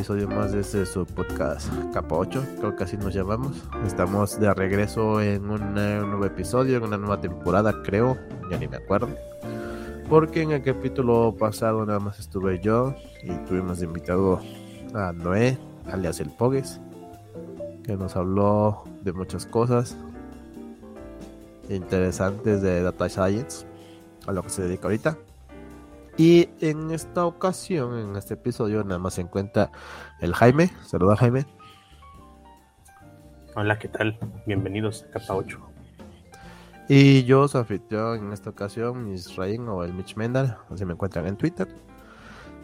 episodio más de este su podcast Capa 8, creo que así nos llamamos. Estamos de regreso en un nuevo episodio, en una nueva temporada, creo, ya ni me acuerdo. Porque en el capítulo pasado nada más estuve yo y tuvimos invitado a Noé, alias el Pogues, que nos habló de muchas cosas interesantes de Data Science, a lo que se dedica ahorita. Y en esta ocasión, en este episodio, nada más se encuentra el Jaime. Saluda Jaime. Hola, ¿qué tal? Bienvenidos a Capa 8. Y yo, su anfitrión en esta ocasión, Misraín o el Mitch Mendal, así me encuentran en Twitter.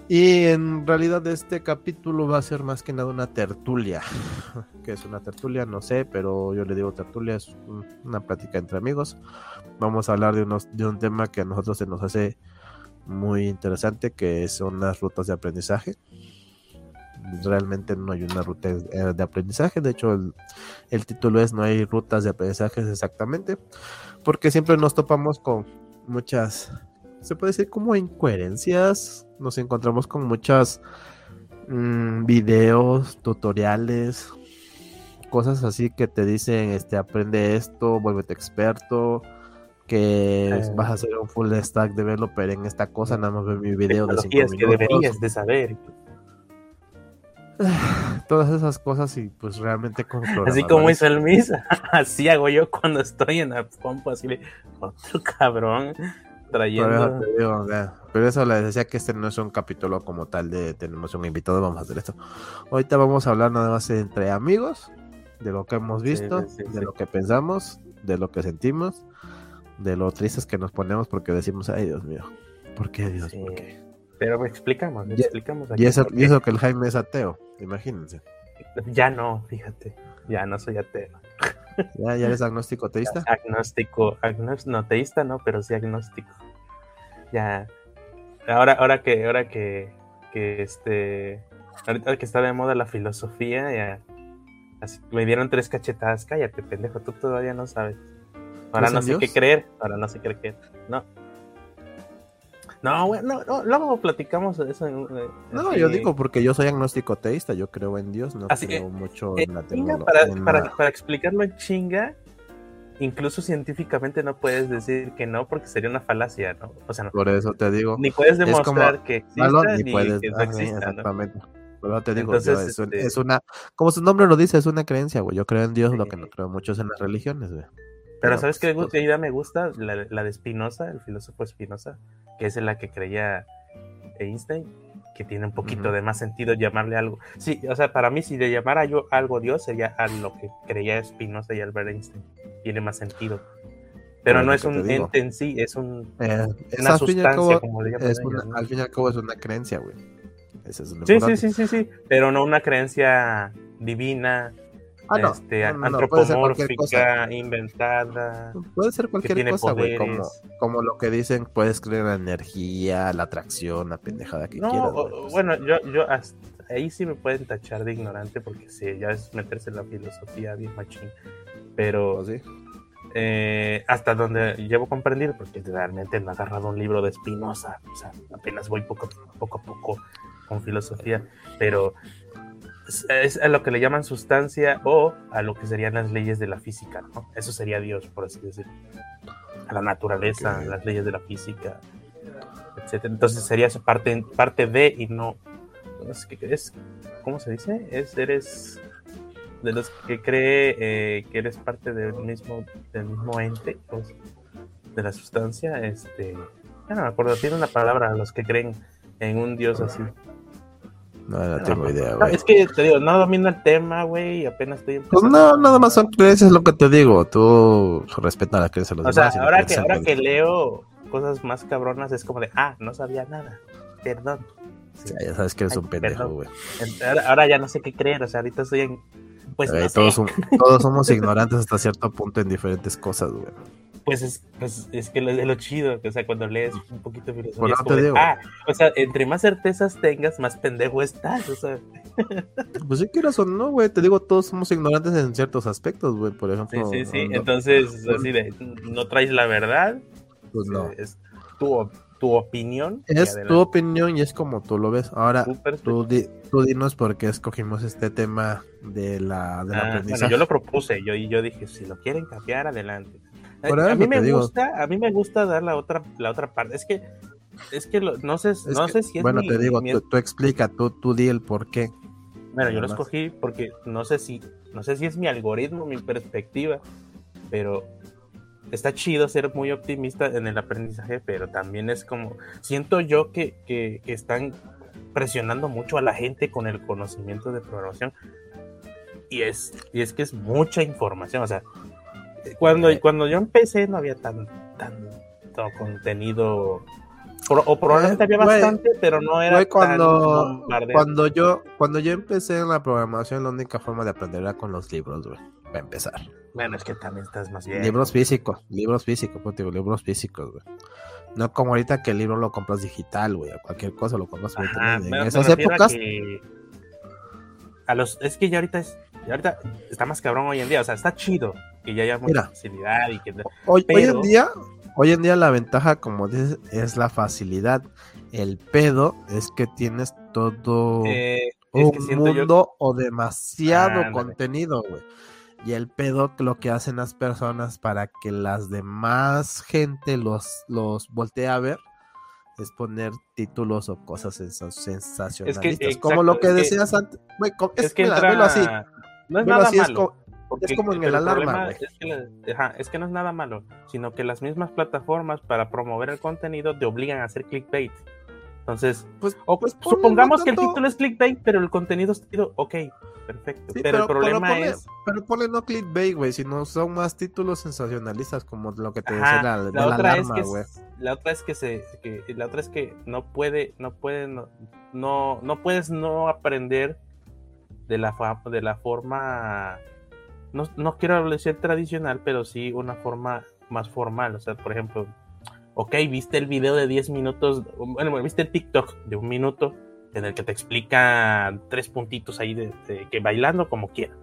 Y en realidad este capítulo va a ser más que nada una tertulia. ¿Qué es una tertulia? No sé, pero yo le digo tertulia, es una plática entre amigos. Vamos a hablar de, unos, de un tema que a nosotros se nos hace muy interesante que son las rutas de aprendizaje. Realmente no hay una ruta de aprendizaje, de hecho el, título es No hay rutas de aprendizaje exactamente, porque siempre nos topamos con muchas, se puede decir como incoherencias, nos encontramos con muchas mm, videos, tutoriales, cosas así que te dicen, este, aprende esto, vuélvete experto, que vas a hacer un full stack developer en esta cosa, nada más ver mi video de 5 minutos. que deberías de saber. Todas esas cosas y pues realmente con Así como hizo el Misa, así hago yo cuando estoy en la pompa, así de otro cabrón trayendo. Pero eso, les decía que este no es un capítulo como tal de tenemos un invitado, vamos a hacer esto. Ahorita vamos a hablar nada más entre amigos, de lo que hemos visto, de lo que pensamos, de lo que sentimos de lo tristes que nos ponemos porque decimos, ay Dios mío, ¿por qué Dios? ¿Por qué? Pero explicamos, explicamos. y, eso, y eso que el Jaime es ateo, imagínense. Ya no, fíjate, ya no soy ateo. ¿Ya, ya eres agnóstico teísta? Agnóstico, no teísta no, pero sí agnóstico. Ya, ahora, ahora que, ahora que, que este, ahorita que está de moda la filosofía, ya, me dieron tres cachetadas, cállate pendejo, tú todavía no sabes. Ahora no sé qué creer. Ahora no sé qué creer. No. No, bueno, no, luego platicamos de eso. no, yo digo porque yo soy agnóstico teísta, yo creo en Dios, no creo mucho en la tecnología. Para, para, para, explicarlo en chinga, incluso científicamente no puedes decir que no porque sería una falacia, ¿no? O sea, no. Por eso te digo. Ni puedes demostrar que exista ni, puedes, que no exista, exactamente. Pero te digo, es, este es, una, como su nombre lo dice, es una creencia, güey. Yo creo en Dios, lo que no creo muchos en las religiones, güey. Pero, ¿sabes qué, pues, idea me gusta? La, de Spinoza, el filósofo Spinoza, que es en la que creía Einstein, que tiene un poquito de más sentido llamarle algo. Sí, o sea, para mí, si de llamara yo algo Dios, sería a lo que creía Spinoza y Albert Einstein. Tiene más sentido. Pero no es un ente en sí, es un, eh, una sustancia, como le llaman. Al fin y al cabo es una creencia, güey. sí, sí, sí, sí, sí, pero no una creencia divina, Ah, este, antropomórfica, inventada. Puede ser cualquier cosa, güey. Como, como, lo que dicen, puedes creer la energía, la atracción, la pendejada que quieras. bueno, yo, yo ahí sí me pueden tachar de ignorante porque sí, ya es meterse en la filosofía bien machín. Pero ¿Oh, eh, hasta donde llevo comprendido, porque realmente me ha agarrado un libro de Spinoza, o sea, apenas voy poco, poco a poco con filosofía, pero es a lo que le llaman sustancia o a lo que serían las leyes de la física, ¿no? Eso sería Dios, por así decirlo. A la naturaleza, las leyes de la física, etc. Entonces sería parte, parte de y no. es, ¿Cómo se dice? Es, eres de los que cree eh, que eres parte del mismo, del mismo ente, pues, de la sustancia. Este, ya no me acuerdo, tiene una palabra a los que creen en un Dios así. No, no tengo idea, güey. Es que te digo, no domino el tema, güey, apenas estoy Pues no, nada más son creencias, lo que te digo. Tú respeta la creencia de los o demás. O sea, ahora, que, ahora que leo cosas más cabronas, es como de, ah, no sabía nada. Perdón. ya sabes que eres un pendejo, güey. Ahora, ya no sé qué creer, o sea, ahorita estoy en. Pues todos, todos somos ignorantes hasta cierto punto en diferentes cosas, güey pues es, pues es que es lo chido, o sea, cuando lees un poquito de filosofía, ah, o sea, entre más certezas tengas, más pendejo estás, o sea. Pues si quieras o no, güey, te digo, todos somos ignorantes en ciertos aspectos, güey, por ejemplo. Sí, sí, sí, entonces, así de, no traes la verdad. Pues no. Es tu, tu opinión. Es tu opinión y es como tú lo ves. Ahora, tú, tú, dinos por qué escogimos este tema de la, de ah, Bueno, yo lo propuse yo, y yo dije, si lo quieren cambiar, adelante. Eh, a, mí me gusta, a mí me gusta dar la otra, la otra parte. Es que, es que no sé, no sé si es Bueno, te digo, tú, explica, tú, tú di el por qué. Bueno, yo lo escogí porque no sé si, no sé si es mi algoritmo, mi perspectiva, pero está chido ser muy optimista en el aprendizaje, pero también es como, siento yo que, que, están presionando mucho a la gente con el conocimiento de programación. Y es, y es que es mucha información, o sea, cuando, cuando yo empecé no había tan, tanto contenido o probablemente había bastante, pero no era cuando, cuando yo cuando yo empecé en la programación, la única forma de aprender era con los libros, güey, para empezar. Bueno, es que también estás más bien. Libros físicos, libros físicos, pues, digo, libros físicos, güey. No como ahorita que el libro lo compras digital, güey, cualquier cosa lo compras En esas épocas. A, los, es que ya ahorita es, ya ahorita está más cabrón hoy en día, o sea, está chido que ya haya mucha facilidad y que. Hoy, hoy en día, Hoy en día la ventaja, como dices, es la facilidad. El pedo es que tienes todo eh, un mundo o demasiado contenido, güey. Y el pedo lo que hacen las personas para que las demás gente los, los voltee a ver es poner títulos o cosas sensacionalistas. como lo que, decías antes. es, que así. No es nada malo es como en el, alarma. Es que, no es nada malo, sino que las mismas plataformas para promover el contenido te obligan a hacer clickbait. Entonces, pues, pues supongamos que el título es clickbait, pero el contenido es ok, perfecto. pero, el problema es. Pero ponle no clickbait, güey, sino son más títulos sensacionalistas, como lo que te decía la, de la, otra alarma, es que La otra es que se. la otra es que no puede, no puede, no, no, no puedes no aprender de la, de la forma no, no quiero decir tradicional, pero sí una forma más formal. O sea, por ejemplo, ok, viste el video de 10 minutos, bueno, viste el TikTok de un minuto en el que te explica tres puntitos ahí de, que bailando como quiera.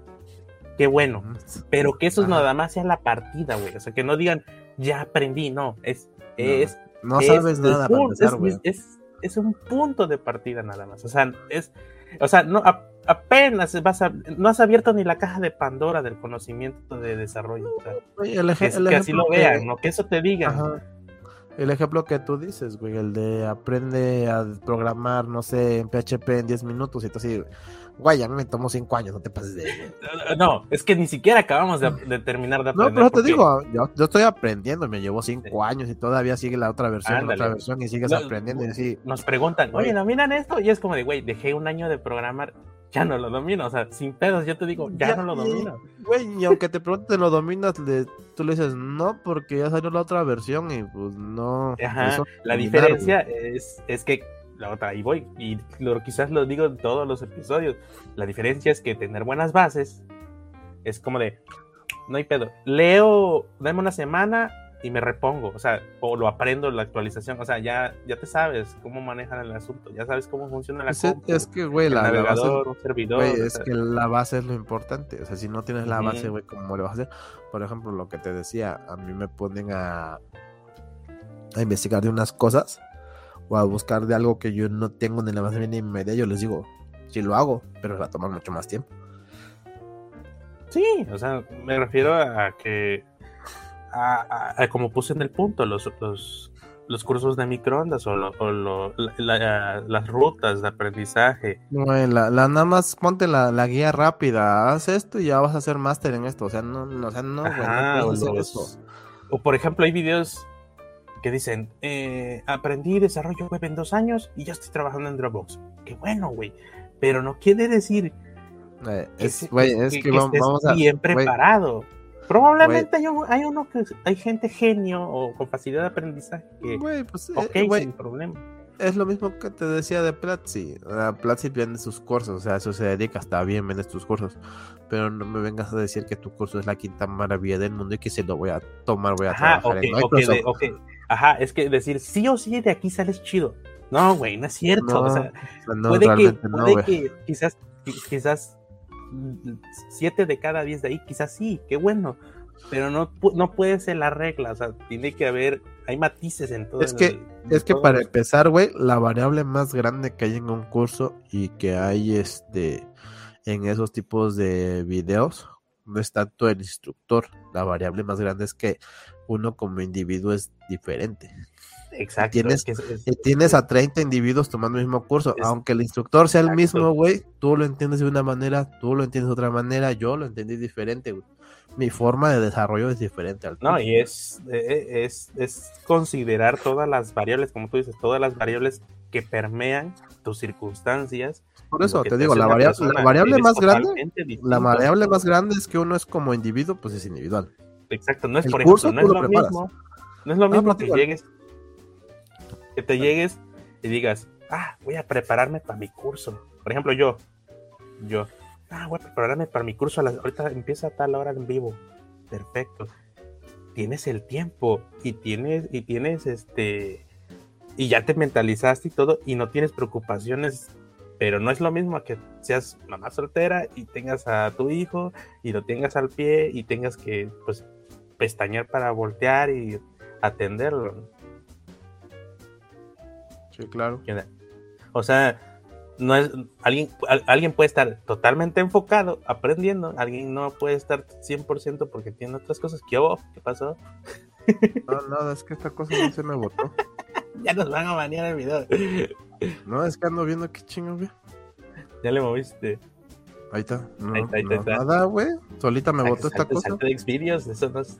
Qué bueno. Pero que eso nada más sea la partida, güey. O sea, que no digan, ya aprendí, no. Es. es no, sabes nada para empezar, es, es, un punto de partida nada más. O sea, es. O sea, no, apenas vas a, no has abierto ni la caja de Pandora del conocimiento de desarrollo. que así lo vean, que, que eso te diga. El ejemplo que tú dices, güey, el de aprende a programar, no sé, en PHP en 10 minutos y tú así, güey, a mí me tomó 5 años, no te pases de... No, es que ni siquiera acabamos de, terminar de aprender. No, pero te digo, yo, estoy aprendiendo, me llevó 5 años y todavía sigue la otra versión, la otra versión y sigues aprendiendo y así. Nos preguntan, oye, ¿dominan esto? Y es como de, güey, dejé un año de programar ya no lo domino. O sea, sin pedos, yo te digo, ya, no lo domino. Güey, y aunque te pregunten, ¿lo dominas? Le, tú le dices, no, porque ya salió la otra versión y pues no. Ajá, la diferencia es, es que la otra, ahí voy, y lo, quizás lo digo en todos los episodios. La diferencia es que tener buenas bases es como de, no hay pedo. Leo, dame una semana, y me repongo, o sea, o lo aprendo la actualización, o sea, ya, ya te sabes cómo manejan el asunto, ya sabes cómo funciona la es, es que, güey, la, navegador, base, servidor. es que la base es lo importante, o sea, si no tienes la base, güey, ¿cómo le vas a hacer? Por ejemplo, lo que te decía, a mí me ponen a, a investigar de unas cosas o a buscar de algo que yo no tengo ni la base ni media, yo les digo, sí lo hago, pero va a tomar mucho más tiempo. Sí, o sea, me refiero a que como puse en el punto, los, los, cursos de microondas o, las rutas de aprendizaje. No, la, nada más ponte la, guía rápida, haz esto y ya vas a hacer máster en esto. O sea, no, no, o sea, no, o, por ejemplo, hay videos que dicen, eh, aprendí desarrollo web en dos años y ya estoy trabajando en Dropbox. Qué bueno, güey. Pero no quiere decir eh, es, que, vamos, bien preparado. Probablemente hay, hay, uno que hay gente genio o con facilidad de aprendizaje que, pues, eh, sin problema. Es lo mismo que te decía de Platzi. Platzi vende sus cursos, o sea, eso se dedica, está bien, vende tus cursos. Pero no me vengas a decir que tu curso es la quinta maravilla del mundo y que se lo voy a tomar, voy a trabajar en Ajá, es que decir sí o sí de aquí sales chido. No, güey, no es cierto. o sea, puede, que, puede que quizás, quizás siete de cada diez de ahí, quizás sí, qué bueno, pero no, no puede ser la regla, o sea, tiene que haber, hay matices en todo. Es que, es que para empezar, güey, la variable más grande que hay en un curso y que hay este en esos tipos de videos no es tanto el instructor, la variable más grande es que uno como individuo es diferente. Exacto. Tienes, tienes a 30 individuos tomando el mismo curso, aunque el instructor sea el mismo, güey, tú lo entiendes de una manera, tú lo entiendes de otra manera, yo lo entendí diferente, güey. Mi forma de desarrollo es diferente al No, y es, eh, es, es considerar todas las variables, como tú dices, todas las variables que permean tus circunstancias. Por eso te, digo, la, variable más grande, la variable más grande es que uno es como individuo, pues es individual. Exacto, no es por ejemplo, no es lo mismo, no es lo mismo que llegues que te llegues y digas, ah, voy a prepararme para mi curso. Por ejemplo, yo, yo, ah, voy a prepararme para mi curso, ahorita empieza a tal hora en vivo. Perfecto. Tienes el tiempo y tienes, y tienes este, y ya te mentalizaste y todo, y no tienes preocupaciones, pero no es lo mismo que seas mamá soltera y tengas a tu hijo y lo tengas al pie y tengas que, pues, pestañear para voltear y atenderlo. Sí, claro. O sea, no es alguien alguien puede estar totalmente enfocado aprendiendo, alguien no puede estar 100% porque tiene otras cosas. ¿Qué hubo? ¿Qué pasó? No, no, es que esta cosa no se me botó. ya nos van a banear el video. No, es que ando viendo qué chingo, güey. Ya le moviste. Ahí está. No, ahí está, ahí está. nada, güey. Solita me botó esta cosa. de Xvideos, eso no es...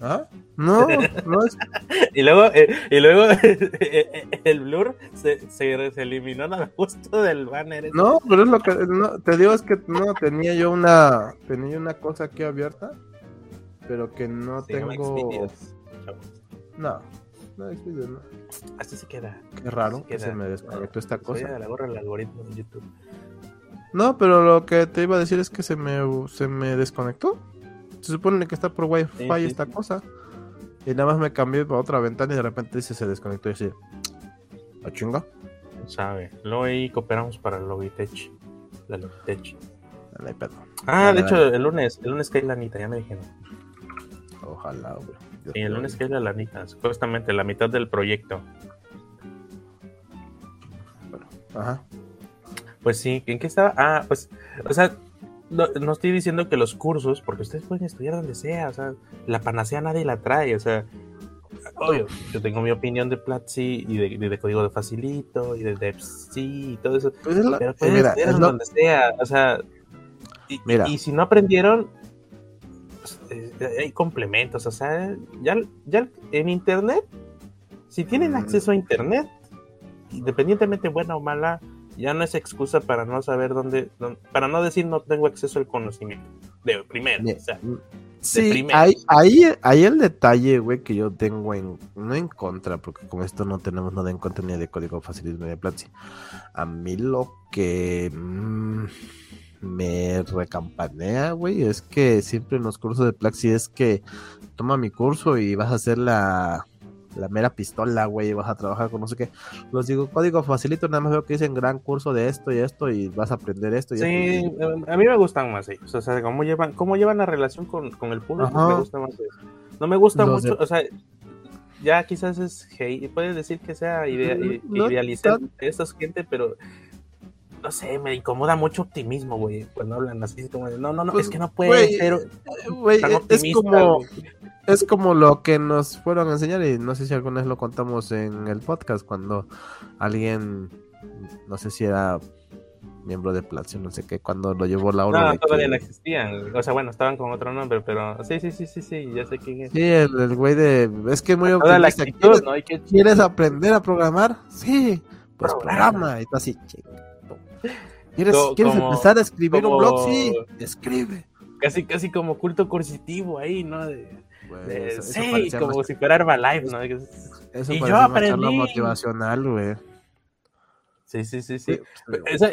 ¿Ah? No, no es. y luego, eh, y luego el blur se, se, se, eliminó nada justo del banner. No, pero es lo que no, te digo es que no tenía yo una tenía una cosa aquí abierta, pero que no tengo. No, no Xvideos no. Así se queda. Qué raro que se me desconectó esta cosa. la gorra el algoritmo de YouTube. No, pero lo que te iba a decir es que se me se me desconectó. Se supone que está por Wi-Fi esta cosa. Y nada más me cambié para otra ventana y de repente dice se desconectó y así. ¿A chinga? Sabe. Luego ahí cooperamos para el Logitech. La Logitech. El iPad. Ah, de hecho, el lunes, el lunes cae la anita, ya me dijeron. Ojalá, güey. Sí, el lunes cae la lanita, supuestamente la mitad del proyecto. Bueno, ajá. Pues sí, ¿en qué estaba? Ah, pues, o sea, no, estoy diciendo que los cursos, porque ustedes pueden estudiar donde sea, o sea, la panacea nadie la trae, o sea, obvio, yo tengo mi opinión de Platzi y de, código de Facilito y de DevC y todo eso, pues pero pueden estudiar donde sea, o sea, y, y, si no aprendieron, pues, eh, hay complementos, o sea, ya, ya en Internet, si tienen mm. acceso a Internet, independientemente buena o mala, ya no es excusa para no saber dónde, para no decir no tengo acceso al conocimiento. De primero, o sea. Sí, ahí, ahí, el detalle, güey, que yo tengo en, no en contra, porque con esto no tenemos nada en contra ni de código facilismo ni de Platzi. A mí lo que mm, me recampanea, güey, es que siempre en los cursos de Platzi es que toma mi curso y vas a hacer la la mera pistola, güey, vas a trabajar con no sé qué. Los digo, código facilito, nada más veo que dicen gran curso de esto y esto y vas a aprender esto. Y sí, em, a mí me gustan más ellos, o sea, cómo llevan, cómo llevan la relación con, el público, me gusta más eso. No me gusta mucho, o sea, ya quizás es hey, puedes decir que sea idealizar a esta gente, pero no sé, me incomoda mucho optimismo, güey, cuando hablan así como de, no, no, no, es pues, que no puede ser es como es como lo que nos fueron a enseñar y no sé si alguna vez lo contamos en el podcast cuando alguien no sé si era miembro de Platzi, no sé qué, cuando lo llevó Laura. No, todavía no existían. O sea, bueno, estaban con otro nombre, pero sí, sí, sí, sí, sí, ya sé quién es. Sí, el, güey de. Es que muy optimista. ¿Quieres, ¿no? ¿Quieres aprender a programar? Sí, pues programa. Y está así, chico. ¿Quieres, empezar a escribir un blog? Sí, escribe. Casi, casi como culto coercitivo ahí, ¿no? Sí, como si fuera Herbalife, ¿no? Eso y yo aprendí. motivacional, güey. Sí, sí, sí, sí.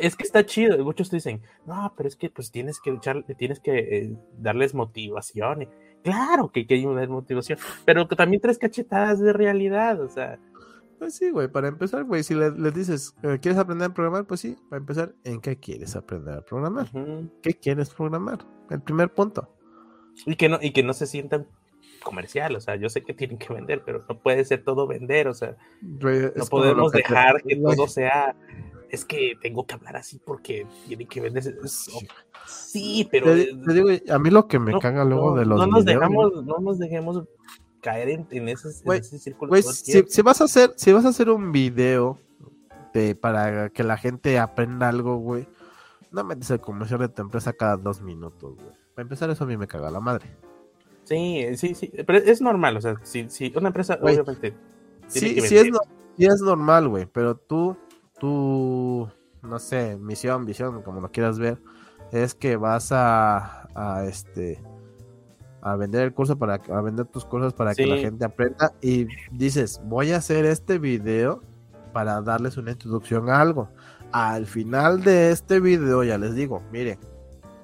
es que está chido. Muchos dicen, no, pero es que pues tienes que echar, tienes que eh, darles motivación. Claro que, que hay una motivación, pero también tres cachetadas de realidad, o sea, pues sí, güey, para empezar, güey, si les le dices, eh, ¿quieres aprender a programar? Pues sí, para empezar, ¿en qué quieres aprender a programar? ¿Qué quieres programar? El primer punto. Y que no, y que no se sientan comercial, o sea, yo sé que tienen que vender, pero no puede ser todo vender, o sea, no podemos dejar que, todo sea, es que tengo que hablar así porque tienen que vender. Sí, pero. a mí lo que me caga luego de los. No nos dejamos, no nos dejemos caer en, en, ese, círculo. si, si, vas a hacer, si vas a hacer un video de, para que la gente aprenda algo, güey, no metes el comercial de tu empresa cada dos minutos, güey. Para empezar, eso a mí me caga la madre. Sí, sí, sí, pero es normal, o sea, si, si una empresa, obviamente. Sí, sí, es, sí es normal, güey, pero tú, tú, no sé, misión, visión, como lo quieras ver, es que vas a, a este, a vender el curso para a vender tus cursos para que la gente aprenda y dices voy a hacer este video para darles una introducción a algo al final de este video ya les digo miren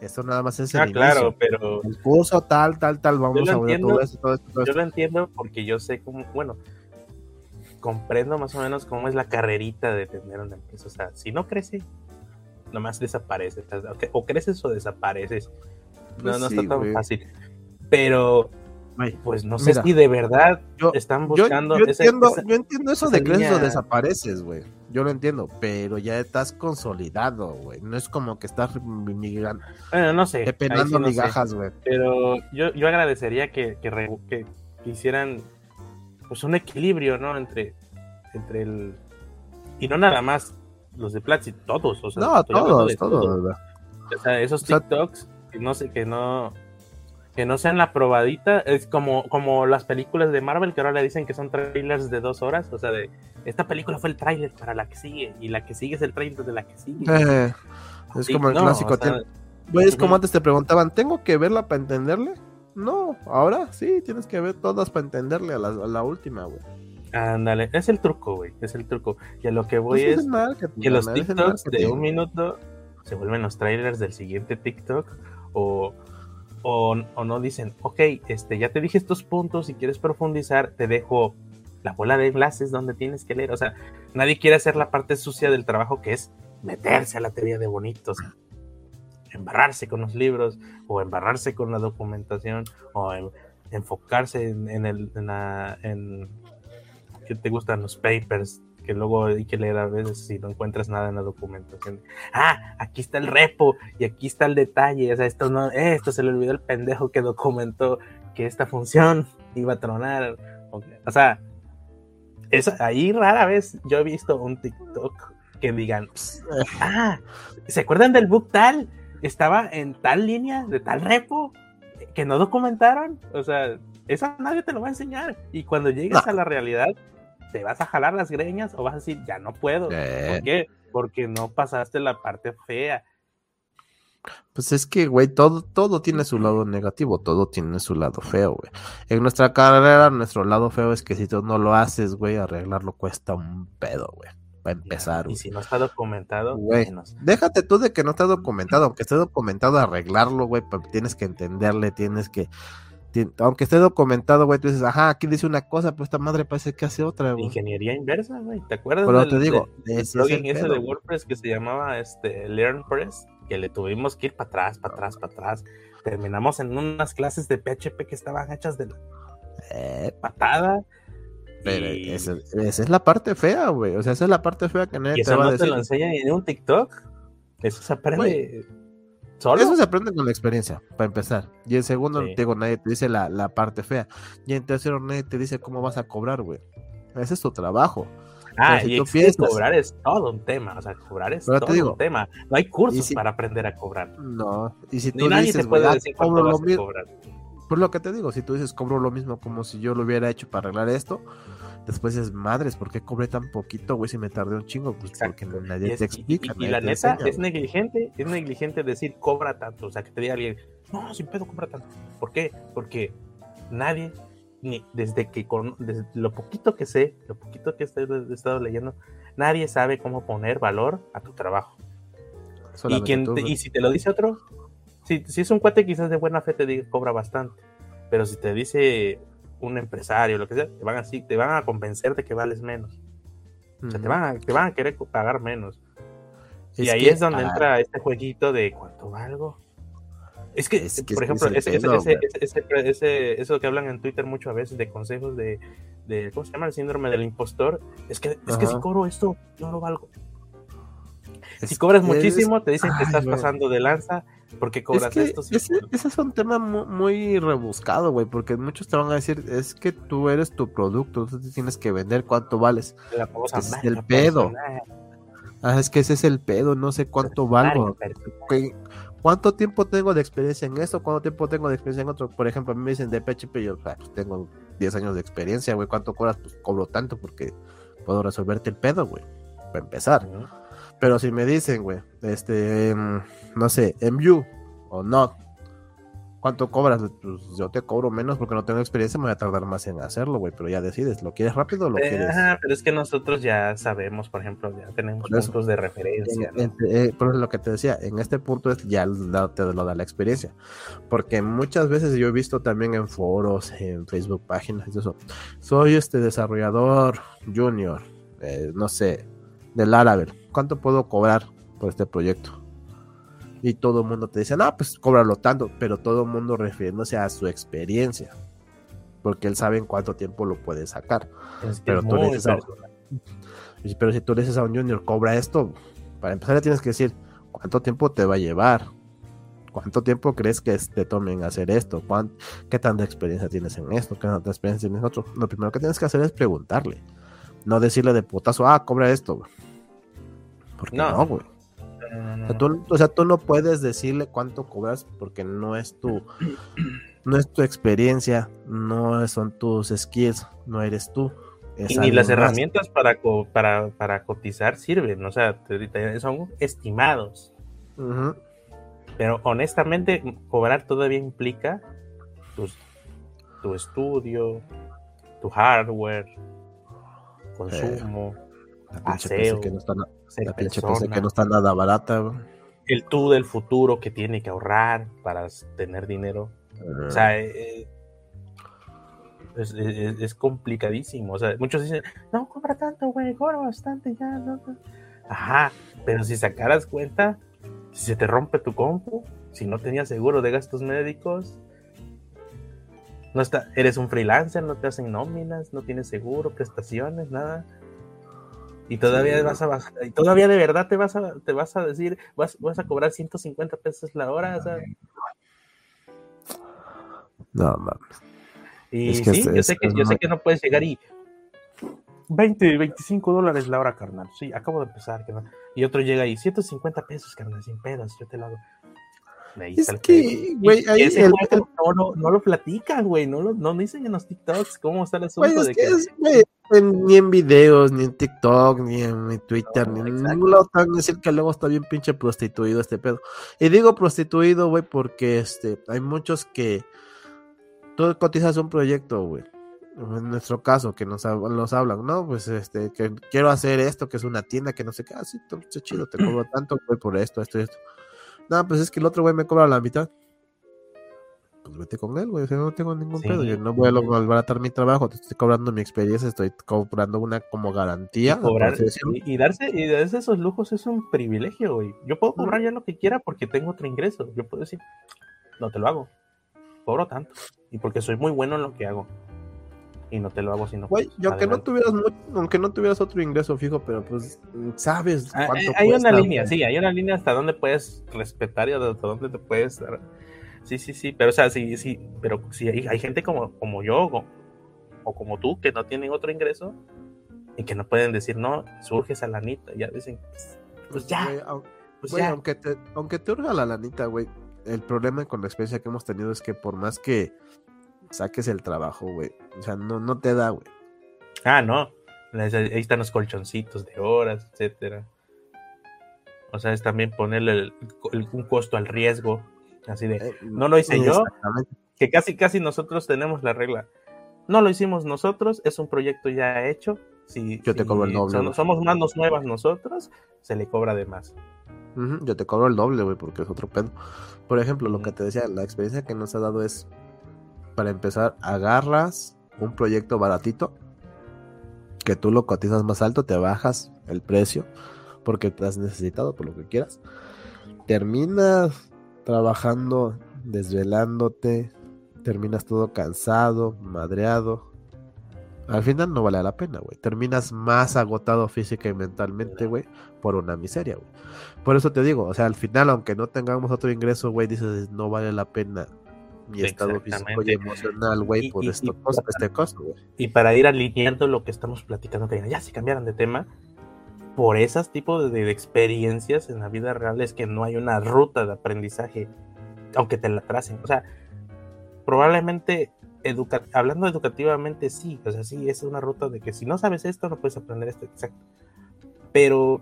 esto nada más es el ah, claro pero el curso tal tal tal vamos a ver todo esto, todo esto, yo lo entiendo porque yo sé cómo bueno comprendo más o menos cómo es la carrerita de tener una empresa. O sea si no crece nomás desaparece o creces o desapareces. No, pues no está tan fácil. Pero pues no sé si de verdad están buscando. Yo, entiendo, yo entiendo eso de creces o desapareces, güey. Yo lo entiendo, pero ya estás consolidado, güey. No es como que estás migrando. Bueno, no sé. Migajas, güey. pero yo, yo agradecería que, que, hicieran pues un equilibrio, ¿no? Entre, entre el. Y no nada más los de Platzi, todos. O sea, no, todos, todos. O sea, esos TikToks, que no sé, que no que no sean la probadita, es como, como las películas de Marvel que ahora le dicen que son trailers de dos horas, o sea, de esta película fue el trailer para la que sigue, y la que sigue es el trailer de la que sigue. Eh, es como el clásico. es como antes te preguntaban, ¿tengo que verla para entenderle? No, ahora sí, tienes que ver todas para entenderle a la, última, güey. Ándale, es el truco, güey, es el truco. Y a lo que voy pues es, que los TikToks de un minuto se vuelven los trailers del siguiente TikTok o o, no dicen, ok, este, ya te dije estos puntos, si quieres profundizar, te dejo la bola de enlaces donde tienes que leer. O sea, nadie quiere hacer la parte sucia del trabajo que es meterse a la teoría de bonitos, embarrarse con los libros, o embarrarse con la documentación, o enfocarse en, el, en, en que te gustan los papers, que luego hay que leer a veces si no encuentras nada en la documentación. Ah, aquí está el repo y aquí está el detalle. O sea, esto no, esto se le olvidó el pendejo que documentó que esta función iba a tronar. O sea, es, ahí rara vez yo he visto un TikTok que digan, ah, ¿se acuerdan del book tal? Estaba en tal línea de tal repo que no documentaron. O sea, eso nadie te lo va a enseñar. Y cuando llegues a la realidad, te vas a jalar las greñas o vas a decir, ya no puedo. ¿Por eh. qué? Porque no pasaste la parte fea. Pues es que, güey, todo, todo tiene su lado negativo, todo tiene su lado feo, güey. En nuestra carrera, nuestro lado feo es que si tú no lo haces, güey, arreglarlo cuesta un pedo, güey. Para empezar. Y si no está documentado, güey. Déjate tú de que no está documentado, aunque esté documentado, arreglarlo, güey, tienes que entenderle, tienes que aunque esté documentado, güey, tú dices, ajá, aquí dice una cosa, pero esta madre parece que hace otra, güey. Ingeniería inversa, güey. ¿Te acuerdas? Pero te digo, el plugin ese de WordPress que se llamaba este LearnPress, que le tuvimos que ir para atrás, para atrás, para atrás. Terminamos en unas clases de PHP que estaban hechas de eh, patada. Pero esa, es la parte fea, güey. O sea, esa es la parte fea que nadie te va a decir. te lo enseñan en un TikTok. Eso se aprende. Eso se aprende con la experiencia, para empezar. Y en segundo, digo, nadie te dice la, parte fea. Y en tercero, nadie te dice cómo vas a cobrar, güey. Ese es tu trabajo. Ah, y cobrar es todo un tema. O sea, cobrar es todo un tema. No hay cursos para aprender a cobrar. No. Y si tú dices, puede ah, decir cobro lo mismo. Pues lo que te digo, si tú dices cobro lo mismo como si yo lo hubiera hecho para arreglar esto, Después es madres, ¿por qué cobré tan poquito, güey? Si me tardé un chingo, pues porque nadie te explica. Y, la neta es negligente, es negligente decir cobra tanto. O sea, que te diga alguien, no, sin pedo cobra tanto. ¿Por qué? Porque nadie, ni desde que con, desde lo poquito que sé, lo poquito que he estado leyendo, nadie sabe cómo poner valor a tu trabajo. y, quien y si te lo dice otro, si, si es un cuate quizás de buena fe te diga cobra bastante. Pero si te dice un empresario, lo que sea, te van a, te van a convencer de que vales menos. O sea, te van, a, te van a querer pagar menos. y ahí es donde ah, entra este jueguito de cuánto valgo. Es que, por ejemplo, ese, eso que hablan en Twitter mucho a veces de consejos de, de, ¿cómo se llama? El síndrome del impostor. Es que, es que si cobro esto, no lo valgo. si cobras muchísimo, te dicen que estás pasando de lanza porque cobras esto. ese, es un tema muy, rebuscado, güey, porque muchos te van a decir, es que tú eres tu producto, tú tienes que vender cuánto vales. es el pedo. Ah, es que ese es el pedo, no sé cuánto valgo. ¿Cuánto tiempo tengo de experiencia en esto? ¿Cuánto tiempo tengo de experiencia en otro? Por ejemplo, a mí me dicen de PHP, yo pues, tengo 10 años de experiencia, güey. ¿Cuánto cobras? Pues cobro tanto porque puedo resolverte el pedo, güey. Para empezar. Pero si me dicen, güey, este, em, no sé, en Vue o not, ¿Cuánto cobras? Pues yo te cobro menos porque no tengo experiencia, me voy a tardar más en hacerlo, güey, pero ya decides, ¿lo quieres rápido o lo eh, quieres? Ajá, pero es que nosotros ya sabemos, por ejemplo, ya tenemos puntos de referencia. Eh, por eso lo que te decía, en este punto es ya te lo da la experiencia, porque muchas veces yo he visto también en foros, en Facebook páginas, eso, soy este desarrollador junior, eh, no sé, del Laravel, ¿cuánto puedo cobrar por este proyecto? y todo el mundo te dice, no, pues cóbralo tanto, pero todo el mundo refiriéndose a su experiencia, porque él sabe en cuánto tiempo lo puede sacar. pero, tú le dices a, pero si tú le dices a un junior, cobra esto, para empezar le tienes que decir, ¿cuánto tiempo te va a llevar? ¿Cuánto tiempo crees que te tomen hacer esto? ¿Qué tanta experiencia tienes en esto? ¿Qué tanta experiencia tienes en otro? Lo primero que tienes que hacer es preguntarle. No decirle de putazo, ah, cobra esto. Porque no, güey. O, sea, tú, no puedes decirle cuánto cobras porque no es tu, no es tu experiencia, no son tus skills, no eres tú. y ni las herramientas para, para, para, cotizar sirven, o sea, son estimados. Pero honestamente, cobrar todavía implica tu estudio, tu hardware, consumo, aseo, que no la pinche que no está nada barata. El tú del futuro que tiene que ahorrar para tener dinero. O sea, eh, eh, es, complicadísimo. O sea, muchos dicen, no, compra tanto, güey, cobra bastante ya. Ajá, pero si sacaras cuenta, si se te rompe tu compu, si no tenías seguro de gastos médicos, no está, eres un freelancer, no te hacen nóminas, no tienes seguro, prestaciones, nada. Y todavía vas a bajar, y todavía de verdad te vas a, te vas a decir, vas, vas a cobrar 150 pesos la hora, o sea. No mames. Y sí, yo, sé que, yo sé que no puedes llegar y 20, 25 dólares la hora, carnal. Sí, acabo de empezar, carnal. Y otro llega y 150 pesos, carnal, sin pedos, yo te lo hago. es que, güey, ahí el, no, no, no, lo platican, güey, no lo no dicen en los TikToks cómo está el asunto de que, ni en videos, ni en TikTok, ni en Twitter, ni en ningún lado tan decir que luego está bien pinche prostituido este pedo. Y digo prostituido, güey, porque este, hay muchos que tú cotizas un proyecto, güey. En nuestro caso, que nos, nos hablan, ¿no? Pues este, que quiero hacer esto, que es una tienda, que no sé qué, así, ah, chido, te cobro tanto, güey, por esto, esto y esto. No, pues es que el otro güey me cobra la mitad pues vete con él, güey. O sea, no tengo ningún pedo. Yo no voy a malbaratar mi trabajo. Te estoy cobrando mi experiencia, estoy cobrando una como garantía. Y, darse, y darse esos lujos es un privilegio, güey. Yo puedo cobrar ya lo que quiera porque tengo otro ingreso. Yo puedo decir, no te lo hago. Cobro tanto. Y porque soy muy bueno en lo que hago. Y no te lo hago sino. Güey, y aunque no, tuvieras, aunque no tuvieras otro ingreso fijo, pero pues sabes ah, cuánto Hay una línea, sí, hay una línea hasta donde puedes respetar y hasta dónde te puedes dar Sí, sí, sí, pero o sea, sí, sí, pero si hay, gente como, como yo o, como tú que no tienen otro ingreso y que no pueden decir, no, surge esa lanita, ya dicen, pues ya. pues ya. Aunque, te, aunque te urga la lanita, güey, el problema con la experiencia que hemos tenido es que por más que saques el trabajo, güey, o sea, no, no te da, güey. Ah, no, ahí están los colchoncitos de horas, etcétera. O sea, es también ponerle un costo al riesgo Así de, eh, no lo hice yo, que casi, casi nosotros tenemos la regla. No lo hicimos nosotros, es un proyecto ya hecho. Si, yo te cobro el doble. somos manos nuevas nosotros, se le cobra de más. yo te cobro el doble, güey, porque es otro pedo. Por ejemplo, lo que te decía, la experiencia que nos ha dado es, para empezar, agarras un proyecto baratito, que tú lo cotizas más alto, te bajas el precio, porque te has necesitado, por lo que quieras. Terminas trabajando desvelándote, terminas todo cansado, madreado. Al final no vale la pena, güey. Terminas más agotado física y mentalmente, güey, por una miseria, güey. Por eso te digo, o sea, al final, aunque no tengamos otro ingreso, güey, dices, no vale la pena mi estado físico y emocional, güey, por esto, este costo, güey. Y para ir alineando lo que estamos platicando, que ya si cambiaran de tema, por esos tipos de, experiencias en la vida real es que no hay una ruta de aprendizaje, aunque te la tracen. O sea, probablemente hablando educativamente sí, o sea, sí, es una ruta de que si no sabes esto, no puedes aprender esto, exacto. Pero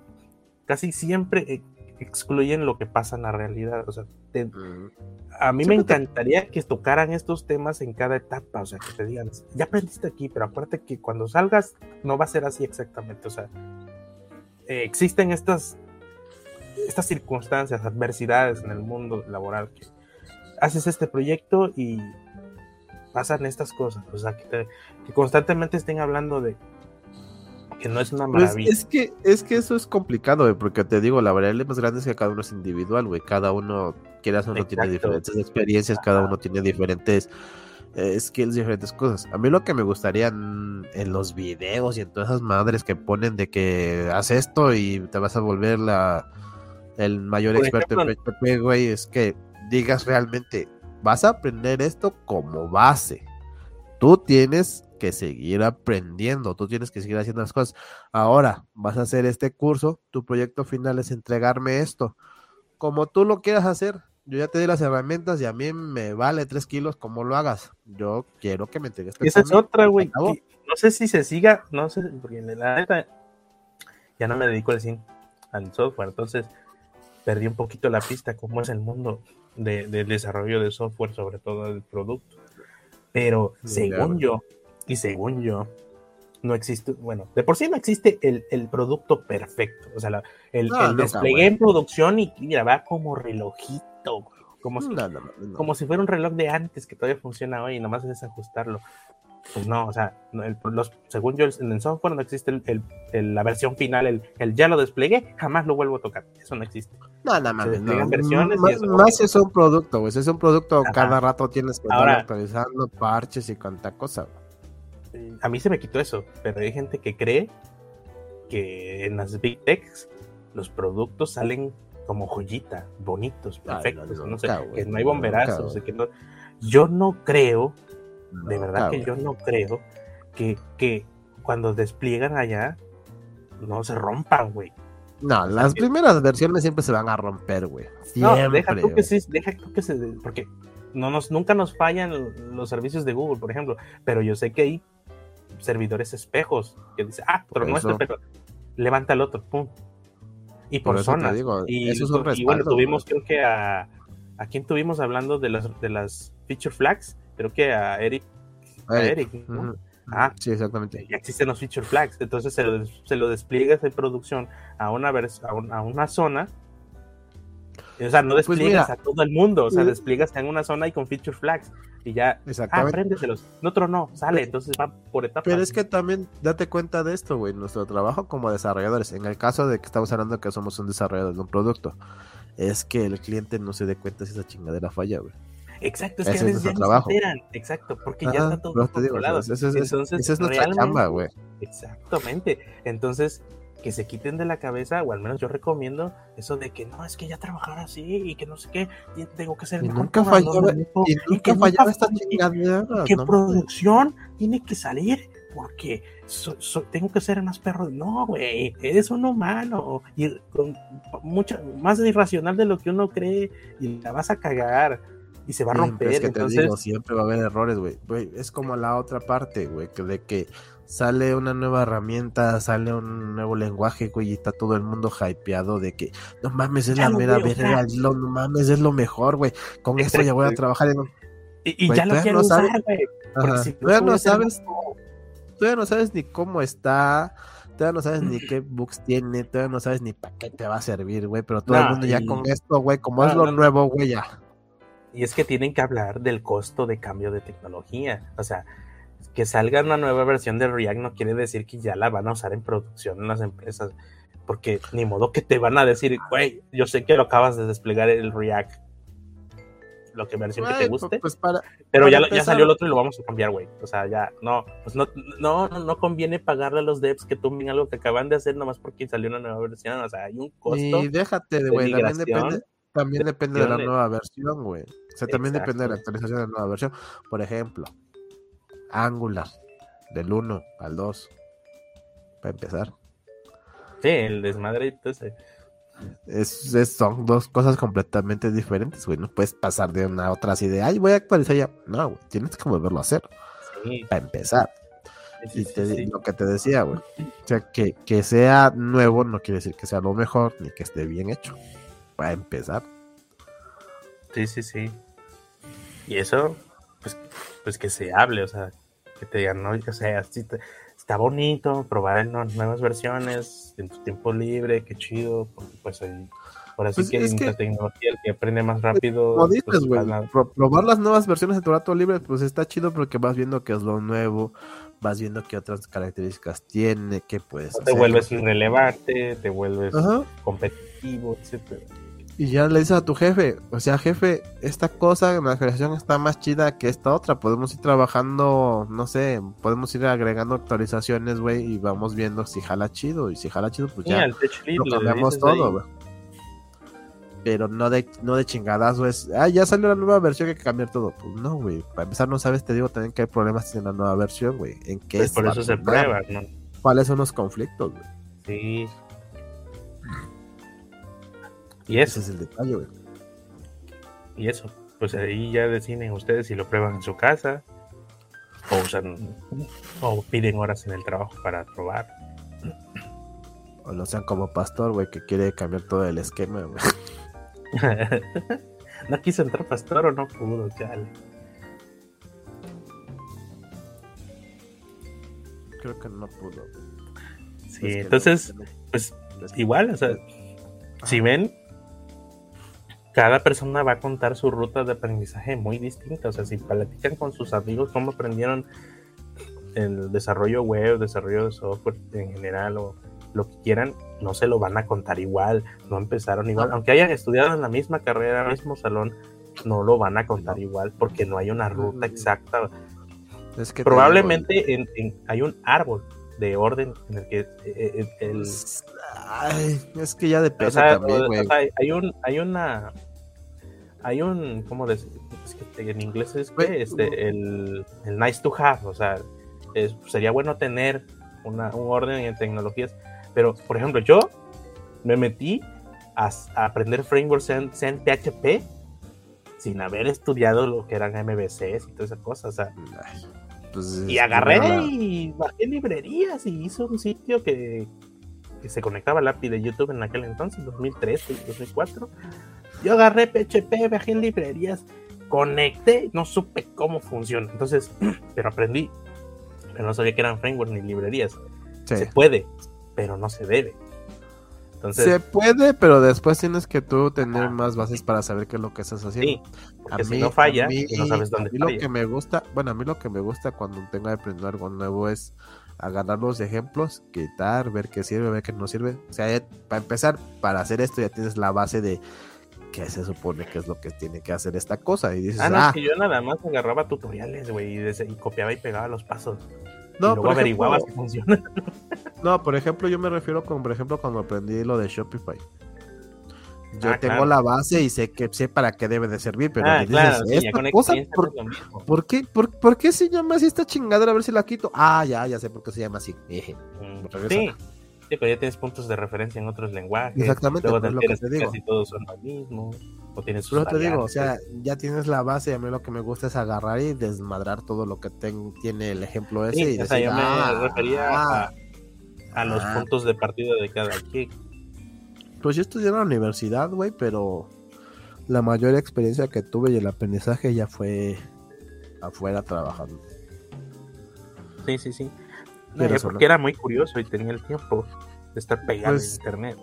casi siempre eh, excluyen lo que pasa en la realidad. O sea, a mí me encantaría que tocaran estos temas en cada etapa. O sea, que te digan, ya aprendiste aquí, pero acuérdate que cuando salgas no va a ser así exactamente. O sea, eh, existen estas, estas circunstancias, adversidades en el mundo laboral que haces este proyecto y pasan estas cosas. O sea, que, que constantemente estén hablando de que no es una pues, maravilla. es, que, es que eso es complicado, porque te digo, la variable más grande es que cada uno es individual, güey. Cada uno, quieras o no, tiene diferentes experiencias, cada uno tiene diferentes eh, skills, diferentes cosas. A mí lo que me gustaría en, los videos y en todas esas madres que ponen de que haz esto y te vas a volver la, el mayor experto en PHP, güey, es que digas realmente, vas a aprender esto como base. Tú tienes que seguir aprendiendo, tú tienes que seguir haciendo las cosas. Ahora vas a hacer este curso, tu proyecto final es entregarme esto. Como tú lo quieras hacer, yo ya te di las herramientas y a mí me vale tres kilos como lo hagas. Yo quiero que me entregues. Esa es otra, güey. No sé si se siga, no sé, porque la neta ya no me dedico al, al software, entonces perdí un poquito la pista cómo es el mundo de, del desarrollo de software, sobre todo el producto. Pero según yo, y según yo, no existe, bueno, de por sí no existe el, producto perfecto. O sea, el, desplegué en producción y mira, va como relojito, como si, como si fuera un reloj de antes que todavía funciona hoy y nomás es ajustarlo. Pues no, o sea, los, según yo en el software no existe la versión final, el, ya lo desplegué, jamás lo vuelvo a tocar. Eso no existe. No, no, no. versiones más, es un producto, güey. Es un producto, cada rato tienes que estar actualizando parches y cuanta cosa, a mí se me quitó eso, pero hay gente que cree que en las Big Techs los productos salen como joyita, bonitos, perfectos, no, sé, que no hay bomberazos, que no, yo no creo, de verdad que yo no creo que, que cuando despliegan allá no se rompan, güey. No, las primeras versiones siempre se van a romper, güey. No, deja tú que sí, deja tú que se, porque no nos, nunca nos fallan los servicios de Google, por ejemplo, pero yo sé que hay servidores espejos que dice, ah, pero no es espejo, levanta el otro, pum. Y por, zonas. y, y, bueno, tuvimos, creo que a. ¿A quién tuvimos hablando de las, de las feature flags? Creo que a Eric. A Eric, Ah, sí, exactamente. Ya existen los feature flags. Entonces se lo, se lo despliegas de producción a una, a, una zona o sea, no pues despliegas a todo el mundo, o sea, despliegas en una zona y con feature flags y ya, ah, préndeselos. En otro no, sale, entonces va por etapas. Pero es que también date cuenta de esto, güey, nuestro trabajo como desarrolladores, en el caso de que estamos hablando que somos un desarrollador de un producto, es que el cliente no se dé cuenta si esa chingadera falla, güey. Exacto, es que a veces ya trabajo. exacto, porque ya está todo controlado. Esa es, nuestra chamba, güey. Exactamente. Entonces, que se quiten de la cabeza, o al menos yo recomiendo eso de que no, es que ya trabajar así y que no sé qué, tengo que ser y nunca falló, y, nunca fallaba esta chingadera. Que producción tiene que salir porque tengo que ser más perro. No, güey, eres un humano y con mucha, más irracional de lo que uno cree y la vas a cagar y se va a romper. Es que te digo, siempre va a haber errores, güey. Es como la otra parte, güey, que de que sale una nueva herramienta, sale un nuevo lenguaje, güey, y está todo el mundo hypeado de que no mames, es la mera verga, no mames, es lo mejor, güey. Con esto ya voy a trabajar en Y, ya lo quiero usar, güey. Si no sabes, tú ya no sabes ni cómo está, todavía no sabes ni qué bugs tiene, todavía no sabes ni para qué te va a servir, güey, pero todo el mundo ya con esto, güey, como es lo nuevo, güey, ya. Y es que tienen que hablar del costo de cambio de tecnología, o sea, que salga una nueva versión de React no quiere decir que ya la van a usar en producción en las empresas. Porque ni modo que te van a decir, güey, yo sé que lo acabas de desplegar el React. lo que versión que te guste. Pues pero ya, ya salió el otro y lo vamos a cambiar, güey. O sea, ya, no, pues no, no, no conviene pagarle a los devs que tumben algo que acaban de hacer nomás porque salió una nueva versión. O sea, hay un costo. Y déjate, de, güey, también depende, también depende de la nueva versión, güey. O sea, también depende de la actualización de la nueva versión. Por ejemplo, Angular, del 1 al 2, para empezar. Sí, el desmadre. Es, es, son dos cosas completamente diferentes, güey. No puedes pasar de una a otra así de, ay, voy a actualizar ya. No, güey, tienes que volverlo a hacer. Para empezar. y lo que te decía, güey. O sea, que, que sea nuevo no quiere decir que sea lo mejor ni que esté bien hecho. Para empezar. Sí, sí, sí. Y eso, pues, pues que se hable, o sea, que te digan, no, o sea, está bonito probar nuevas versiones en tu tiempo libre, qué chido, porque pues ahí, por así pues que en la tecnología el que aprende más rápido. Como dices, pues, güey, probar las nuevas versiones de tu rato libre, pues está chido porque vas viendo qué es lo nuevo, vas viendo qué otras características tiene, qué puedes Te vuelves irrelevante, te vuelves competitivo, etcétera. Y ya le dices a tu jefe, o sea, jefe, esta cosa en la creación está más chida que esta otra. Podemos ir trabajando, no sé, podemos ir agregando actualizaciones, güey, y vamos viendo si jala chido. Y si jala chido, pues ya lo cambiamos todo, güey. Pero no de, no de chingadas, güey. Ah, ya salió la nueva versión, hay que cambiar todo. Pues no, güey. Para empezar, no sabes, te digo también que hay problemas en la nueva versión, güey. ¿En qué pues por eso se prueba, ¿no? ¿Cuáles son los conflictos, güey? Sí. Y eso. Ese es el detalle, güey. Y eso, pues ahí ya deciden ustedes si lo prueban en su casa o usan o piden horas en el trabajo para probar. O lo sean como pastor, güey, que quiere cambiar todo el esquema, güey. no quiso entrar pastor o no pudo, chale. Creo que no pudo. Sí, entonces, pues igual, o sea, si ven, cada persona va a contar su ruta de aprendizaje muy distinta. O sea, si platican con sus amigos cómo aprendieron el desarrollo web, desarrollo de software en general o lo que quieran, no se lo van a contar igual, no empezaron igual. Aunque hayan estudiado en la misma carrera, en el mismo salón, no lo van a contar igual porque no hay una ruta exacta. Es que Probablemente hay un árbol de orden en el que eh, eh, el, es que ya depende también, hay, un, hay una hay un, ¿cómo decir? que en inglés es que este, el, el, nice to have, o sea, sería bueno tener una, un orden en tecnologías, pero por ejemplo, yo me metí a, aprender frameworks en, en, PHP sin haber estudiado lo que eran MVCs y todas esas cosas, o sea, pues y agarré y bajé librerías y hice un sitio que, que se conectaba al API de YouTube en aquel entonces, 2003, 2004 yo agarré PHP, bajé en librerías, conecté, no supe cómo funciona. Entonces, pero aprendí. Pero no sabía que eran frameworks ni librerías. Se puede, pero no se debe. Entonces, se puede, pero después tienes que tú tener más bases para saber qué es lo que estás haciendo. Sí, porque si no falla, no sabes dónde a mí lo que me gusta, bueno, a mí lo que me gusta cuando tengo que aprender algo nuevo es agarrar los ejemplos, quitar, ver qué sirve, ver qué no sirve. O sea, para empezar, para hacer esto ya tienes la base de que se supone que es lo que tiene que hacer esta cosa. Y dices, ah, no, es ah". que yo nada más agarraba tutoriales, güey, y, copiaba y pegaba los pasos. No, y luego averiguaba si funciona. No, por ejemplo, yo me refiero con, por ejemplo, cuando aprendí lo de Shopify. Yo ah, tengo la base y sé que sé para qué debe de servir, pero ah, dices, esta cosa, por, qué, por, qué se llama así esta chingadera? A ver si la quito. Ah, ya, ya sé por qué se llama así. Mm, sí, Sí, pero ya tienes puntos de referencia en otros lenguajes. Exactamente, luego lo que te digo. Casi todos son lo mismo. O tienes sus te digo, o sea, ya tienes la base y a mí lo que me gusta es agarrar y desmadrar todo lo que tiene el ejemplo ese. Sí, y o sea, yo me ah, refería a, ah, los ah". puntos de partida de cada quien. Pues yo estudié en la universidad, güey, pero la mayor experiencia que tuve y el aprendizaje ya fue afuera trabajando. Sí, sí, sí porque era muy curioso y tenía el tiempo de estar pegado en pues, internet.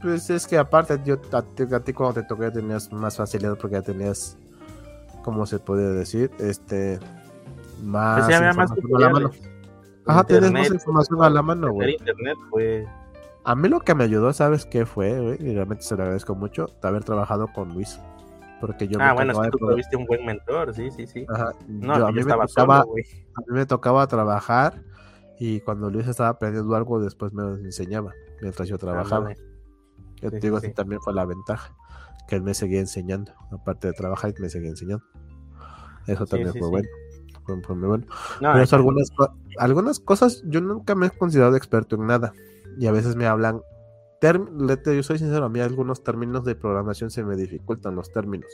Pues es que aparte, yo, a, ti, cuando te toqué tenías más facilidad porque ya tenías, ¿cómo se puede decir? Este, más, pues información a la mano. Ajá, tienes más información a la mano, güey. Internet fue... A mí lo que me ayudó, ¿sabes qué fue, güey? Y realmente se lo agradezco mucho, de haber trabajado con Luis. Porque yo ah, bueno, es que tú tuviste un buen mentor, sí, sí, sí. Ajá. No, a, mí me tocaba, a mí me tocaba trabajar y cuando Luis estaba aprendiendo algo, después me enseñaba mientras yo trabajaba. yo te digo, así también fue la ventaja, que él me seguía enseñando. Aparte de trabajar, me seguía enseñando. Eso también fue bueno. Fue, muy bueno. Pero algunas, algunas cosas, yo nunca me he considerado experto en nada. Y a veces me hablan yo soy sincero, a mí algunos términos de programación se me dificultan los términos.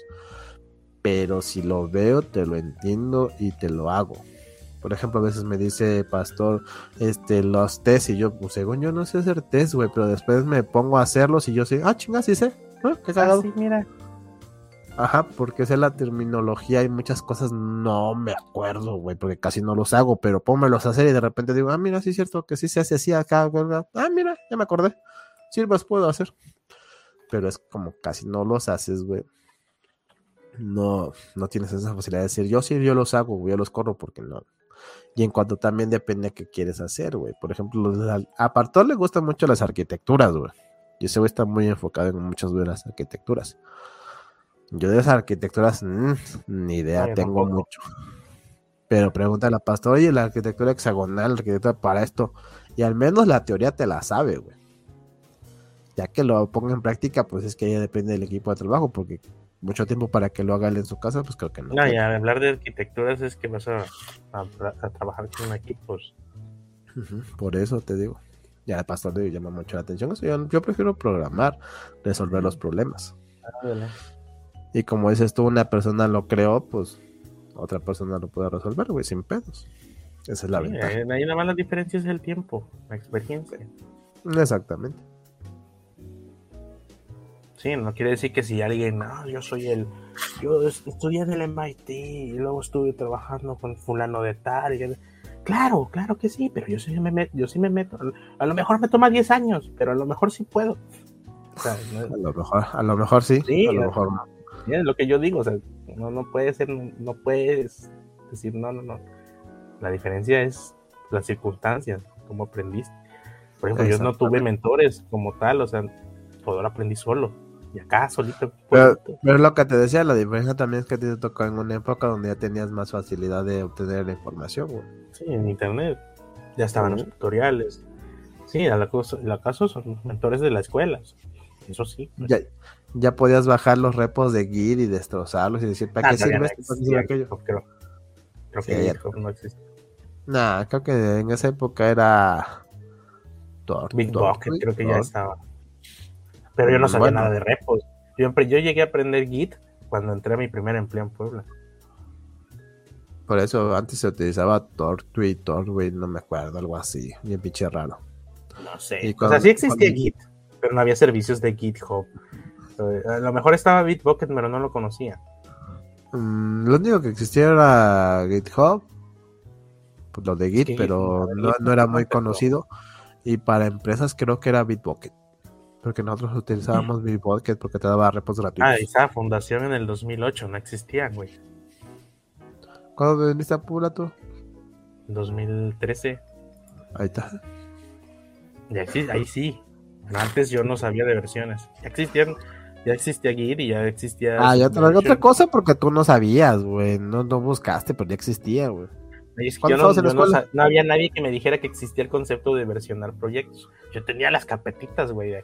Pero si lo veo, te lo entiendo y te lo hago. Por ejemplo, a veces me dice pastor, este, los test, y yo, pues según yo no sé hacer test, güey, pero después me pongo a hacerlos y yo sí, ah, chinga, sí sé, ¿Ah, qué cagado. Ah, mira. Ajá, porque sé la terminología y muchas cosas no me acuerdo, güey, porque casi no los hago, pero pónmelos a hacer y de repente digo, ah, mira, sí es cierto que sí se hace así acá, güey, ah, mira, ya me acordé sí los puedo hacer. Pero es como casi no los haces, güey. No, no tienes esa facilidad de decir, yo sí, yo los hago, yo los corro porque no. Y en cuanto también depende de qué quieres hacer, güey. Por ejemplo, a Partor le gustan mucho las arquitecturas, güey. Y ese güey está muy enfocado en muchas de las arquitecturas. Yo de esas arquitecturas, mm, ni idea, tengo mucho. Pero pregúntale a Pastor, oye, la arquitectura hexagonal, la arquitectura para esto. Y al menos la teoría te la sabe, güey ya que lo ponga en práctica, pues es que ya depende del equipo de trabajo, porque mucho tiempo para que lo haga él en su casa, pues creo que no. No, y hablar de arquitecturas es que vas a, trabajar con equipos. por eso te digo. Ya el pastor le llama mucho la atención. Eso yo, prefiero programar, resolver los problemas. Ah, y como dices tú, una persona lo creó, pues otra persona lo puede resolver, güey, sin pedos. Esa es la ventaja. Ahí nada más la diferencia es el tiempo, la experiencia. Exactamente. Sí, no quiere decir que si alguien, no, yo soy el, yo estudié en el MIT y luego estuve trabajando con fulano de tal. Y, claro, claro que sí, pero yo sí me meto, yo sí me meto. A lo mejor me toma 10 años, pero a lo mejor sí puedo. a, lo mejor, a lo mejor sí, a lo mejor no. Es lo que yo digo, o sea, no, no puede ser, no puedes decir, no, no, no. La diferencia es las circunstancias, cómo aprendiste. Por ejemplo, yo no tuve mentores como tal, o sea, todo lo aprendí solo y acá solito. Pero, pero, lo que te decía, la diferencia también es que te tocó en una época donde ya tenías más facilidad de obtener la información, güey. Sí, en internet. Ya estaban los tutoriales. Sí, al acaso son mentores de la escuela. Eso sí. Pues. Ya, ya podías bajar los repos de Git y destrozarlos y decir, ¿para ah, qué sirve esto? aquello? Creo, creo que no existe. Nah, creo que en esa época era. Bitbucket, creo que ya estaba. Pero yo no sabía nada de repos. Yo, yo llegué a aprender Git cuando entré a mi primer empleo en Puebla. Por eso antes se utilizaba Tortwee, Tortwee, no me acuerdo, algo así, bien pinche raro. No sé. o sea, sí existía Git, pero no había servicios de GitHub. A lo mejor estaba Bitbucket, pero no lo conocía. Mm, lo único que existía era GitHub, pues lo de Git, pero no, no, era muy conocido. Y para empresas creo que era Bitbucket. Porque nosotros utilizábamos Bitbucket porque te daba repos gratuitos. Ah, esa fundación en el 2008, no existía, güey. ¿Cuándo viniste a Puebla tú? 2013. Ahí está. ahí sí. Antes yo no sabía de versiones. Ya existían, ya existía Git y ya existía. Ah, ya traigo otra cosa porque tú no sabías, güey. No, no buscaste, pero ya existía, güey. no, había nadie que me dijera que existía el concepto de versionar proyectos. Yo tenía las carpetitas, güey,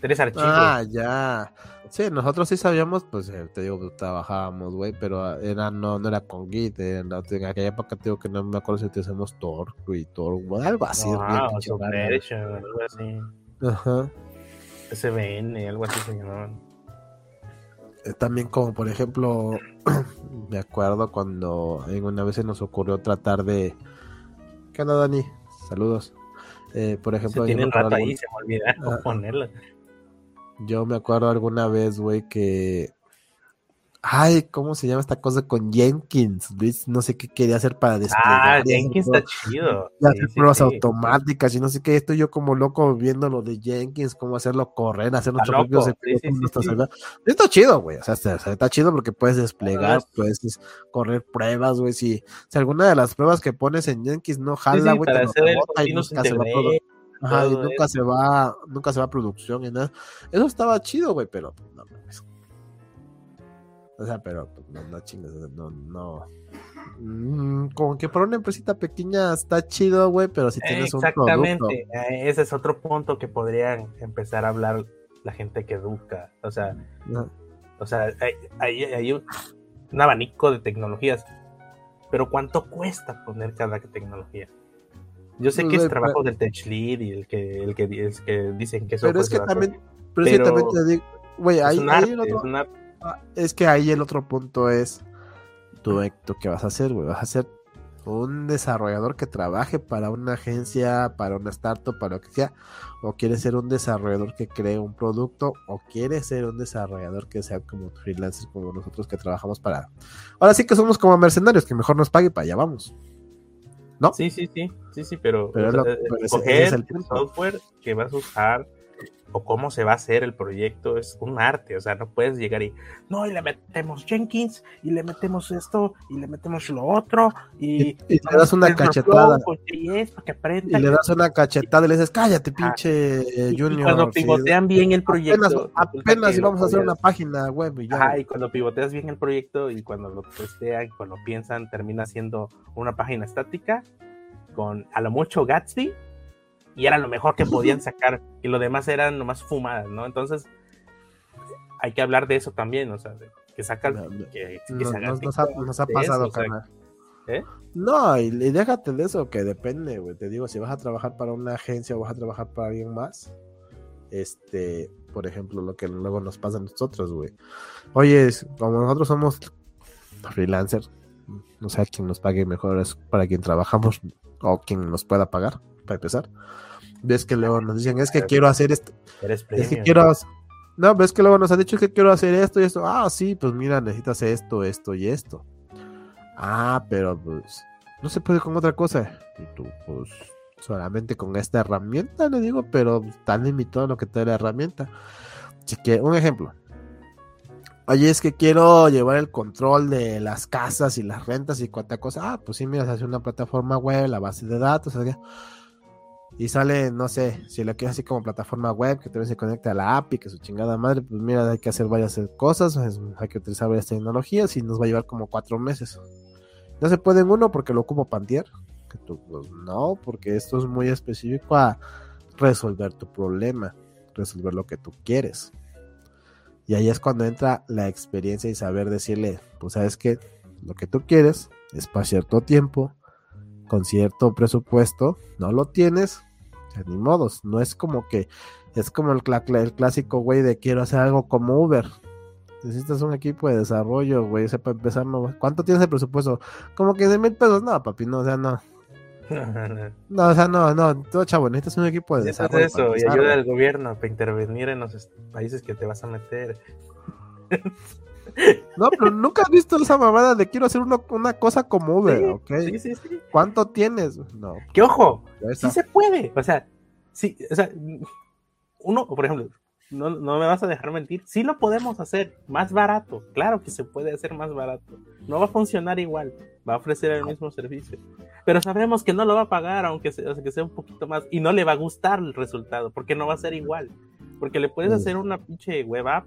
tres archivos. Ah, ya. Sí, nosotros sí sabíamos, pues eh, te digo, trabajábamos, güey, pero era, no, no era con Git. en aquella época te digo que no me acuerdo si utilizamos Tor y Tor, algo así. Ah, algo así. Ajá. SBN, algo así se llamaban. Eh, también como por ejemplo, me acuerdo cuando en una vez se nos ocurrió tratar de... ¿Qué onda, Dani? Saludos. Eh, por ejemplo, se tienen rato ahí, se me ponerla. Yo me acuerdo alguna vez, güey, que. Ay, ¿cómo se llama esta cosa con Jenkins? Luis, no sé qué quería hacer para desplegar. Ah, Jenkins está chido. Y hacer pruebas automáticas y no sé qué. Estoy yo como loco viendo lo de Jenkins, cómo hacerlo correr, hacer nuestro propio Está chido, güey. O sea, está, chido porque puedes desplegar, puedes correr pruebas, güey. Si, si alguna de las pruebas que pones en Jenkins no jala, güey, te lo y nunca se va a Ajá, y nunca se va, nunca se va a producción y nada. Eso estaba chido, güey, pero no O sea, pero pues, no, no chingas, no, no. Mm, como que para una empresita pequeña está chido, güey, pero si tienes un producto. Exactamente, eh, ese es otro punto que podrían empezar a hablar la gente que educa. O sea, o sea, hay, hay, un abanico de tecnologías, pero ¿cuánto cuesta poner cada tecnología? Yo sé que es trabajo del tech lead y el que, el que, es que dicen que eso Pero es que también, pero, es que también te digo, güey, ahí, ahí otro, es que ahí el otro punto es tú, ¿qué vas a hacer, güey? Vas a ser un desarrollador que trabaje para una agencia, para una startup, para lo que sea, o quieres ser un desarrollador que cree un producto, o quieres ser un desarrollador que sea como freelancer, como nosotros que trabajamos para. Ahora sí que somos como mercenarios, que mejor nos pague para allá vamos. ¿No? Sí, sí, sí, sí, sí, pero, pero, es el software que vas a usar o cómo se va a hacer el proyecto es un arte, o sea, no puedes llegar y, no, y le metemos Jenkins, y le metemos esto, y le metemos lo otro, y, le das una cachetada. Y, le das una cachetada y le dices, cállate, pinche Junior. Y cuando pivotean bien el proyecto. Apenas, íbamos a hacer una página web y ya. y cuando pivoteas bien el proyecto y cuando lo testean, cuando piensan, termina siendo una página estática con a lo mucho Gatsby y era lo mejor que podían sacar y lo demás eran nomás fumadas, ¿no? Entonces hay que hablar de eso también, o sea, que sacan que, nos, ha, pasado, ¿Eh? No, y, déjate de eso, que depende, güey. Te digo, si vas a trabajar para una agencia o vas a trabajar para alguien más, este, por ejemplo, lo que luego nos pasa a nosotros, güey. Oye, como nosotros somos freelancer, no sé quién nos pague mejor es para quien trabajamos o quien nos pueda pagar para empezar. Ves que luego nos dicen, es que quiero hacer esto. es que quiero. No, ves que luego nos han dicho que quiero hacer esto y esto. Ah, sí, pues mira, necesitas esto, esto y esto. Ah, pero pues no se puede con otra cosa. Y tú, pues solamente con esta herramienta, le digo, pero tan limitado lo que te da la herramienta. Así que, un ejemplo. Oye, es que quiero llevar el control de las casas y las rentas y cuánta cosa. Ah, pues sí, mira, se hace una plataforma web, la base de datos, o sea, y sale, no sé, si lo quieres así como plataforma web, que también se conecte a la API, que su chingada madre, pues mira, hay que hacer varias cosas, hay que utilizar varias tecnologías y nos va a llevar como cuatro meses. No se puede en uno porque lo ocupo Pantier, que tú, pues no, porque esto es muy específico a resolver tu problema, resolver lo que tú quieres. Y ahí es cuando entra la experiencia y saber decirle, pues sabes que lo que tú quieres es para cierto tiempo, con cierto presupuesto, no lo tienes, ni modos, no es como que, es como el, el clásico, güey, de quiero hacer algo como Uber. Necesitas un equipo de desarrollo, güey, ese para empezar, no, ¿cuánto tienes de presupuesto? Como que de mil pesos, no, papi, no, o sea, no. No, o sea, no, no, todo chavo, necesitas un equipo de desarrollo. eso, y ayuda al gobierno para intervenir en los países que te vas a meter. No, pero nunca has visto esa mamada de quiero hacer una cosa como Uber, ¿ok? Sí, sí, sí. ¿Cuánto tienes? No. Que ojo, sí se puede. O sea, sí, o sea, uno, por ejemplo, no, no, me vas a dejar mentir, sí lo podemos hacer más barato. Claro que se puede hacer más barato. No va a funcionar igual, va a ofrecer el mismo servicio. Pero sabemos que no lo va a pagar, aunque sea, que sea un poquito más, y no le va a gustar el resultado, porque no va a ser igual. Porque le puedes hacer una pinche web app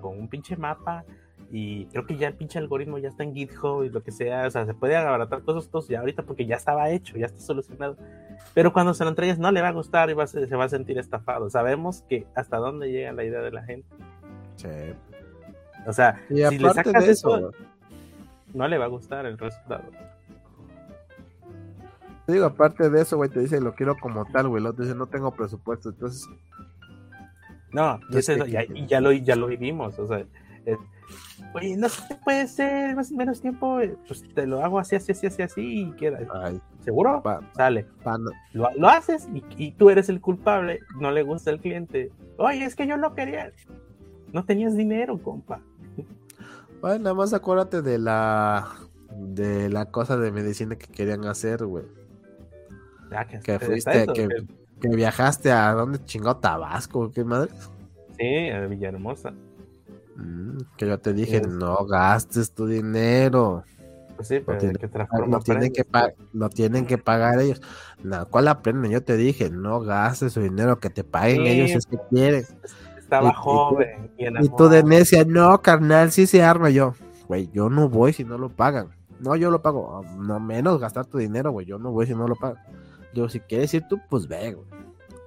con un pinche mapa, y creo que ya el pinche algoritmo ya está en GitHub y lo que sea, o sea, se puede abaratar cosas todos ya ahorita porque ya estaba hecho, ya está solucionado. Pero cuando se lo entregues no le va a gustar y va se va a sentir estafado. Sabemos que hasta dónde llega la idea de la gente. Sí. O sea, si le sacas de eso, no le va a gustar el resultado. Digo, aparte de eso, güey, te dice lo quiero como tal, güey, lo dice no tengo presupuesto, entonces no, ya, ya, lo, ya lo vivimos, o sea, oye, no se puede ser más menos tiempo, pues te lo hago así, así, así, así, así y queda. ¿Seguro? Sale. lo, haces y, tú eres el culpable, no le gusta el cliente. Oye, es que yo no quería. No tenías dinero, compa. Bueno, nada más acuérdate de la de la cosa de medicina que querían hacer, güey. que, fuiste, que, que, viajaste a dónde chingó Tabasco, ¿qué madre? Sí, a Villahermosa. Mm, que yo te dije, no gastes tu dinero. Pues sí, pero tienen, que lo, tienen que lo tienen que pagar ellos. No, ¿cuál aprenden? Yo te dije, no gastes su dinero, que te paguen ellos si es que quieren. estaba joven. Y, tú de necia, no, carnal, sí se arma yo. Güey, yo no voy si no lo pagan. No, yo lo pago. No menos gastar tu dinero, güey. Yo no voy si no lo pagan. Yo, si quieres ir tú, pues ve, güey.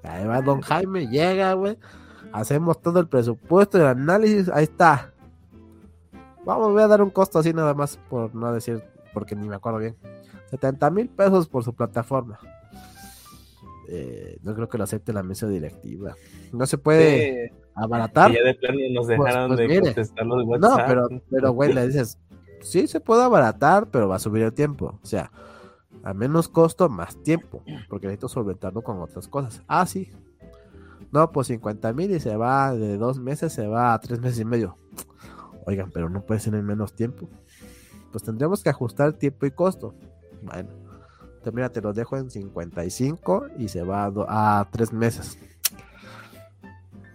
Ahí va Don Jaime, llega, güey. Hacemos todo el presupuesto, el análisis, ahí está. Vamos, voy a dar un costo así nada más, por no decir, porque ni me acuerdo bien. 70 mil pesos por su plataforma. Eh, no creo que lo acepte la mesa directiva. No se puede abaratar. ya de plano nos pues, dejaron pues de contestar los WhatsApp. No, pero, pero güey, le dices, sí se puede abaratar, pero va a subir el tiempo. O sea, a menos costo, más tiempo, porque necesito solventarlo con otras cosas. Ah, sí. No, pues 50 mil y se va de dos meses, se va a tres meses y medio. Oigan, pero no puede ser en menos tiempo. Pues tendríamos que ajustar tiempo y costo. Bueno, te, mira, te lo dejo en 55 y se va a, a tres meses.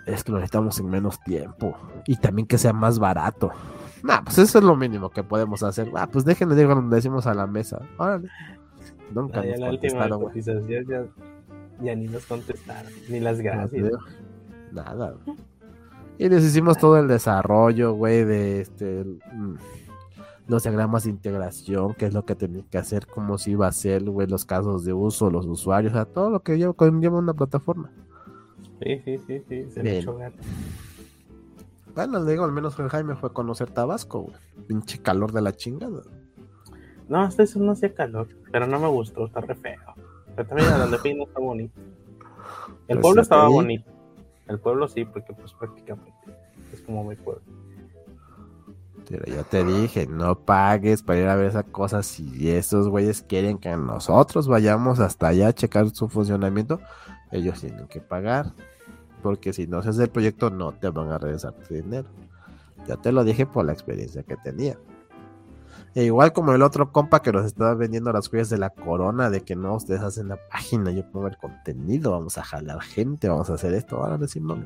Es que lo necesitamos en menos tiempo. Y también que sea más barato. Nah, pues eso es lo mínimo que podemos hacer. Ah, pues déjenle digo decimos a la mesa. Órale. Nunca nos contestaron, ya, ya, ni nos contestaron, ni las gracias. nada. Y les hicimos todo el desarrollo, güey, de este mm, los diagramas de integración, qué es lo que tenía que hacer, cómo se iba a hacer, güey, los casos de uso, los usuarios, o sea, todo lo que lleva, conlleva una plataforma. Sí, sí, sí, sí, se me echó gato. Bueno, le digo, al menos Jaime fue a conocer Tabasco, güey. Pinche calor de la chingada. No, hasta eso no hacía calor, pero no me gustó, está re feo. Pero también a donde fui no está bonito. El pues pueblo estaba bonito. El pueblo sí, porque pues prácticamente es como mi pueblo. Pero yo te dije, no pagues para ir a ver esas cosas si esos güeyes quieren que nosotros vayamos hasta allá a checar su funcionamiento, ellos tienen que pagar. Porque si no haces el proyecto no te van a regresar tu dinero. Ya te lo dije por la experiencia que tenía. E igual como el otro compa que nos estaba vendiendo las joyas de la corona, de que no, ustedes hacen la página, yo pongo el contenido, vamos a jalar gente, vamos a hacer esto, ahora decimos.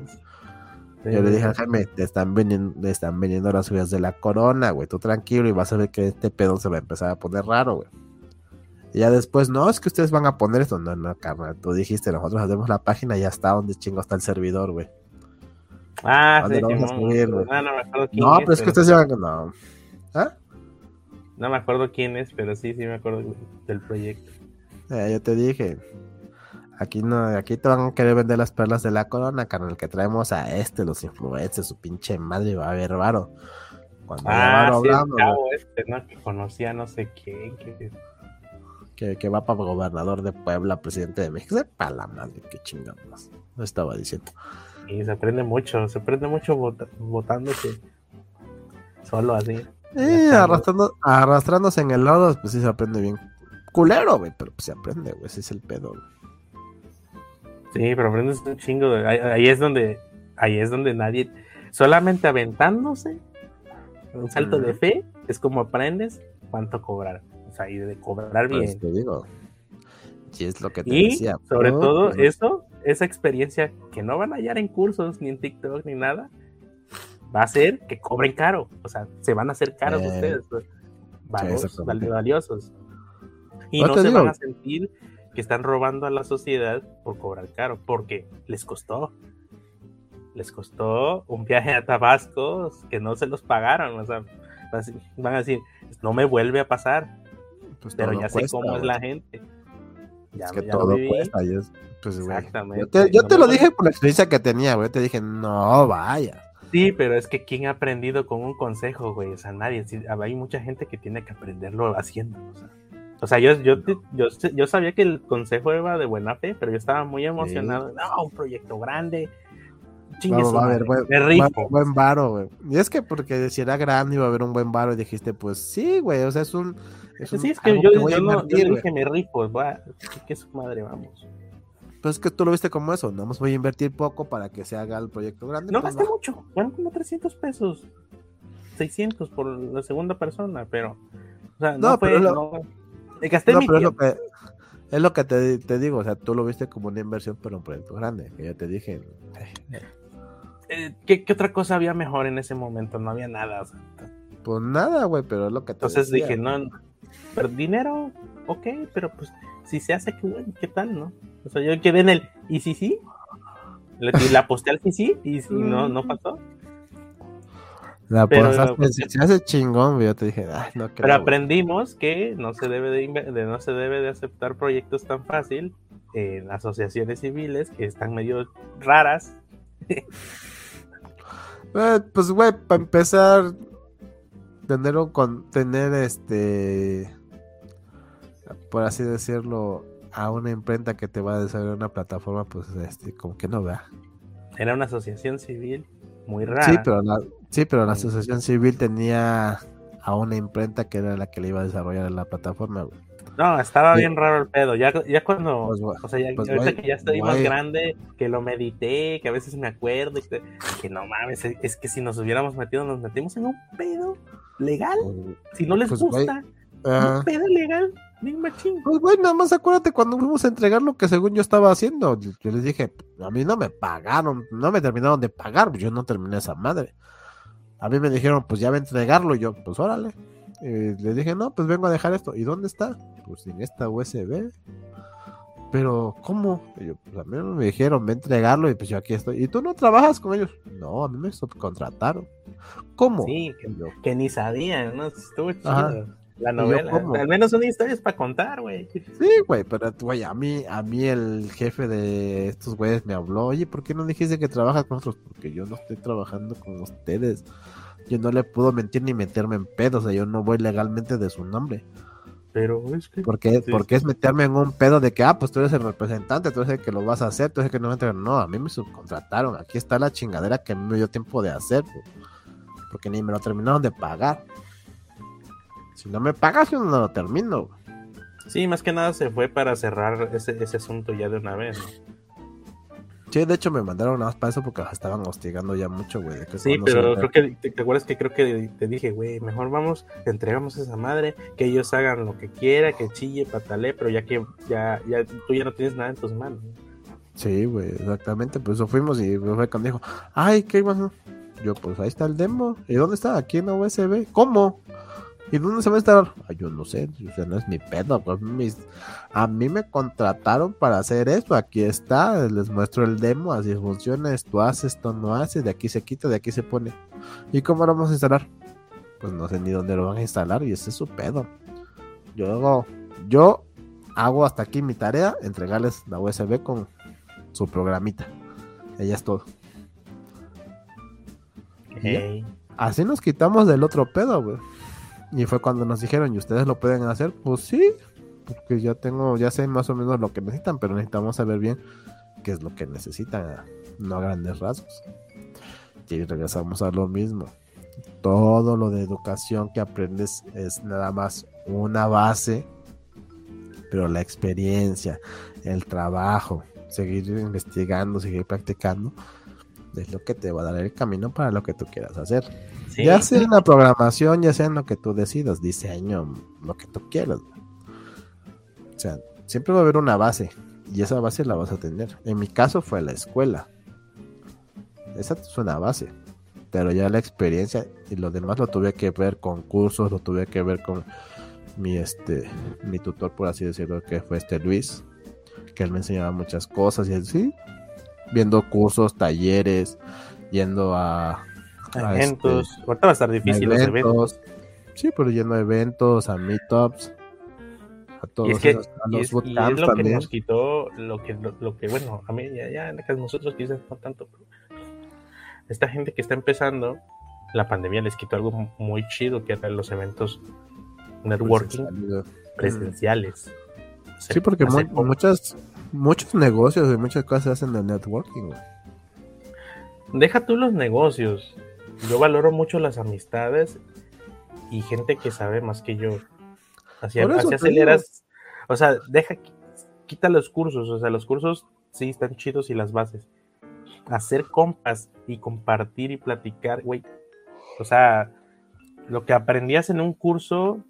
Yo le dije a Jaime, te están vendiendo, están vendiendo las joyas de la corona, güey, tú tranquilo y vas a ver que este pedo se va a empezar a poner raro, güey. Y ya después, no, es que ustedes van a poner esto. No, no, carnal, tú dijiste, nosotros hacemos la página y ya está donde chingo está el servidor, güey. Ah, sí, no, no, no, pero es que ustedes llevan, no. ¿Ah? No me acuerdo quién es, pero sí, sí me acuerdo del proyecto. Eh, yo te dije, aquí no, aquí te van a querer vender las perlas de la corona, carnal, que traemos a este, los influencers, su pinche madre va a ver raro. Cuando ah, sí, hablando, este, ¿no? Que conocía no sé quién, que... que... va para gobernador de Puebla, presidente de México. Para la madre, qué chingados. No estaba diciendo. Y se aprende mucho, se aprende mucho votándose solo así. Eh, arrastrando, arrastrándose en el lodo, pues sí se aprende bien. Culero, güey, pero pues se aprende, güey, ese es el pedo. Sí, pero aprendes un chingo, Ahí, es donde, ahí es donde nadie, solamente aventándose, un salto de fe, es como aprendes cuánto cobrar. O sea, y de cobrar pues bien. te digo. Sí, es lo que te y decía. Sobre todo eso, esa experiencia que no van a hallar en cursos, ni en TikTok, ni nada, va a ser que cobren caro. O sea, se van a hacer caros eh, ustedes. Pues, valiosos. Y no, se van a sentir que están robando a la sociedad por cobrar caro, porque les costó. Les costó un viaje a Tabasco que no se los pagaron. O sea, van a decir, no me vuelve a pasar. Pues pero ya sé cómo es la gente. Ya, es que todo cuesta. Pues, Exactamente. Yo te, lo dije por la experiencia que tenía, güey. Te dije, no vaya. Sí, pero es que ¿quién ha aprendido con un consejo, güey? O sea, nadie. hay mucha gente que tiene que aprenderlo haciendo. O sea, yo, yo, yo, sabía que el consejo era de buena fe, pero yo estaba muy emocionado. No, un proyecto grande. Chingue va, a haber buen, buen varo, güey. Y es que porque si era grande iba a haber un buen varo y dijiste, pues sí, güey, o sea, es un... sí, es que yo, yo, no, yo dije, me rifo, va, que su madre, vamos. Pues es que tú lo viste como eso, nada más voy a invertir poco para que se haga el proyecto grande. No pues gasté mucho, fueron como 300 pesos, 600 por la segunda persona, pero, o sea, no, fue, lo, no, gasté mi pero Es lo que, es lo que te, te, digo, o sea, tú lo viste como una inversión, pero un proyecto grande, que ya te dije. Eh, ¿qué, ¿qué, otra cosa había mejor en ese momento? No había nada. O sea, pues nada, güey, pero es lo que te Entonces dije, no, pero dinero, ok, pero pues si se hace, ¿qué, qué tal, no? O sea, yo quedé en el, ¿y si sí? la posté al sí y, y no, no pasó. La pero, se hace chingón, yo te dije, no Pero aprendimos que no se debe de, no se debe de aceptar proyectos tan fácil en asociaciones civiles que están medio raras. Eh, pues güey, para empezar tener un con tener este por así decirlo a una imprenta que te va a desarrollar una plataforma, pues este como que no vea. Era una asociación civil muy rara. Sí, pero la, sí, pero la asociación civil tenía a una imprenta que era la que le iba a desarrollar la plataforma. No, estaba bien raro el pedo. Ya, ya cuando, pues, o sea, ya, pues, ahorita que ya estoy más grande, que lo medité, que a veces me acuerdo, que, que no mames, es que si nos hubiéramos metido, nos metimos en un pedo legal. Pues, si no les gusta, un pedo legal. Pues bueno, nada más acuérdate cuando fuimos a entregar lo que según yo estaba haciendo. Yo les dije, a mí no me pagaron, no me terminaron de pagar, yo no terminé esa madre. A mí me dijeron, pues ya va a entregarlo, y yo, pues órale. Y les dije, no, pues vengo a dejar esto. ¿Y dónde está? Pues en esta USB. Pero, ¿cómo? Y yo, pues a mí me dijeron, ve a entregarlo y pues yo aquí estoy. ¿Y tú no trabajas con ellos? No, a mí me subcontrataron. ¿Cómo? Sí, que, ni sabían, ¿no? Estuvo chido. La novela. Al menos una historia es para contar, güey. Sí, güey, pero güey, a mí, a mí el jefe de estos güeyes me habló, oye, ¿por qué no dijiste que trabajas con nosotros? Porque yo no estoy trabajando con ustedes. Yo no le puedo mentir ni meterme en pedo, o sea, yo no voy legalmente de su nombre. Pero es que. Porque, porque es meterme en un pedo de que, ah, pues tú eres el representante, tú eres el que lo vas a hacer, tú eres el que no me No, a mí me subcontrataron. Aquí está la chingadera que a mí me dio tiempo de hacer, porque ni me lo terminaron de pagar. Si no me pagas, yo no lo termino. Sí, más que nada se fue para cerrar ese, ese asunto ya de una vez, Sí, de hecho me mandaron nada más para eso porque estaban hostigando ya mucho, güey. Sí, pero creo que, ¿te, acuerdas que creo que te dije, güey, mejor vamos, entregamos a esa madre, que ellos hagan lo que quiera, que chille, patale, pero ya que ya, ya tú ya no tienes nada en tus manos. Sí, güey, exactamente, pues eso fuimos y fue cuando dijo, ay, ¿qué iban? Yo, pues ahí está el demo. ¿Y dónde está? Aquí en USB. ¿Cómo? ¿Y dónde se va a estar? yo no sé, o sea, no es mi pedo. Pues a mí me contrataron para hacer esto. Aquí está, les muestro el demo, así funciona. Esto hace, esto no hace, de aquí se quita, de aquí se pone. ¿Y cómo lo vamos a instalar? Pues no sé ni dónde lo van a instalar y ese es su pedo. Yo hago, yo hago hasta aquí mi tarea, entregarles la USB con su programita. Ella es todo. Así nos quitamos del otro pedo, güey. Y fue cuando nos dijeron, ¿y ustedes lo pueden hacer? Pues sí, porque ya tengo, ya sé más o menos lo que necesitan, pero necesitamos saber bien qué es lo que necesitan, no a grandes rasgos. Y regresamos a lo mismo. Todo lo de educación que aprendes es nada más una base, pero la experiencia, el trabajo, seguir investigando, seguir practicando, es lo que te va a dar el camino para lo que tú quieras hacer. Ya sea en la programación, ya sea en lo que tú decidas, diseño, lo que tú quieras. O sea, siempre va a haber una base y esa base la vas a tener. En mi caso fue la escuela. Esa es una base. Pero ya la experiencia y lo demás lo tuve que ver con cursos, lo tuve que ver con mi este mi tutor por así decirlo que fue este Luis que él me enseñaba muchas cosas y así viendo cursos talleres yendo a eventos. Este, Ahorita va a estar difícil los eventos. Sí, pero yendo a eventos, a meetups, a todos y es a los bootcamps lo que nos quitó, lo que, lo, que bueno, a mí ya, ya nosotros quizás no tanto, esta gente que está empezando, la pandemia les quitó algo muy chido que eran los eventos networking presenciales. sí, porque muchas, muchos negocios y muchas cosas hacen de networking. Deja tú los negocios yo valoro mucho las amistades y gente que sabe más que yo. Así, aceleras. O sea, deja, quita los cursos. O sea, los cursos sí están chidos y las bases. Hacer compas y compartir y platicar, güey. O sea, lo que aprendías en un curso,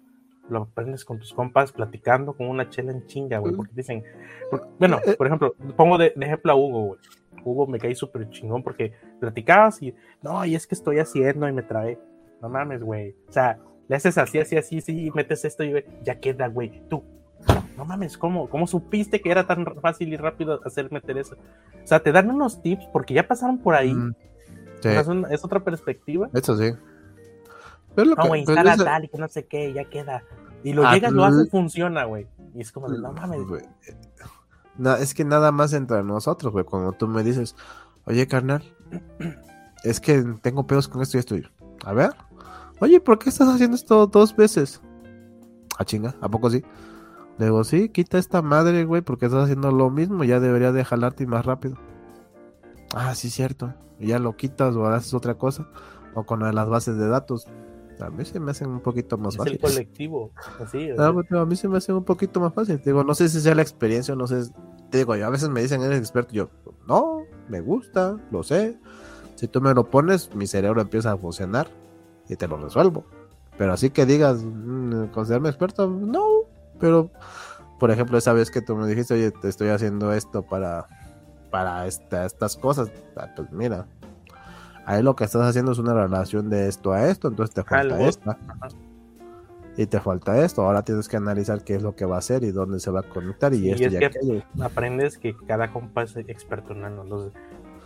lo aprendes con tus compas platicando con una chela en chinga, güey. Porque dicen, bueno, por ejemplo, pongo de, de ejemplo a Hugo, güey. Hugo me caí súper chingón porque platicabas y, no, y es que estoy haciendo y me trae. No mames, güey. O sea, le haces así, así, así, sí, metes esto y ya queda, güey. Tú, no mames, ¿cómo, ¿cómo supiste que era tan fácil y rápido hacer meter eso? O sea, te dan unos tips porque ya pasaron por ahí. Mm, es, otra perspectiva. Eso sí. Pero no, güey, instala tal y que no sé qué, ya queda. Y lo llegas, lo hace, funciona, güey. Y es como de, no mames. Es que nada más entre nosotros, güey. Cuando tú me dices, oye, carnal, es que tengo pedos con esto y esto. A ver, oye, ¿por qué estás haciendo esto dos veces? A ah, chinga, ¿a poco sí? Le digo, sí, quita esta madre, güey, porque estás haciendo lo mismo, ya debería de jalarte más rápido. Ah, sí, cierto. Ya lo quitas o haces otra cosa. O con las bases de datos. A mí se me hacen un poquito más fácil. Es el colectivo, así. Ah, a mí se me hacen un poquito más fácil. digo, no sé si sea la experiencia, no sé. Te digo, yo a veces me dicen, eres experto. Yo, no, me gusta, lo sé. Si tú me lo pones, mi cerebro empieza a funcionar y te lo resuelvo. Pero así que digas, mm, considerarme experto, no. Pero, por ejemplo, esa vez que tú me dijiste, oye, te estoy haciendo esto para, para estas cosas, ah, pues mira, ahí lo que estás haciendo es una relación de esto a esto, entonces te falta esto. Y te falta esto, ahora tienes que analizar qué es lo que va a hacer y dónde se va a conectar y, esto y aquello. Aprendes que cada compa es experto en algo,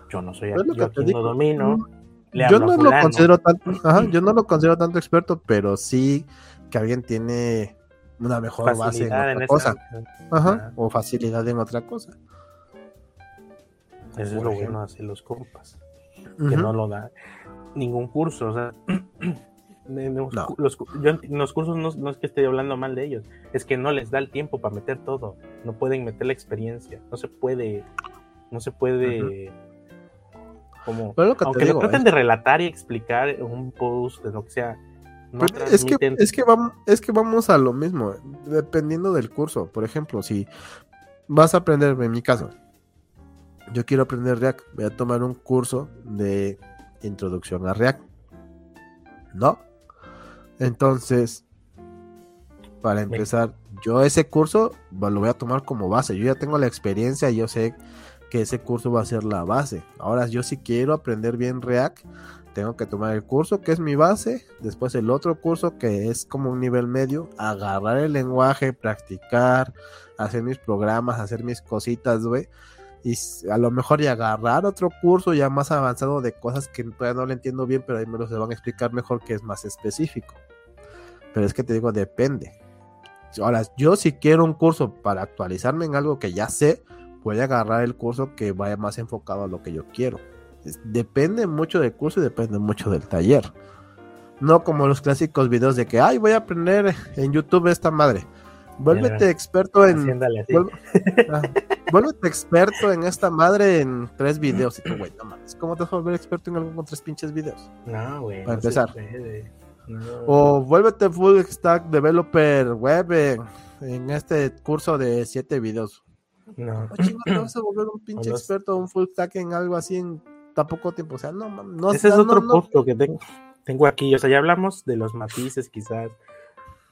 yo no soy yo aquí no domino. Yo no lo considero tanto, yo no lo considero tanto experto, pero sí que alguien tiene una mejor base en otra cosa. Ajá, o facilidad en otra cosa. Eso es lo bueno hacer los compas. Que no lo da ningún curso. O sea, los, yo, los cursos no, es que esté hablando mal de ellos, es que no les da el tiempo para meter todo. No pueden meter la experiencia. No se puede. No se puede. Como, aunque lo traten de relatar y explicar un post, de lo que sea. es, que, es, que vamos, es que vamos a lo mismo, dependiendo del curso. Por ejemplo, si vas a aprender, en mi caso, yo quiero aprender React, voy a tomar un curso de introducción a React. ¿No? Entonces, para empezar, yo ese curso lo voy a tomar como base. Yo ya tengo la experiencia, y yo sé que ese curso va a ser la base. Ahora, yo si quiero aprender bien React, tengo que tomar el curso que es mi base, después el otro curso que es como un nivel medio, agarrar el lenguaje, practicar, hacer mis programas, hacer mis cositas, güey. Y a lo mejor y agarrar otro curso ya más avanzado de cosas que todavía no le entiendo bien, pero ahí me lo se van a explicar mejor que es más específico. Pero es que te digo, depende. Ahora, yo si quiero un curso para actualizarme en algo que ya sé, voy a agarrar el curso que vaya más enfocado a lo que yo quiero. depende mucho del curso y depende mucho del taller. No como los clásicos videos de que, ay, voy a aprender en YouTube esta madre. Vuélvete experto en. Ah, vuélvete experto en esta madre en tres videos. Y tú, güey, no mames. ¿Cómo te vas a volver experto en algo con tres pinches videos? No, güey. Para empezar. O vuélvete full stack developer web en, este curso de siete videos. No. te vas a volver un pinche experto, un full stack en algo así en tan poco tiempo. O sea, no no Ese es otro punto que tengo, tengo aquí. O sea, ya hablamos de los matices, quizás,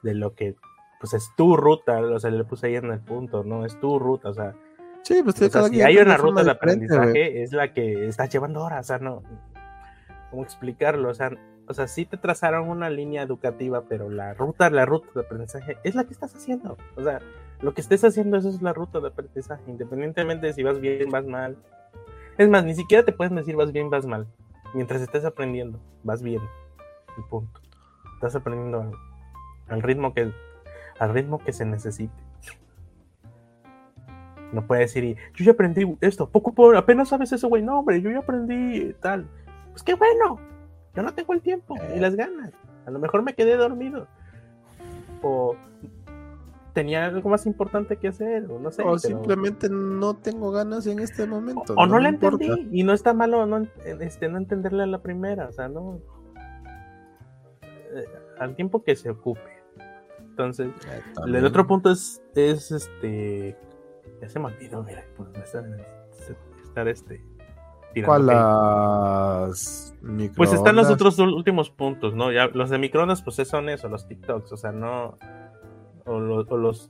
de lo que pues es tu ruta. O sea, le puse ahí en el punto, ¿no? Es tu ruta, o sea. Sí, pues si hay una ruta de aprendizaje, es la que estás llevando ahora, o sea, no. ¿Cómo explicarlo? O sea, o sea, sí te trazaron una línea educativa, pero la ruta, la ruta de aprendizaje es la que estás haciendo. O sea, lo que estés haciendo, eso es la ruta de aprendizaje, independientemente de si vas bien, vas mal. Es más, ni siquiera te pueden decir vas bien, vas mal. Mientras estés aprendiendo, vas bien. El punto. Estás aprendiendo al, ritmo que al ritmo que se necesite. No puede decir, yo ya aprendí esto, poco por, apenas sabes eso, güey. No, hombre, yo ya aprendí tal. Pues qué bueno, yo no tengo el tiempo y las ganas. A lo mejor me quedé dormido. O tenía algo más importante que hacer, o no sé. O simplemente no tengo ganas en este momento. O, no, la entendí, y no está malo no, este, no entenderla a la primera, o sea, no. Eh, al tiempo que se ocupe. Entonces, el otro punto es, es este. Ya se me olvidó, mira, pues estar, estar este. ¿Cuál las Pues están los otros últimos puntos, ¿no? Ya, los de microondas, pues son eso, los TikToks, o sea, no o, los, los,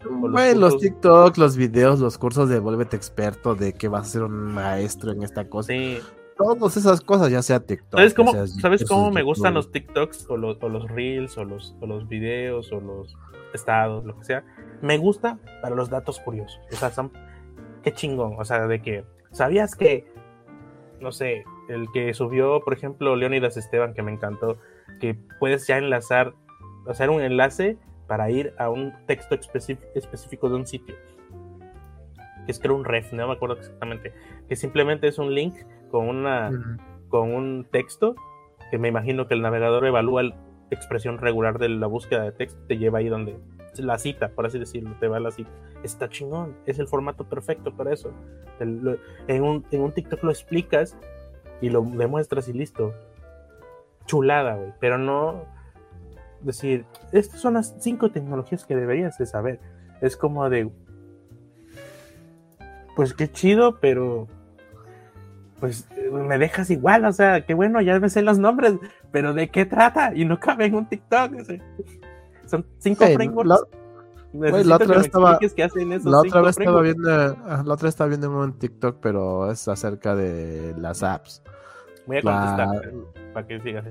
los TikTok, los videos, los cursos de Vuélvete Experto, de que vas a ser un maestro en esta cosa. todas esas cosas, ya sea TikTok. ¿Sabes cómo, ¿sabes cómo me gustan los TikToks o los, o los Reels o los, o los videos o los estados, lo que sea? Me gusta para los datos curiosos. O sea, son, qué chingón. O sea, de que, ¿sabías que, no sé, el que subió, por ejemplo, Leonidas Esteban, que me encantó, que puedes ya enlazar, hacer un enlace para ir a un texto específico de un sitio. Que es creo un ref, no me acuerdo exactamente. Que simplemente es un link con una con un texto que me imagino que el navegador evalúa la expresión regular de la búsqueda de texto, te lleva ahí donde la cita, por así decirlo, te va la cita. Está chingón, es el formato perfecto para eso. en, un, en un TikTok lo explicas y lo demuestras y listo. Chulada, güey. Pero no decir, estas son las cinco tecnologías que deberías de saber. Es como de, pues qué chido, pero pues me dejas igual, o sea, qué bueno, ya me sé los nombres, pero ¿de qué trata? Y no cabe en un TikTok. Son cinco frameworks. La, otra vez estaba, la otra vez estaba viendo, ah, la otra estaba viendo un TikTok, pero es acerca de las apps. Voy a contestar para que sigas.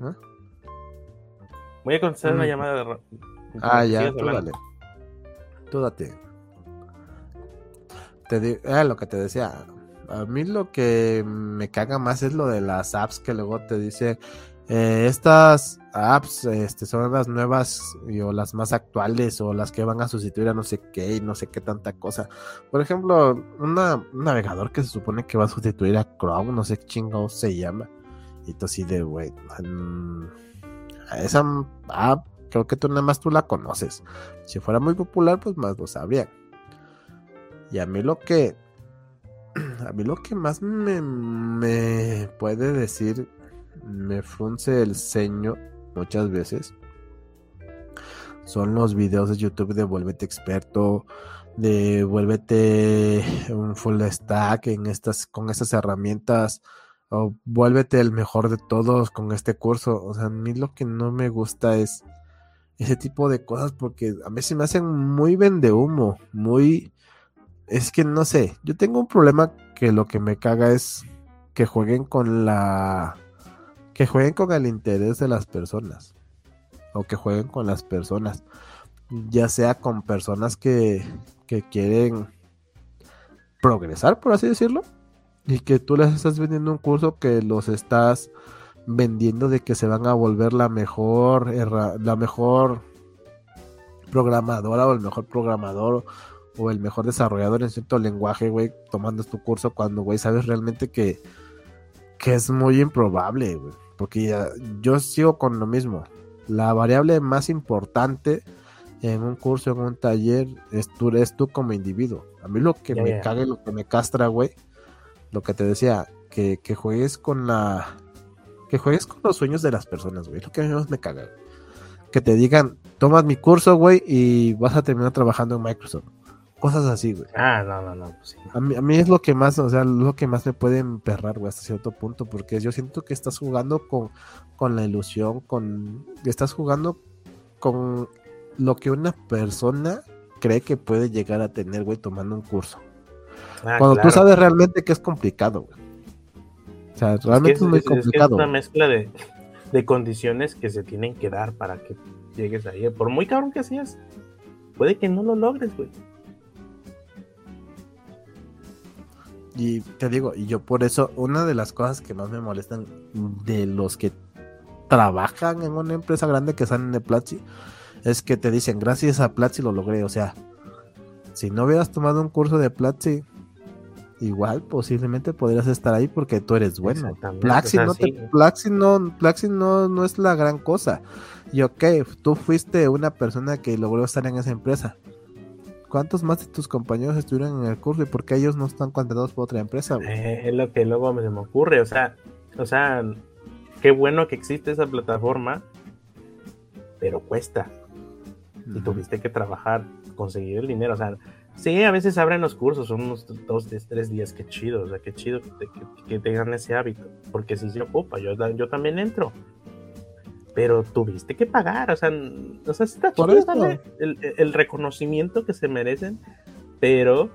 ¿Ah? Voy a contestar una mm. llamada de. Ah, ya, tú dale. Tú date. Te di... ah, lo que te decía. A mí lo que me caga más es lo de las apps que luego te dice. Eh, estas apps este, son las nuevas o las más actuales o las que van a sustituir a no sé qué y no sé qué tanta cosa. Por ejemplo, un navegador que se supone que va a sustituir a Chrome, no sé qué chingados se llama. Y tú así de, güey, esa app creo que tú nada más tú la conoces. Si fuera muy popular, pues más lo sabrían. Y a mí lo que, a mí lo que más me, me puede decir, me frunce el ceño muchas veces son los videos de YouTube de Vuélvete experto, de Vuélvete un full stack en estas, con estas herramientas, o Vuélvete el mejor de todos con este curso. O sea, a mí lo que no me gusta es ese tipo de cosas porque a veces me hacen muy vende humo, muy... Es que no sé, yo tengo un problema que lo que me caga es que jueguen con la que jueguen con el interés de las personas o que jueguen con las personas, ya sea con personas que, que quieren progresar, por así decirlo, y que tú les estás vendiendo un curso que los estás vendiendo de que se van a volver la mejor la mejor programadora o el mejor programador o el mejor desarrollador en cierto lenguaje, güey, tomando tu curso cuando, güey, sabes realmente que, que es muy improbable, güey. Porque yo sigo con lo mismo. La variable más importante en un curso, en un taller, es tú, eres tú como individuo. A mí lo que me caga, lo que me castra, güey, lo que te decía, que, juegues con la... Que juegues con los sueños de las personas, güey. Lo que a mí más me caga. Que te digan, tomas mi curso, güey, y vas a terminar trabajando en Microsoft. Cosas así, güey. Ah, no, no, no. Pues a, mí, a mí es lo que más, o sea, lo que más me puede emperrar, güey, hasta cierto punto, porque yo siento que estás jugando con, con la ilusión, con... Estás jugando con lo que una persona cree que puede llegar a tener, güey, tomando un curso. Ah, Cuando tú sabes realmente que es complicado, güey. O sea, realmente es, muy complicado. Es, una mezcla de, de condiciones que se tienen que dar para que llegues ahí. Por muy cabrón que seas, puede que no lo logres, güey. Y te digo, y yo por eso, una de las cosas que más me molestan de los que trabajan en una empresa grande que salen de Platzi, es que te dicen, gracias a Platzi lo logré. O sea, si no hubieras tomado un curso de Platzi, igual posiblemente podrías estar ahí porque tú eres bueno. Platzi, no, no, no, no es la gran cosa. Y ok, tú fuiste una persona que logró estar en esa empresa. ¿Cuántos más de tus compañeros estuvieron en el curso y por qué ellos no están contratados por otra empresa? Eh, es lo que luego me, me ocurre, o sea, o sea, qué bueno que existe esa plataforma, pero cuesta. Y tuviste que trabajar, conseguir el dinero, o sea, sí, a veces abren los cursos, son unos dos, tres días, qué chido, o sea, qué chido que, que, tengan ese hábito, porque si se ocupa, yo, yo también entro, pero tuviste que pagar, o sea, o sea está chido, el, reconocimiento que se merecen, pero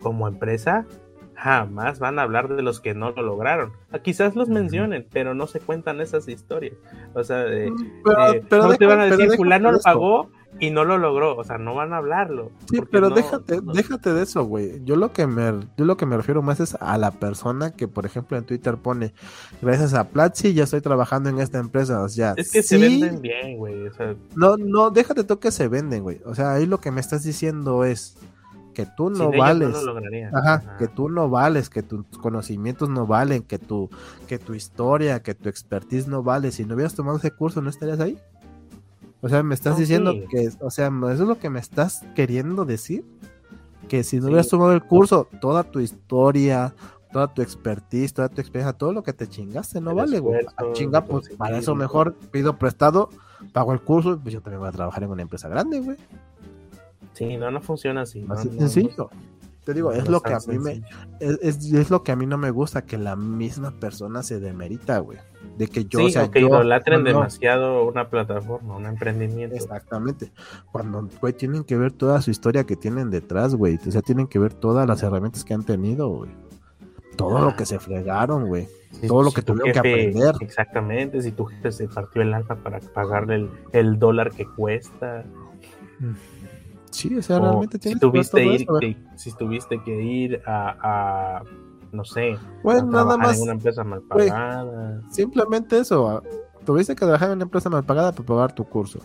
como empresa jamás van a hablar de los que no lo lograron. Ah, quizás los mencionen, pero no se cuentan esas historias. O sea, de, mm, pero, no te van a decir, fulano lo pagó y no lo logró, o sea, no van a hablarlo. Sí, pero déjate, déjate de eso, güey. Yo lo que me, yo lo que me refiero más es a la persona que, por ejemplo, en Twitter pone, gracias a Platzi ya estoy trabajando en esta empresa, o sea, es que se venden bien, güey. No, no, déjate tú que se venden, güey. O sea, ahí lo que me estás diciendo es que tú no vales, Ajá, que tú no vales, que tus conocimientos no valen, que tu, que tu historia, que tu expertise no vale. Si no hubieras tomado ese curso, ¿no estarías ahí? O sea, me estás diciendo que, o sea, eso es lo que me estás queriendo decir. Que si no hubieras tomado el curso, toda tu historia, toda tu expertise, toda tu experiencia, todo lo que te chingaste no vale, güey. Ah, chinga, pues para eso mejor pido prestado, pago el curso pues yo también voy a trabajar en una empresa grande, güey. Sí, no, no funciona así. Así sencillo. Te digo, es lo que a mí me es, lo que a mí no me gusta que la misma persona se demerita, güey. De que yo, o sea, que idolatren demasiado una plataforma, un emprendimiento. Exactamente. Cuando, güey, tienen que ver toda su historia que tienen detrás, güey. O sea, tienen que ver todas las herramientas que han tenido, güey. Todo lo que se fregaron, güey. todo lo que tuvieron que aprender. Exactamente. Si tu jefe se partió el alma para pagarle el, el dólar que cuesta. Mm. Sí, o sea, realmente si tuviste, ir, que, si tuviste que ir a, no sé, bueno, nada más, en una empresa mal pagada. simplemente eso. Ah, tuviste que trabajar en una empresa mal pagada para pagar tu curso.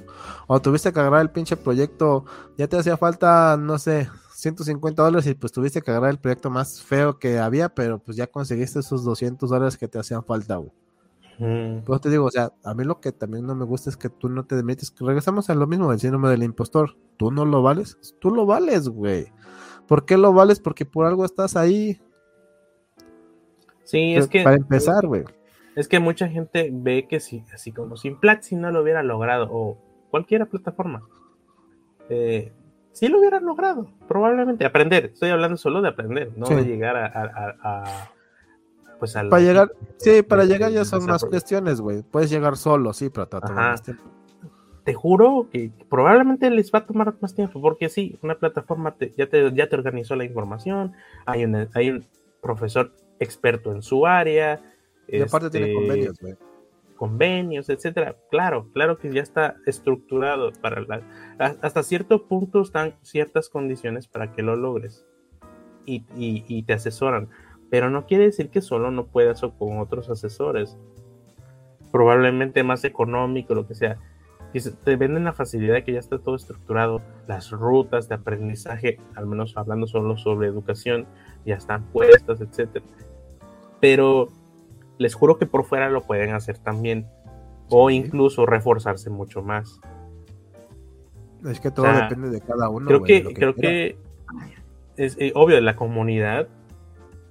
O tuviste que agarrar el pinche proyecto, ya te hacía falta, no sé, 150 dólares y pues tuviste que agarrar el proyecto más feo que había, pero pues ya conseguiste esos 200 dólares que te hacían falta, güey. Pues te digo, o sea, a mí lo que también no me gusta es que tú no te demites. Regresamos a lo mismo del síndrome del impostor. Tú no lo vales, tú lo vales, güey. ¿Por qué lo vales? Porque por algo estás ahí. Sí, es que. Para empezar, güey. Es que mucha gente ve que si, así como sin Platzi no lo hubiera logrado, o cualquier plataforma, eh, sí lo hubiera logrado, probablemente. Aprender, estoy hablando solo de aprender, no de llegar a pues para llegar, sí, para llegar ya son más cuestiones, güey. Puedes llegar solo, sí, pero te va a tomar más tiempo. Te juro que probablemente les va a tomar más tiempo, porque sí, una plataforma ya, te, ya te organizó la información, hay un, hay un profesor experto en su área. Y aparte tiene este, convenios, güey. Convenios, etcétera. Claro, claro que ya está estructurado para la, hasta cierto punto están ciertas condiciones para que lo logres y, y te asesoran pero no quiere decir que solo no puedas o con otros asesores. Probablemente más económico, lo que sea. te venden la facilidad que ya está todo estructurado, las rutas de aprendizaje, al menos hablando solo sobre educación, ya están puestas, etc. Pero les juro que por fuera lo pueden hacer también, o incluso reforzarse mucho más. Es que todo depende de cada uno. Creo que, creo que es eh, obvio, la comunidad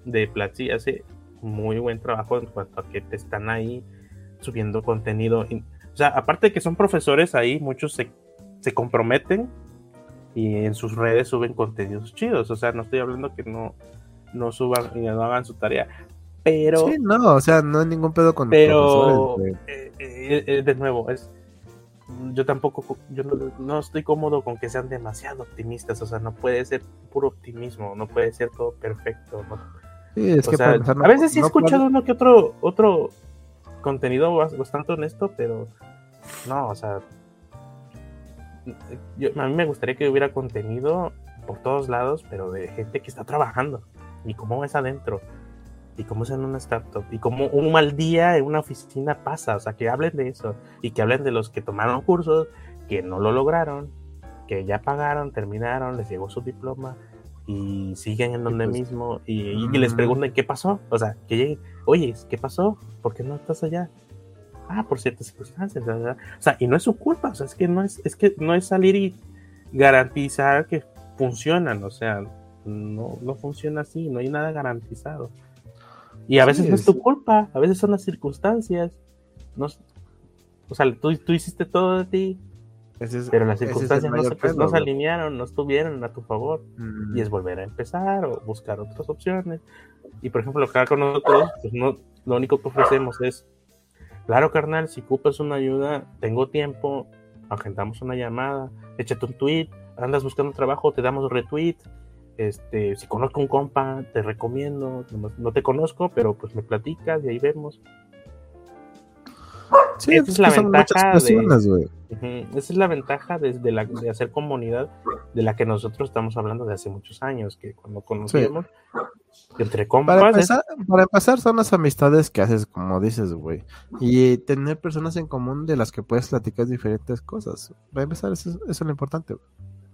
de Platzi hace muy buen trabajo en cuanto a que te están ahí subiendo contenido. O sea, aparte de que son profesores ahí, muchos se, se comprometen y en sus redes suben contenidos chidos. O sea, no estoy hablando que no, no suban y no hagan su tarea. Pero. Sí, no, o sea, no hay ningún pedo con Pero. Eh, eh, eh, de nuevo, es. Yo tampoco, yo no, no, estoy cómodo con que sean demasiado optimistas, o sea, no puede ser puro optimismo, no puede ser todo perfecto, no, a veces sí he escuchado uno que otro, otro contenido bastante honesto, pero no, o sea, a mí me gustaría que hubiera contenido por todos lados, pero de gente que está trabajando y cómo es adentro y cómo es en una startup y cómo un mal día en una oficina pasa, o sea, que hablen de eso y que hablen de los que tomaron cursos, que no lo lograron, que ya pagaron, terminaron, les llegó su diploma y siguen en donde pues, mismo y, les preguntan qué pasó, o sea, que lleguen, oye, ¿qué pasó? ¿Por qué no estás allá? Ah, por ciertas circunstancias, o sea, y no es su culpa, o sea, es que no es, es que no es salir y garantizar que funcionan, o sea, no, no funciona así, no hay nada garantizado. Y a veces no es tu culpa, a veces son las circunstancias. No, o sea, tú, tú hiciste todo de ti, pero las circunstancias no, se, no, se, alinearon, no estuvieron a tu favor. Y es volver a empezar o buscar otras opciones. Y por ejemplo, acá con nosotros, pues no, lo único que ofrecemos es, claro carnal, si ocupas una ayuda, tengo tiempo, agendamos una llamada, échate un tweet, andas buscando trabajo, te damos retweet, este, si conozco un compa, te recomiendo, no, te conozco, pero pues me platicas y ahí vemos. Sí, esa es la ventaja de, esa es la ventaja desde la, de hacer comunidad de la que nosotros estamos hablando de hace muchos años, que cuando conocemos entre compas. Para empezar, para empezar, son las amistades que haces, como dices, güey. Y tener personas en común de las que puedes platicar diferentes cosas. Para empezar, eso, es lo importante.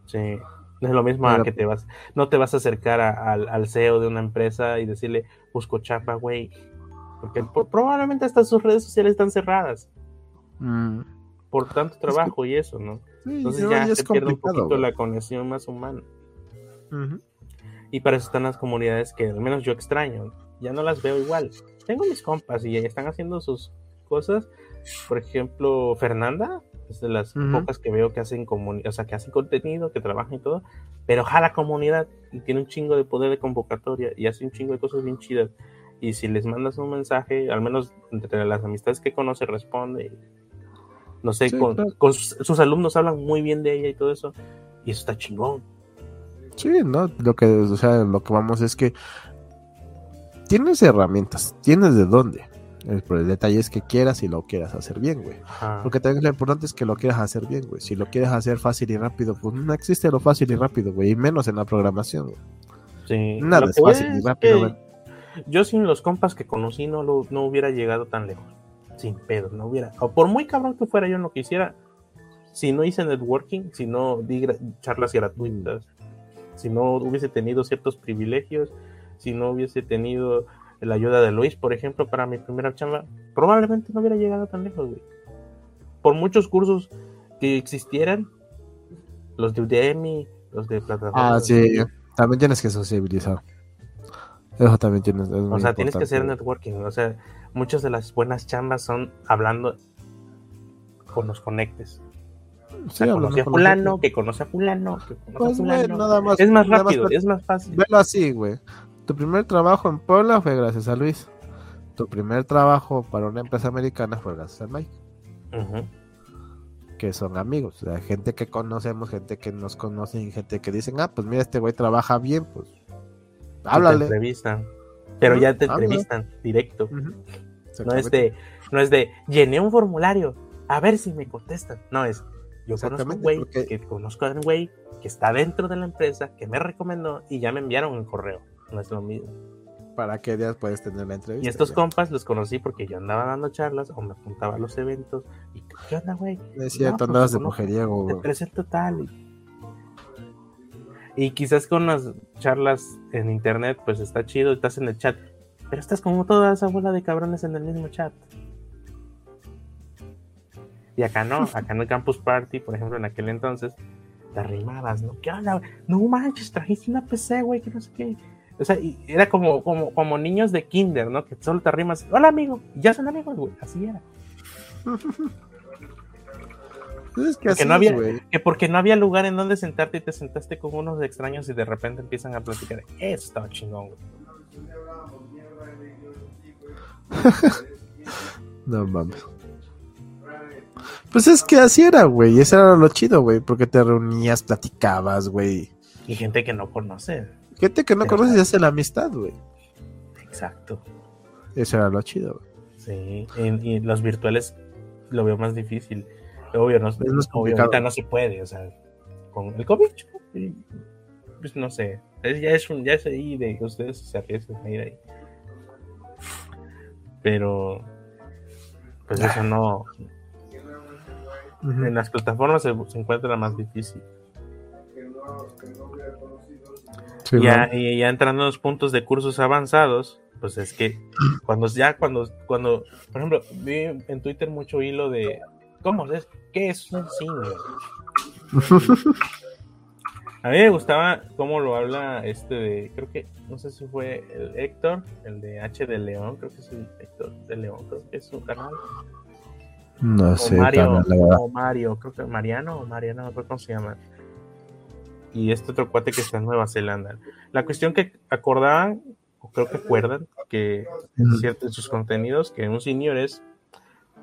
Sí. No es lo mismo a que te vas, no te vas a acercar al CEO de una empresa y decirle, busco chapa, güey. Porque probablemente hasta sus redes sociales están cerradas. Mm. Por tanto trabajo y eso, ¿no? Entonces ya se pierde un poquito la conexión más humana. Y para eso están las comunidades que al menos yo extraño. Ya no las veo igual. Tengo mis compas y están haciendo sus cosas. Por ejemplo, Fernanda es de las pocas que veo que hacen o sea, que hacen contenido, que trabajan y todo, pero jala comunidad y tiene un chingo de poder de convocatoria y hace un chingo de cosas bien chidas. Y si les mandas un mensaje, al menos entre las amistades que conoce, responde. No sé, con, sus, alumnos hablan muy bien de ella y todo eso. Y eso está chingón. Sí, ¿no? Lo que, o sea, lo que vamos es que tienes herramientas, tienes de dónde. El, el detalle es que quieras y lo quieras hacer bien, güey. Porque también lo importante es que lo quieras hacer bien, güey. Si lo quieres hacer fácil y rápido, pues no existe lo fácil y rápido, güey. Y menos en la programación, güey. Sí. Nada es fácil y rápido, güey. Yo sin los compas que conocí no, lo, no hubiera llegado tan lejos. Sin pedo, no hubiera. O por muy cabrón que fuera yo no quisiera. Si no hice networking, si no di charlas gratuitas, si no hubiese tenido ciertos privilegios, si no hubiese tenido la ayuda de Luis, por ejemplo, para mi primera chamba, probablemente no hubiera llegado tan lejos, güey. Por muchos cursos que existieran, los de Udemy, los de plataforma. Ah, sí, también tienes que sociabilizar. Eso también tienes. o sea, tienes que hacer networking. O sea, muchas de las buenas chambas son hablando con los conectes. Sí, a fulano, que conoce a fulano, que conoce a pues, fulano. es más rápido, es más fácil. Velo así, güey. Tu primer trabajo en Puebla fue gracias a Luis. Tu primer trabajo para una empresa americana fue gracias a Mike. Que son amigos, o sea, gente que conocemos, gente que nos conocen, gente que dicen, ah, pues mira, este güey trabaja bien, pues háblale. Te entrevistan. Pero ya te entrevistan directo. No es de, no es de, llené un formulario, a ver si me contestan. No, es, yo conozco a un güey, que conozco a un güey que está dentro de la empresa, que me recomendó y ya me enviaron un correo. No es lo mismo. ¿Para qué días puedes tener la entrevista? Y estos compas los conocí porque yo andaba dando charlas o me apuntaba a los eventos. ¿Y qué onda, güey? Es cierto, pues, andabas de mujeriego, Te presento tal. Y quizás con las charlas en internet, pues está chido, estás en el chat. Pero estás como toda esa bola de cabrones en el mismo chat. Y acá no, acá en el Campus Party, por ejemplo, en aquel entonces, te arrimabas, ¿no? ¿Qué onda? No manches, trajiste una PC, güey, que no sé qué. O sea, y era como, como, como niños de kinder, ¿no? Que solo te arrimas, hola amigo, y ya son amigos, güey, así era. Pues que, no había, que porque no había lugar en donde sentarte y te sentaste con unos extraños y de repente empiezan a platicar. Eso estaba chingón, güey. no mames. Pues es que así era, güey. Eso era lo chido, güey. Porque te reunías, platicabas, güey. Y gente que no conoce. Gente que no conoce y hace la amistad, güey. Exacto. Eso era lo chido, güey. Sí. Y, y los virtuales lo veo más difícil obvio, no, ahorita no se puede, o sea, con el COVID, pues no sé, ya es un, ya es ahí de que ustedes se arriesgan a ir ahí. Pero, pues eso no. En las plataformas se, encuentra más difícil. ya, y ya entrando en los puntos de cursos avanzados, pues es que cuando ya, cuando, cuando, por ejemplo, vi en Twitter mucho hilo de, ¿Cómo es? ¿Qué es un senior? A mí me gustaba cómo lo habla este de, creo que, no sé si fue el Héctor, el de H de León, creo que es el Héctor de León, creo que es su canal. No sé. Mario, o Mario, creo que Mariano o Mariano, no sé cómo se llama. Y este otro cuate que está en Nueva Zelanda. La cuestión que acordaban, o creo que acuerdan, que en, cierto, en sus contenidos, que un senior es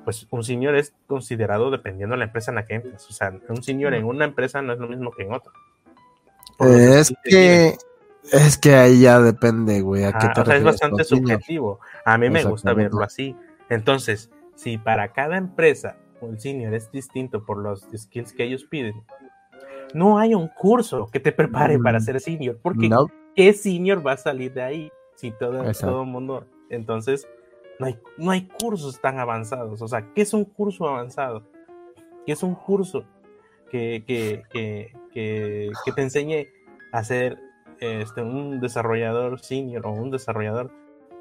pues un senior es considerado dependiendo de la empresa en la que entres. O sea, un senior en una empresa no es lo mismo que en otra. es que Es que ahí ya depende, güey. ¿a qué te o sea, es bastante subjetivo. A mí me gusta verlo así. Entonces, si para cada empresa un senior es distinto por los skills que ellos piden, no hay un curso que te prepare para mm, ser senior, porque ¿qué senior va a salir de ahí? Si todo, todo el mundo. Entonces, no hay, no hay cursos tan avanzados. O sea, ¿qué es un curso avanzado? ¿Qué es un curso que, que, que, que te enseñe a ser este, un desarrollador senior o un desarrollador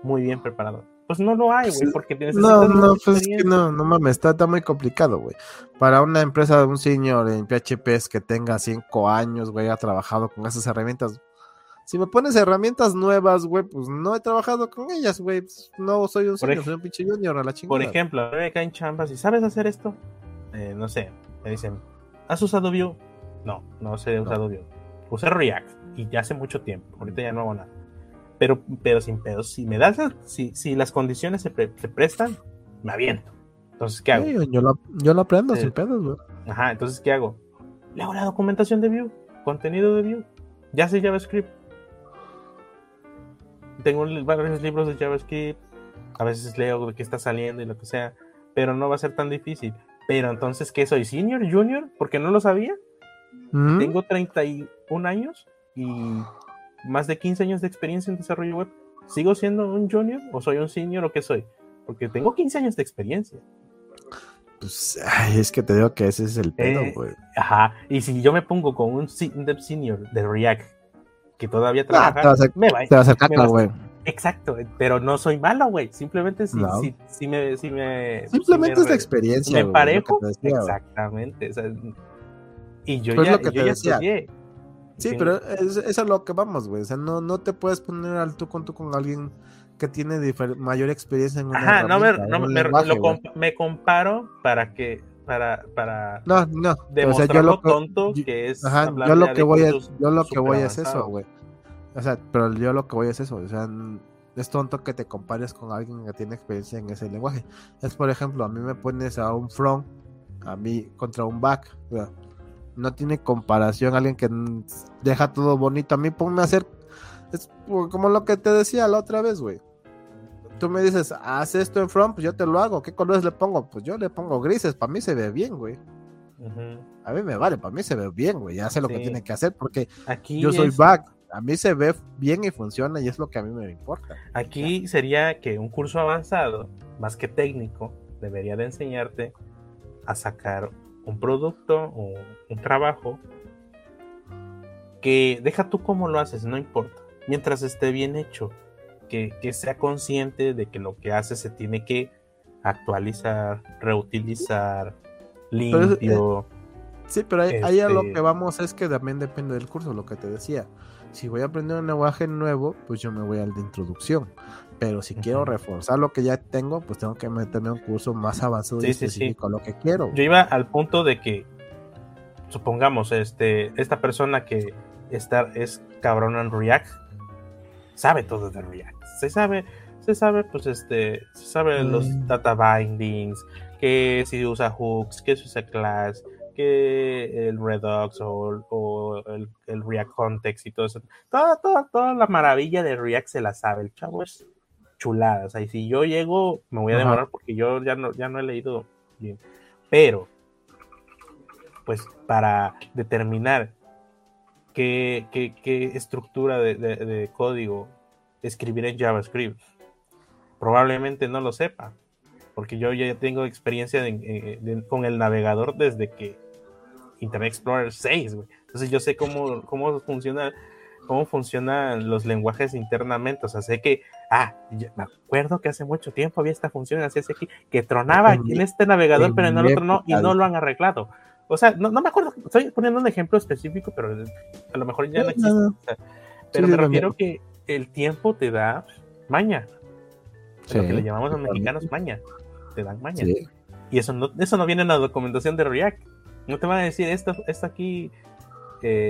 muy bien preparado. Pues no lo hay, güey, porque tienes No, no, pues es que no, no mames, está, está muy complicado, güey. Para una empresa de un senior en PHP es que tenga cinco años, güey, ha trabajado con esas herramientas. Si me pones herramientas nuevas, güey, pues no he trabajado con ellas, güey. Pues no soy un senior, soy un pinche junior a la chingada. Por ejemplo, me caen chambas y ¿sabes hacer esto? Eh, no sé, me dicen, ¿has usado Vue? No, no sé he usado Vue. Usé React y ya hace mucho tiempo. Ahorita ya no hago nada. Pero, pero sin pedos, si me das, si, si las condiciones se, prestan, me aviento. Entonces, ¿qué hago? yo, lo, yo, lo, aprendo sin pedos, güey. Ajá, entonces, ¿qué hago? Le hago la documentación de Vue, contenido de Vue. Ya sé JavaScript. Tengo varios libros de JavaScript. A veces leo de qué está saliendo y lo que sea. Pero no va a ser tan difícil. Pero entonces, ¿qué soy? ¿Senior? ¿Junior? Porque no lo sabía. ¿Mm? Tengo 31 años y más de 15 años de experiencia en desarrollo web, ¿sigo siendo un junior o soy un senior o qué soy? Porque tengo 15 años de experiencia. Pues es que te digo que ese es el pedo, eh, güey. ajá, y si yo me pongo con un senior de React que todavía ah, trabaja, te vas a, me va, te vas a caca, güey. Exacto, pero no soy malo, güey. Simplemente si, si, me, si me. Simplemente es la experiencia. Me parejo. Exactamente. y yo ya, yo ya estudié. Sí, pero es, es, a lo que vamos, güey. O sea, no, no te puedes poner al tú con tú con alguien que tiene mayor experiencia en una Ajá, no, me, no me, me, comparo para que para para no no demostrar o sea, yo lo, tonto que es ajá, yo lo que voy yo lo que voy es eso güey o sea pero yo lo que voy es eso o sea es tonto que te compares con alguien que tiene experiencia en ese lenguaje es por ejemplo a mí me pones a un front a mí contra un back no tiene comparación. Alguien que deja todo bonito. A mí ponme a hacer. Es como lo que te decía la otra vez, güey. Tú me dices, haz esto en front, pues yo te lo hago. ¿Qué colores le pongo? Pues yo le pongo grises. Para mí se ve bien, güey. A mí me vale, para mí se ve bien, güey. Ya sé lo que tiene que hacer porque Aquí yo soy back. A mí se ve bien y funciona y es lo que a mí me importa. Aquí sería que un curso avanzado, más que técnico, debería de enseñarte a sacar un producto o un trabajo que deja tú cómo lo haces, no importa, mientras esté bien hecho, que, sea consciente de que lo que hace se tiene que actualizar, reutilizar, limpio. Eh, sí, pero ahí, a lo este que vamos es que también depende del curso, lo que te decía. Si voy a aprender un lenguaje nuevo, pues yo me voy al de introducción. Pero si quiero reforzar lo que ya tengo, pues tengo que meterme a un curso más avanzado y específico lo que quiero. Yo iba al punto de que, supongamos, este, esta persona que está, es cabrón en React, sabe todo de React. Se sabe, se sabe, pues este, se sabe los mm. data bindings, que si usa hooks, que si usa class, que el Redux o, el, el, React Context y todo eso. Toda, toda, toda la maravilla de React se la sabe. El chavo es chulada. O sea, y si yo llego, me voy a demorar porque yo ya no, ya no he leído bien. Pero, pues para determinar qué, qué, estructura de, código escribir en JavaScript, probablemente no lo sepa. Porque yo ya tengo experiencia con el navegador desde que Internet Explorer 6, Entonces yo sé cómo, cómo funciona cómo funcionan los lenguajes internamente. O sea, sé que, ah, me acuerdo que hace mucho tiempo había esta función así, así aquí, que tronaba aquí en este navegador, pero en el otro no, y no lo han arreglado. O sea, no, me acuerdo, estoy poniendo un ejemplo específico, pero a lo mejor ya no existe. pero me refiero que el tiempo te da maña. Lo que le llamamos los mexicanos maña. Te dan maña. Y eso no, eso no viene en la documentación de React. No te van a decir, esto, esto aquí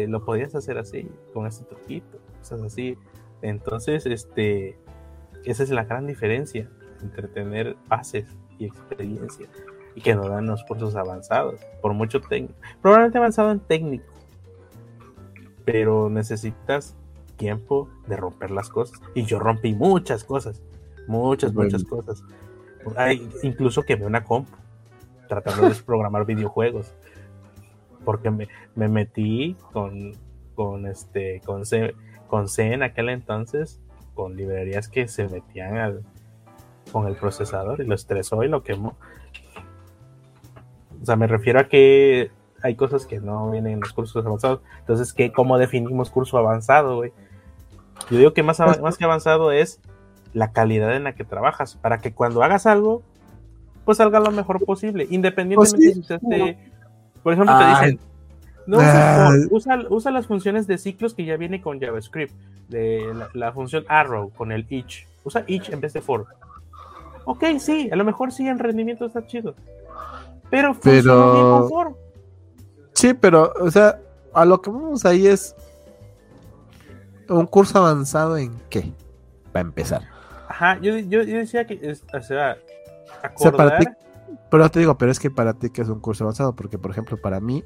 lo podías hacer así, con este truquito, cosas así. Entonces, este, esa es la gran diferencia entre tener bases y experiencia y que no dan los cursos avanzados, por mucho técnico, probablemente avanzado en técnico, pero necesitas tiempo de romper las cosas. Y yo rompí muchas cosas, muchas, muchas cosas. Hay, incluso quemé una compu tratando de programar videojuegos. Porque me, me metí con, con este, con C, con C en aquel entonces, con librerías que se metían al, con el procesador y lo estresó y lo quemó. O sea, me refiero a que hay cosas que no vienen en los cursos avanzados. Entonces, ¿qué, ¿cómo definimos curso avanzado, güey? Yo digo que más, pues, más que avanzado es la calidad en la que trabajas, para que cuando hagas algo, pues salga lo mejor posible, independientemente pues si por ejemplo, te dicen, no, usa, usa, las funciones de ciclos que ya viene con JavaScript, de la, función arrow con el each. Usa each en vez de for. Ok, sí, a lo mejor sí en rendimiento está chido. Pero, pero... Sí, pero, o sea, a lo que vamos ahí es un curso avanzado en qué, para empezar. Ajá, yo, yo, decía que, o sea, acordar... pero te digo, pero es que para ti que es un curso avanzado, porque por ejemplo, para mí,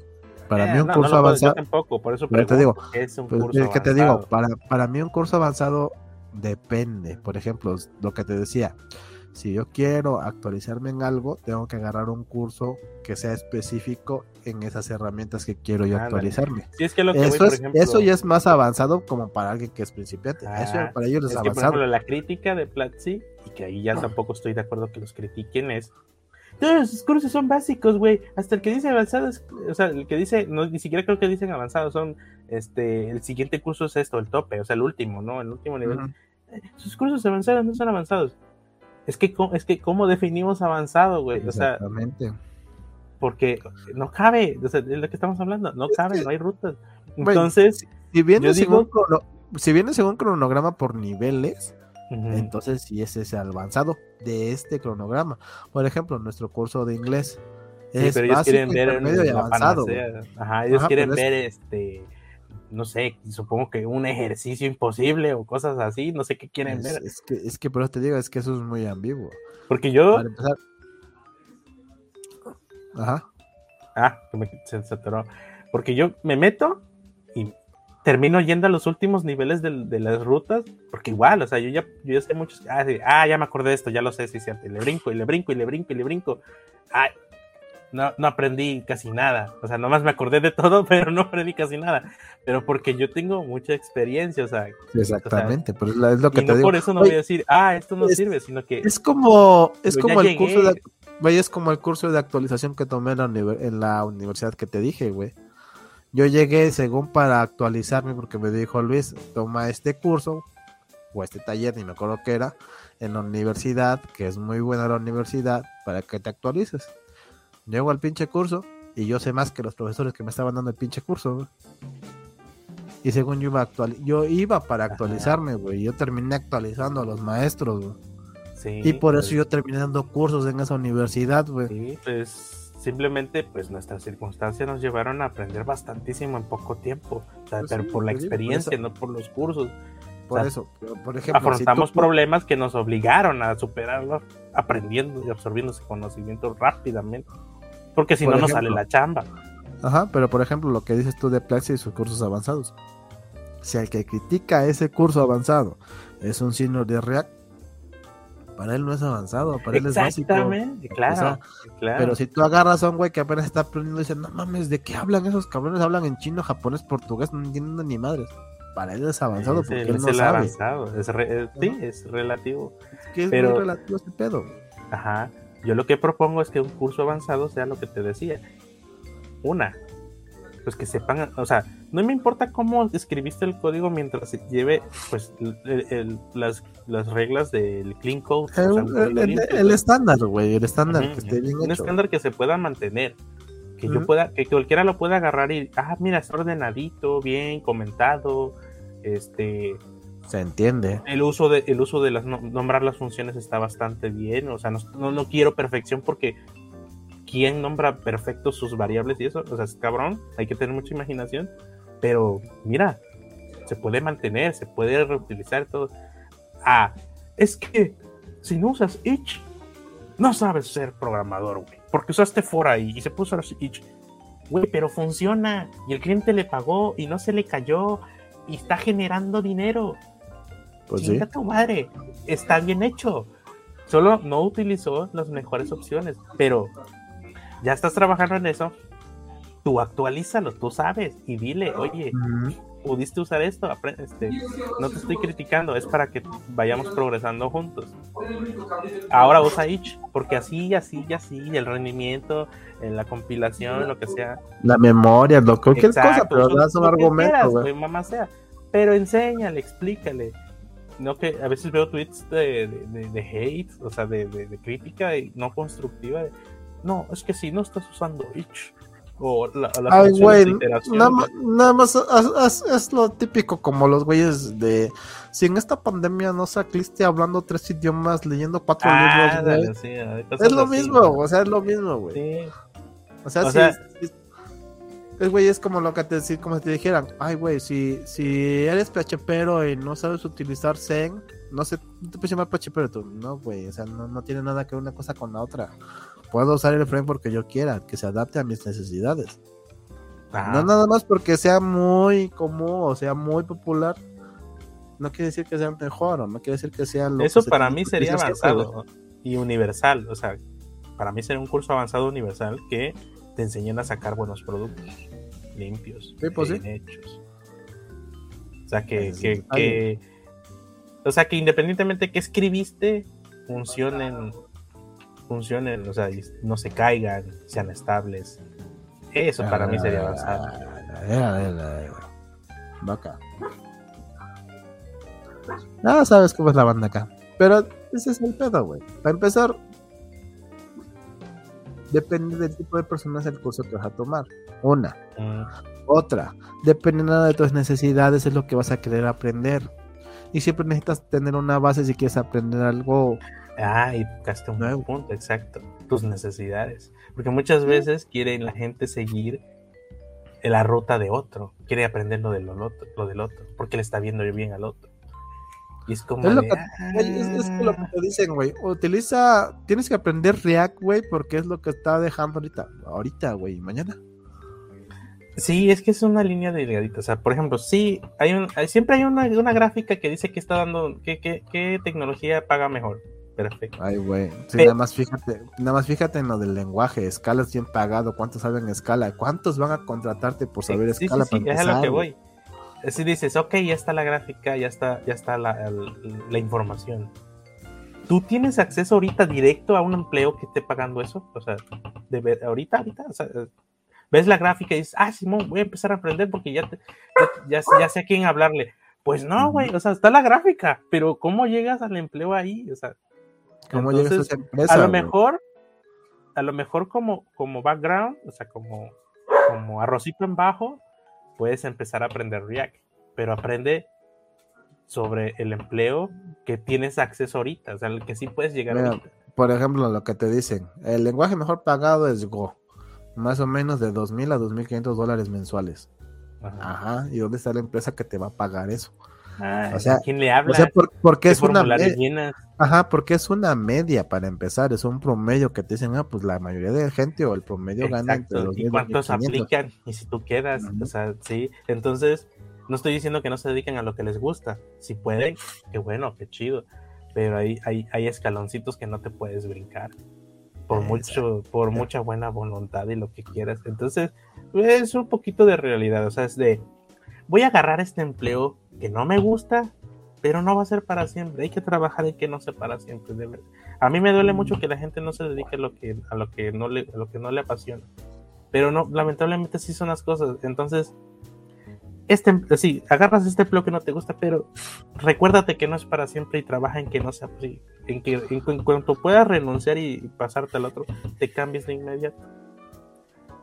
para eh, mí un curso avanzado... tampoco, por eso te digo, es un pues, curso que te digo, para, para mí un curso avanzado depende, por ejemplo, lo que te decía, si yo quiero actualizarme en algo, tengo que agarrar un curso que sea específico en esas herramientas que quiero yo actualizarme. eso, ya es más avanzado como para alguien que es principiante. eso ah, para ellos es, avanzado. por ejemplo, la crítica de Platzi, y que ahí ya tampoco estoy de acuerdo que los critiquen, es todos los cursos son básicos, güey. Hasta el que dice avanzado, o sea, el que dice, no, ni siquiera creo que dicen avanzado, son, este, el siguiente curso es esto, el tope, o sea, el último, ¿no? El último nivel. Sus cursos avanzados no son avanzados. Es que, es que ¿cómo definimos avanzado, güey? Exactamente. porque no cabe, o sea, de lo que estamos hablando, no cabe, no hay rutas. Entonces, si viene, según, si viene según cronograma por niveles, entonces sí es ese avanzado de este cronograma. Por ejemplo, nuestro curso de inglés. Sí, pero ellos quieren ver medio avanzado. Ajá, ellos quieren ver este no sé, supongo que un ejercicio imposible o cosas así, no sé qué quieren ver. Es que, es que, pero te digo, es que eso es muy ambiguo. Porque yo... Ajá. Ah, me, se, Porque yo me meto y termino yendo a los últimos niveles de, las rutas, porque igual, o sea, yo ya, yo ya sé muchos, ah, ah, ya me acordé de esto, ya lo sé, sí, cierto, y le brinco, y le brinco, y le brinco, y le brinco. Ay, no, no aprendí casi nada. O sea, nomás me acordé de todo, pero no aprendí casi nada. Pero porque yo tengo mucha experiencia, o sea. Exactamente, pero es lo que y no por eso no voy a decir, ah, esto no sirve, sino que. Es como, es como el curso de. es como el curso de actualización que tomé en la, en la universidad que te dije, güey. Yo llegué según para actualizarme porque me dijo Luis, toma este curso o este taller, ni me acuerdo qué era, en la universidad, que es muy buena la universidad, para que te actualices. Llego al pinche curso y yo sé más que los profesores que me estaban dando el pinche curso, Y según yo iba actual, yo iba para actualizarme, güey. Yo terminé actualizando a los maestros, güey. Sí, y por eso pues. yo terminé dando cursos en esa universidad, güey. Sí, pues simplemente pues nuestras circunstancias nos llevaron a aprender bastantísimo en poco tiempo. O sea, pues pero por la experiencia, no por los cursos. Por eso, por ejemplo, afrontamos problemas que nos obligaron a superarlos, aprendiendo y absorbiendo ese conocimiento rápidamente. Porque si no, no sale la chamba. Ajá, pero por ejemplo, lo que dices tú de Plaxi y sus cursos avanzados. Si el que critica ese curso avanzado es un signo de React, para él no es avanzado, para él es básico. Exactamente, claro, Pero si tú agarras a un güey que apenas está aprendiendo y dice, no mames, ¿de qué hablan esos cabrones? Hablan en chino, japonés, portugués, no entienden ni madres. Para él es avanzado porque él no sabe. Avanzado. Es sí, es relativo. Es que es muy relativo ese pedo. Ajá. Yo lo que propongo es que un curso avanzado sea lo que te decía. Una, pues que sepan, o sea, no me importa cómo escribiste el código mientras lleve pues las, reglas del clean code. El, estándar, güey, el estándar que esté bien Un estándar que se pueda mantener. Que yo pueda, que cualquiera lo pueda agarrar y, ah, mira, está ordenadito, bien comentado, este, se entiende. El uso de, el uso de las nombrar las funciones está bastante bien. O sea, no, no, quiero perfección porque ¿quién nombra perfecto sus variables y eso? O sea, es cabrón, hay que tener mucha imaginación. Pero mira, se puede mantener, se puede reutilizar todo. Ah, es que si no usas each, no sabes ser programador, güey. Porque usaste for ahí y se puso each. Güey, pero funciona. Y el cliente le pagó y no se le cayó y está generando dinero. Pues Chinga sí. tu madre, está bien hecho. Solo no utilizó las mejores opciones, pero ya estás trabajando en eso. Tú actualízalo, tú sabes, y dile, oye, pudiste usar esto, este, no te estoy criticando, es para que vayamos progresando juntos. Ahora usa Itch, porque así, así, así, el rendimiento, en la compilación, lo que sea. La memoria, lo, cualquier cosa, Exacto, pero usa das un argumento, quieras, mamá sea. Pero enséñale, explícale. No que a veces veo tweets de, de, hate, o sea, de, de- crítica y no constructiva. de, no, es que si no estás usando Itch o la, las Ay, güey, nada más, nada es lo típico como los güeyes de si en esta pandemia no sacliste hablando tres idiomas, leyendo cuatro Ah, libros, dale, sí, Es lo así, mismo, o sea, es lo mismo, güey. Sí. O sea, O si, sea- si- es güey, es como lo que te como si te dijeran, ay güey, si, si eres PHPero y no sabes utilizar Zen, no sé, no te puedes llamar PHPero tú, no güey, o sea, no, no tiene nada que ver una cosa con la otra. Puedo usar el framework que yo quiera, que se adapte a mis necesidades. Ajá. No nada más porque sea muy común o sea muy popular. No quiere decir que sea mejor o no quiere decir que sea lo Eso que para mí sería avanzado y universal. O sea, para mí sería un curso avanzado universal que te enseñen a sacar buenos productos limpios, Sí, pues sí. bien hechos. O sea, que, que, que- o sea, que independientemente que escribiste, funcionen, funcionen, o sea, no se caigan, sean estables. Eso para mí sería avanzado. A ver, a ver, a ver. Vaca. Nada sabes cómo es la banda acá. Pero ese es el pedo, güey. Para empezar, depende del tipo de personas el curso que vas a tomar. Una. Mm, Otra, dependiendo de tus necesidades es lo que vas a querer aprender. Y siempre necesitas tener una base si quieres aprender algo. Ah, y tocaste un Nuevo. punto, exacto. Tus necesidades. Porque muchas veces quiere la gente seguir la ruta de otro. Quiere aprender lo del otro, lo del otro. Porque le está viendo bien al otro. Y es como. Es lo de, que, güey, es, es que lo que te dicen, güey. Utiliza, tienes que aprender React, güey, porque es lo que está dejando ahorita. Ahorita, güey, mañana. Sí, es que es una línea delgadita. O sea, por ejemplo, sí, hay un, hay- siempre hay una, una gráfica que dice que está dando, que, que, qué tecnología paga mejor. Perfecto. Ay, güey. Sí, nada más fíjate, nada más fíjate en lo del lenguaje. Escala es bien pagado. ¿Cuántos saben escala? ¿Cuántos van a contratarte por saber Sí, sí, escala sí, para es a lo que voy. Si dices, ok, ya está la gráfica, ya está, ya está la, el- la información. ¿Tú tienes acceso ahorita directo a un empleo que esté pagando eso? O sea, de ver- ahorita, ahorita, o sea, ves la gráfica y dices, ah, Simón, voy a empezar a aprender porque ya, te- ya, ya- ya sé a quién hablarle. Pues no, güey, o sea, está la gráfica, pero ¿cómo llegas al empleo ahí? O sea, ¿Cómo llegas a entonces, esa empresa? a lo güey? mejor, a lo mejor como, como background, o sea, como, como arrocito en bajo, puedes empezar a aprender React, pero aprende sobre el empleo que tienes acceso ahorita, o sea, el que sí puedes llegar Mira, ahorita. Por ejemplo, lo que te dicen, el lenguaje mejor pagado es Go, más o menos de 2.000 a 2.500 dólares mensuales. Ajá. Ajá, ¿y dónde está la empresa que te va a pagar eso? Ah, o sea, ¿a quién le O habla? sea, por- porque ¿Qué es una formulario me- llenas? Ajá, porque es una media para empezar, es un promedio que te dicen, ah, pues la mayoría de gente o el promedio gana entre Exacto, los ¿y cuántos 2.500. aplican? Y si tú quedas, o sea, sí, entonces no estoy diciendo que no se dediquen a lo que les gusta, si pueden, qué bueno, qué chido, pero hay, hay, hay escaloncitos que no te puedes brincar, por mucho, por mucha buena voluntad y lo que quieras, entonces es un poquito de realidad, o sea, es de, voy a agarrar este empleo que no me gusta, pero no va a ser para siempre, hay que trabajar en que no sea para siempre, de verdad. A mí me duele mucho que la gente no se dedique a lo que, a lo que, no, le, a lo que no le apasiona. Pero no, lamentablemente sí son las cosas. Entonces, este, sí, agarras este empleo que no te gusta, pero recuérdate que no es para siempre y trabaja en que no sea así. En que en, cu- en cuanto puedas renunciar y, pasarte al otro, te cambies de inmediato.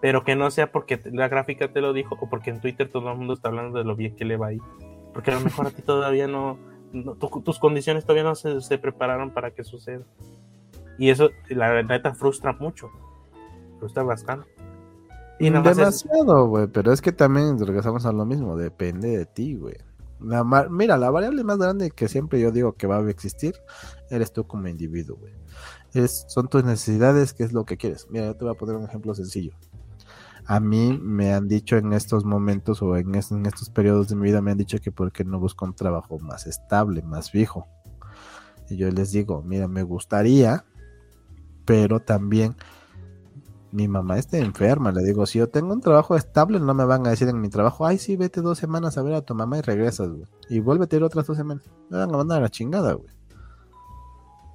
Pero que no sea porque la gráfica te lo dijo o porque en Twitter todo el mundo está hablando de lo bien que le va ahí. Porque a lo mejor a ti todavía no, no- tu- tus condiciones todavía no se, prepararon para que suceda. Y eso, la neta, frustra mucho. Frustra bastante. Demasiado, güey, pero es que también regresamos a lo mismo, depende de ti, güey. Mira, la variable más grande que siempre yo digo que va a existir, eres tú como individuo, güey. Son tus necesidades, qué es lo que quieres. Mira, yo te voy a poner un ejemplo sencillo. A mí me han dicho en estos momentos o en, en estos periodos de mi vida, me han dicho que porque no busco un trabajo más estable, más fijo. Y yo les digo, mira, me gustaría, pero también mi mamá está enferma. Le digo, si yo tengo un trabajo estable, no me van a decir en mi trabajo, ay, sí, vete dos semanas a ver a tu mamá y regresas, güey. Y vuélvete a ir otras dos semanas. Me van a mandar a la chingada, güey.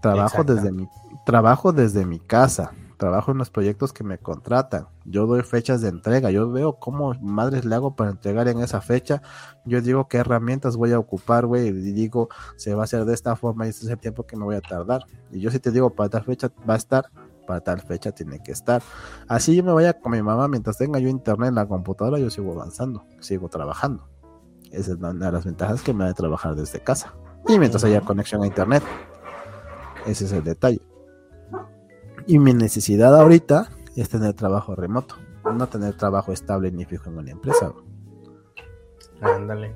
Trabajo desde mi, trabajo desde mi casa. Trabajo en los proyectos que me contratan. Yo doy fechas de entrega. Yo veo cómo madres le hago para entregar en esa fecha. Yo digo qué herramientas voy a ocupar, güey. Y digo, se va a hacer de esta forma y este es el tiempo que me voy a tardar. Y yo si te digo, para tal fecha va a estar, para tal fecha tiene que estar. Así yo me vaya con mi mamá, mientras tenga yo internet en la computadora, yo sigo avanzando, sigo trabajando. Esa es una de las ventajas que me da de trabajar desde casa. Y mientras haya conexión a internet. Ese es el detalle. Y mi necesidad ahorita es tener trabajo remoto, no tener trabajo estable ni fijo en una empresa. Ándale.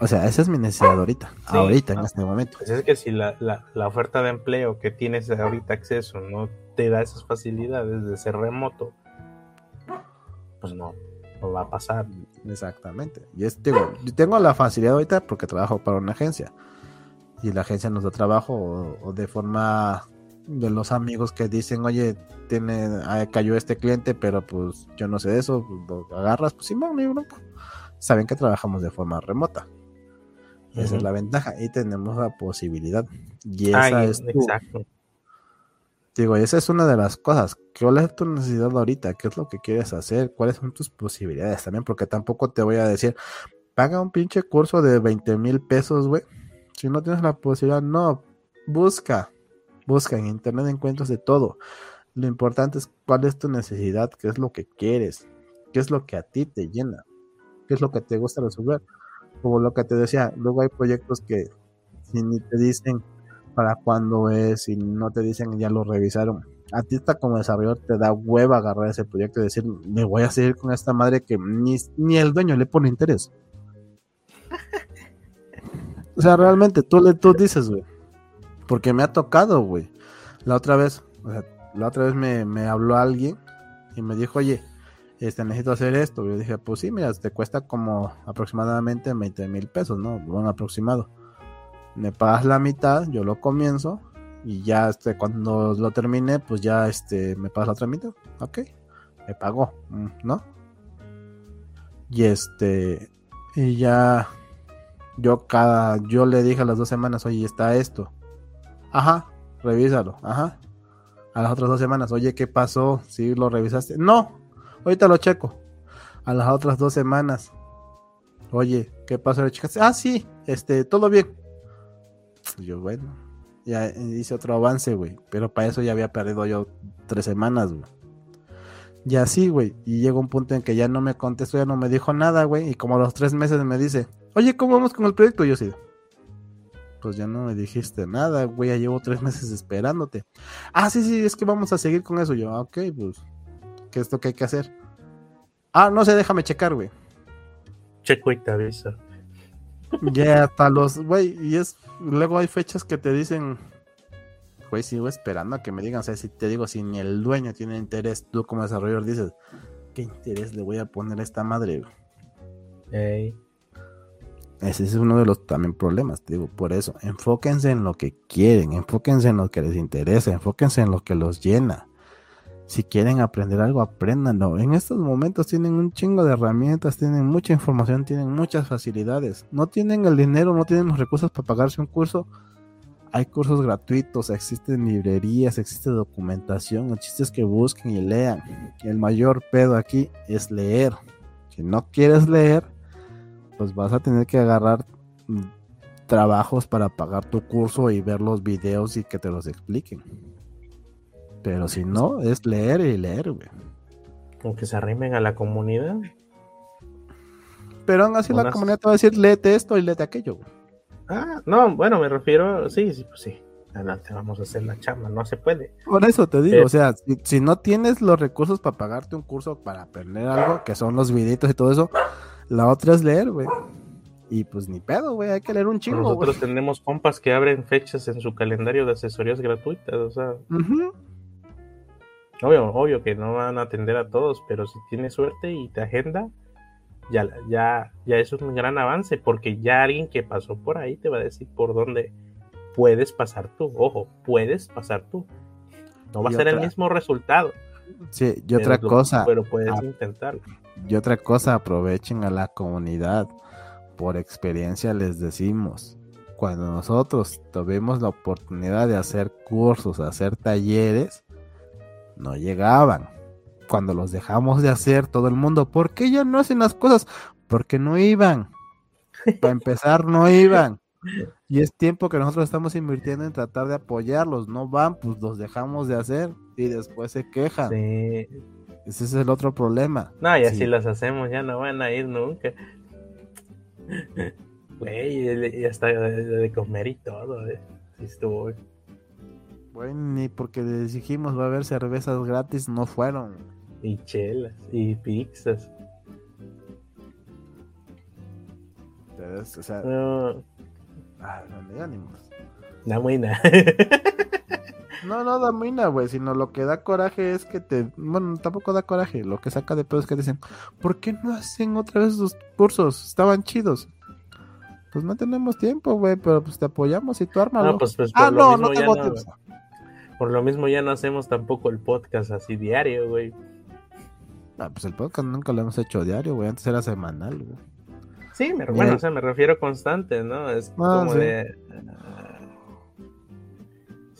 O sea, esa es mi necesidad ahorita, ahorita, en este momento. Pues es que si la, la, oferta de empleo que tienes ahorita acceso no te da esas facilidades de ser remoto, pues no, no va a pasar. Exactamente. Y es, digo, yo tengo la facilidad ahorita porque trabajo para una agencia. Y la agencia nos da trabajo o, de forma de los amigos que dicen, oye, tiene, ah, cayó este cliente, pero pues yo no sé de eso, pues, lo agarras, pues sí, no, no, saben que trabajamos de forma remota. Esa es la ventaja. Y tenemos la posibilidad. Y esa es Exacto. Digo, esa es una de las cosas. ¿Cuál es tu necesidad ahorita? ¿Qué es lo que quieres hacer? ¿Cuáles son tus posibilidades también? Porque tampoco te voy a decir, paga un pinche curso de 20 mil pesos, güey. Si no tienes la posibilidad, no. Busca. Busca. En internet encuentras de todo. Lo importante es cuál es tu necesidad, qué es lo que quieres, qué es lo que a ti te llena, qué es lo que te gusta resolver como lo que te decía, luego hay proyectos que si ni te dicen para cuándo es, y no te dicen ya lo revisaron. A ti está como desarrollador te da hueva agarrar ese proyecto y decir, me voy a seguir con esta madre que ni, ni el dueño le pone interés. o sea, realmente tú le tú dices, güey. Porque me ha tocado, güey. La otra vez, o sea, la otra vez me, me habló alguien y me dijo, oye, este, necesito hacer esto. Yo dije, pues sí, mira, te cuesta como aproximadamente 20 mil pesos, ¿no? Bueno, aproximado. Me pagas la mitad, yo lo comienzo y ya este, cuando lo termine, pues ya este, me pagas la otra mitad. Ok, me pagó, mm, ¿no? Y este, y ya yo cada, yo le dije a las dos semanas, oye, está esto. Ajá, revísalo, ajá. A las otras dos semanas, oye, ¿qué pasó? ¿Sí lo revisaste? No, Ahorita lo checo. A las otras dos semanas. Oye, ¿qué chicas? Ah, sí, este, todo bien. Yo, bueno, ya hice otro avance, güey. Pero para eso ya había perdido yo tres semanas, güey. Y así, güey. Y llegó un punto en que ya no me contestó, ya no me dijo nada, güey. Y como a los tres meses me dice, oye, ¿cómo vamos con el proyecto? Y yo sí. Pues ya no me dijiste nada, güey. Ya llevo tres meses esperándote. Ah, sí, sí, es que vamos a seguir con eso. Yo, ok, pues ¿Qué es lo que hay que hacer? Ah, no sé, déjame checar, güey. Checo y te avisa. Ya, hasta los, güey, y es, luego hay fechas que te dicen, güey, sigo esperando a que me digan, o sea, si te digo, si ni el dueño tiene interés, tú como desarrollador dices, ¿qué interés le voy a poner a esta madre? Ey. Ese es uno de los también problemas, digo, por eso, enfóquense en lo que quieren, enfóquense en lo que les interesa, enfóquense en lo que los llena. Si quieren aprender algo, apréndanlo. En estos momentos tienen un chingo de herramientas, tienen mucha información, tienen muchas facilidades. No tienen el dinero, no tienen los recursos para pagarse un curso. Hay cursos gratuitos, existen librerías, existe documentación. El chiste es que busquen y lean. El mayor pedo aquí es leer. Si no quieres leer, pues vas a tener que agarrar trabajos para pagar tu curso y ver los videos y que te los expliquen. Pero si no, es leer y leer, güey. Como que se arrimen a la comunidad. Pero aún así la comunidad te va a decir, léete esto y léete aquello, güey. Ah, no, bueno, me refiero, sí, sí, pues sí. Adelante, vamos a hacer la chamba, no se puede. Por eso te digo, o sea, si, no tienes los recursos para pagarte un curso para aprender algo, que son los videitos y todo eso, la otra es leer, güey. Y pues ni pedo, güey, hay que leer un chingo. Nosotros tenemos compas que abren fechas en su calendario de asesorías gratuitas, o sea. Obvio, obvio que no van a atender a todos, pero si tienes suerte y te agenda, ya, ya, ya eso es un gran avance, porque ya alguien que pasó por ahí te va a decir por dónde puedes pasar tú. Ojo, puedes pasar tú. No va a ser el mismo resultado. Sí, y otra cosa. Pero puedes intentarlo. Y otra cosa, aprovechen a la comunidad. Por experiencia les decimos, cuando nosotros tuvimos la oportunidad de hacer cursos, hacer talleres, no llegaban. Cuando los dejamos de hacer, todo el mundo, ¿por qué ya no hacen las cosas? Porque no iban. Para empezar, no iban. Y es tiempo que nosotros estamos invirtiendo en tratar de apoyarlos. No van, pues los dejamos de hacer y después se quejan. Sí. Ese es el otro problema. No, y así las hacemos, ya no van a ir nunca. Güey, ya está de, comer y todo. Eh. Estuvo. Bueno, ni porque les dijimos va a haber cervezas gratis, no fueron. Y chelas, y pizzas. o sea, no. Ah, no, ánimos. Da buena. no, no buena, güey, sino lo que da coraje es que te. Bueno, tampoco da coraje. Lo que saca de pedo es que dicen, ¿por qué no hacen otra vez sus cursos? Estaban chidos. Pues no tenemos tiempo, güey, pero pues te apoyamos y tú ármalo. No, pues, pues ah, no, no tengo tiempo. Por lo mismo ya no hacemos tampoco el podcast así diario, güey. Ah, pues el podcast nunca lo hemos hecho diario, güey. Antes era semanal, güey. Sí, me, bueno, o sea, me refiero constante, ¿no? Es ah, como de.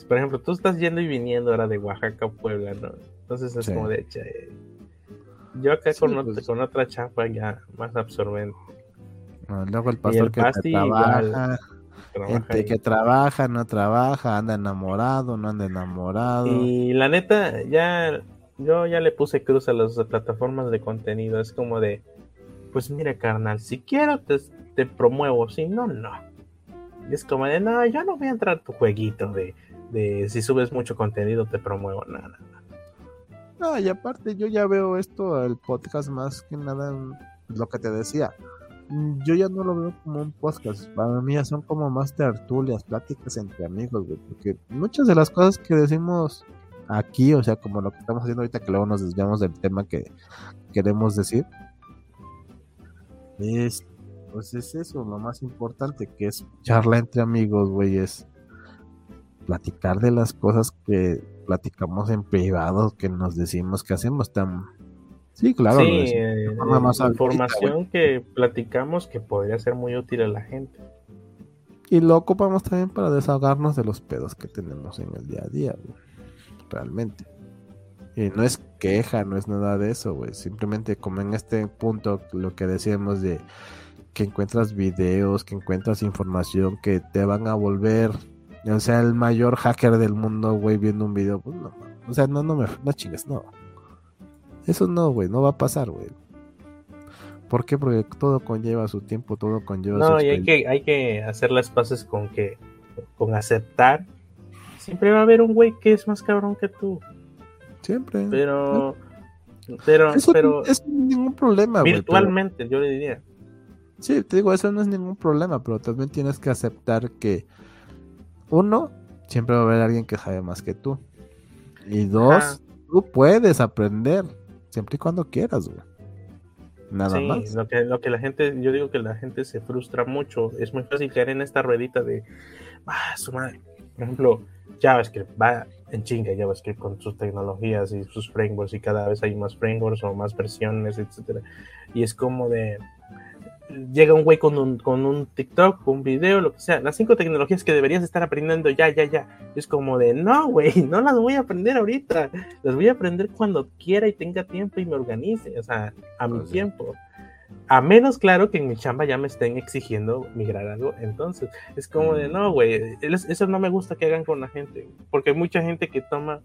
Por ejemplo, tú estás yendo y viniendo ahora de Oaxaca a Puebla, ¿no? Entonces es como de. Che, yo acá con, pues. con, otra chapa ya más absorbente. luego el pastor que trabaja, gente que trabaja, no trabaja, anda enamorado, no anda enamorado. Y la neta, ya yo ya le puse cruz a las plataformas de contenido. Es como de, pues mire, carnal, si quiero te, promuevo, si no, no. Y es como de, no, yo no voy a entrar a tu jueguito de, de si subes mucho contenido te promuevo, nada, nada. No, y aparte yo ya veo esto, el podcast más que nada, lo que te decía. Yo ya no lo veo como un podcast, para mí ya son como más tertulias, pláticas entre amigos, güey, porque muchas de las cosas que decimos aquí, o sea, como lo que estamos haciendo ahorita, que luego nos desviamos del tema que queremos decir, es, pues es eso, lo más importante, que es charla entre amigos, güey, es platicar de las cosas que platicamos en privado, que nos decimos que hacemos tan... Sí, claro. Sí, eh, información que platicamos que podría ser muy útil a la gente. Y lo ocupamos también para desahogarnos de los pedos que tenemos en el día a día, realmente. Y no es queja, no es nada de eso, güey. Simplemente como en este punto lo que decíamos de que encuentras videos, que encuentras información que te van a volver, o sea, el mayor hacker del mundo, güey, viendo un video, pues no, o sea, no, no me, no chingues, no. Eso no, güey, no va a pasar, güey. ¿Por qué? Porque todo conlleva su tiempo, todo conlleva no, y hay que, hay que hacer las paces con que, con aceptar. Siempre va a haber un güey que es más cabrón que tú. Siempre. Pero. Pero. Eso, pero es ningún problema, Virtualmente, yo le diría. Sí, te digo, eso no es ningún problema, pero también tienes que aceptar que. Uno, siempre va a haber alguien que sabe más que tú. Y dos, tú puedes aprender. Siempre y cuando quieras, güey. Nada más. Lo que, lo que la gente, yo digo que la gente se frustra mucho. Es muy fácil caer en esta ruedita de. Ah, su madre. Por ejemplo, JavaScript va en chinga JavaScript con sus tecnologías y sus frameworks y cada vez hay más frameworks o más versiones, etcétera. Y es como de llega un güey con un, con un TikTok, un video, lo que sea, las cinco tecnologías que deberías estar aprendiendo ya, ya, ya. Es como de, no, güey, no las voy a aprender ahorita, las voy a aprender cuando quiera y tenga tiempo y me organice, o sea, a mi pues tiempo. A menos, claro, que en mi chamba ya me estén exigiendo migrar algo. Entonces, es como de, no, güey, eso no me gusta que hagan con la gente. Porque hay mucha gente que toma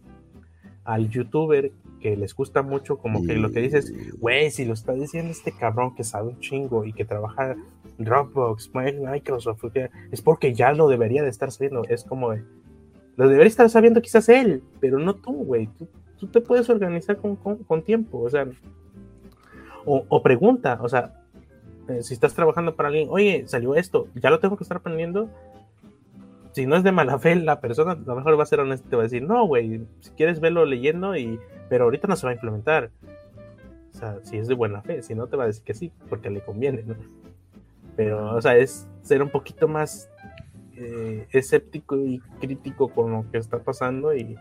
al youtuber que les gusta mucho, como que lo que dices, güey, si lo está diciendo este cabrón que sabe un chingo y que trabaja Dropbox, Microsoft, es porque ya lo debería de estar sabiendo. Es como lo debería estar sabiendo quizás él, pero no tú, güey. Tú, te puedes organizar con, con tiempo, o sea, o, pregunta, o sea, eh, si estás trabajando para alguien, oye, salió esto, ya lo tengo que estar aprendiendo. Si no es de mala fe, la persona a lo mejor va a ser honesta y te va a decir, no, güey, si quieres verlo leyendo, y pero ahorita no se va a implementar. O sea, si es de buena fe, si no te va a decir que sí, porque le conviene, ¿no? Pero, o sea, es ser un poquito más eh, escéptico y crítico con lo que está pasando y...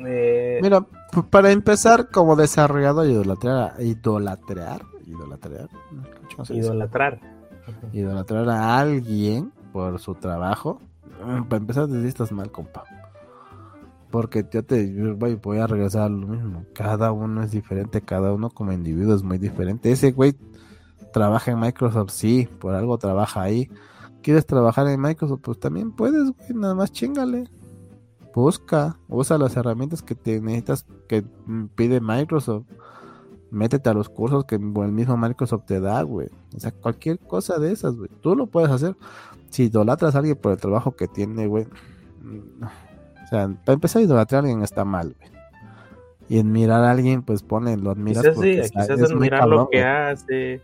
Eh, Mira, para empezar, como desarrollador, idolatrar, idolatrar, idolatrar, idolatrar, idolatrar a alguien por su trabajo, para empezar, desde estás mal, compa. Porque yo te voy a regresar a lo mismo. Cada uno es diferente, cada uno como individuo es muy diferente. Ese güey trabaja en Microsoft, sí, por algo trabaja ahí. ¿Quieres trabajar en Microsoft? Pues también puedes, güey, nada más chingale. Busca, usa las herramientas que te necesitas que pide Microsoft. Métete a los cursos que el mismo Microsoft te da, güey. O sea, cualquier cosa de esas, güey. Tú lo puedes hacer. Si idolatras a alguien por el trabajo que tiene, güey. O sea, para empezar a idolatrar a alguien está mal, güey. Y admirar a alguien, pues pone, lo admiras porque quizás admirar lo que hace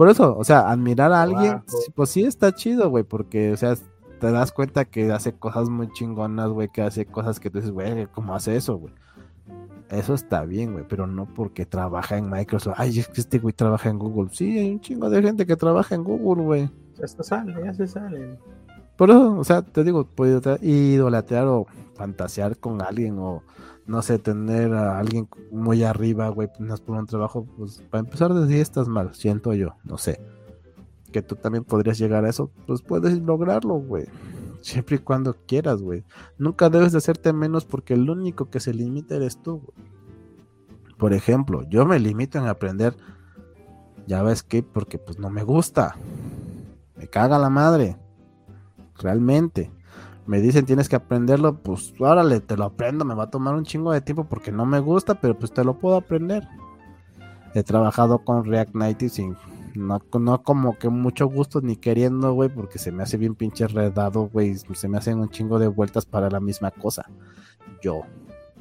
por eso, o sea, admirar a alguien, pues sí está chido, güey, porque, o sea, te das cuenta que hace cosas muy chingonas, güey, que hace cosas que tú dices, güey, ¿cómo hace eso, güey? Eso está bien, güey, pero no porque trabaja en Microsoft. Ay, es que este güey trabaja en Google. Sí, hay un chingo de gente que trabaja en Google, güey. Ya se sale, ya se sale. Por eso, o sea, te digo, puedo idolatrar o fantasear con alguien o no sé, tener a alguien muy arriba, güey, pues, por un trabajo, pues para empezar desde estás mal, siento yo, no sé. Que tú también podrías llegar a eso, pues puedes lograrlo, güey. Siempre y cuando quieras, güey. Nunca debes de hacerte menos porque el único que se limita eres tú. Por ejemplo, yo me limito en aprender JavaScript porque pues no me gusta. Me caga la madre. Realmente me dicen tienes que aprenderlo, pues órale, te lo aprendo, me va a tomar un chingo de tiempo porque no me gusta, pero pues te lo puedo aprender. He trabajado con React Native sin, no, no como que mucho gusto ni queriendo, güey, porque se me hace bien pinche redado, güey, se me hacen un chingo de vueltas para la misma cosa. Yo,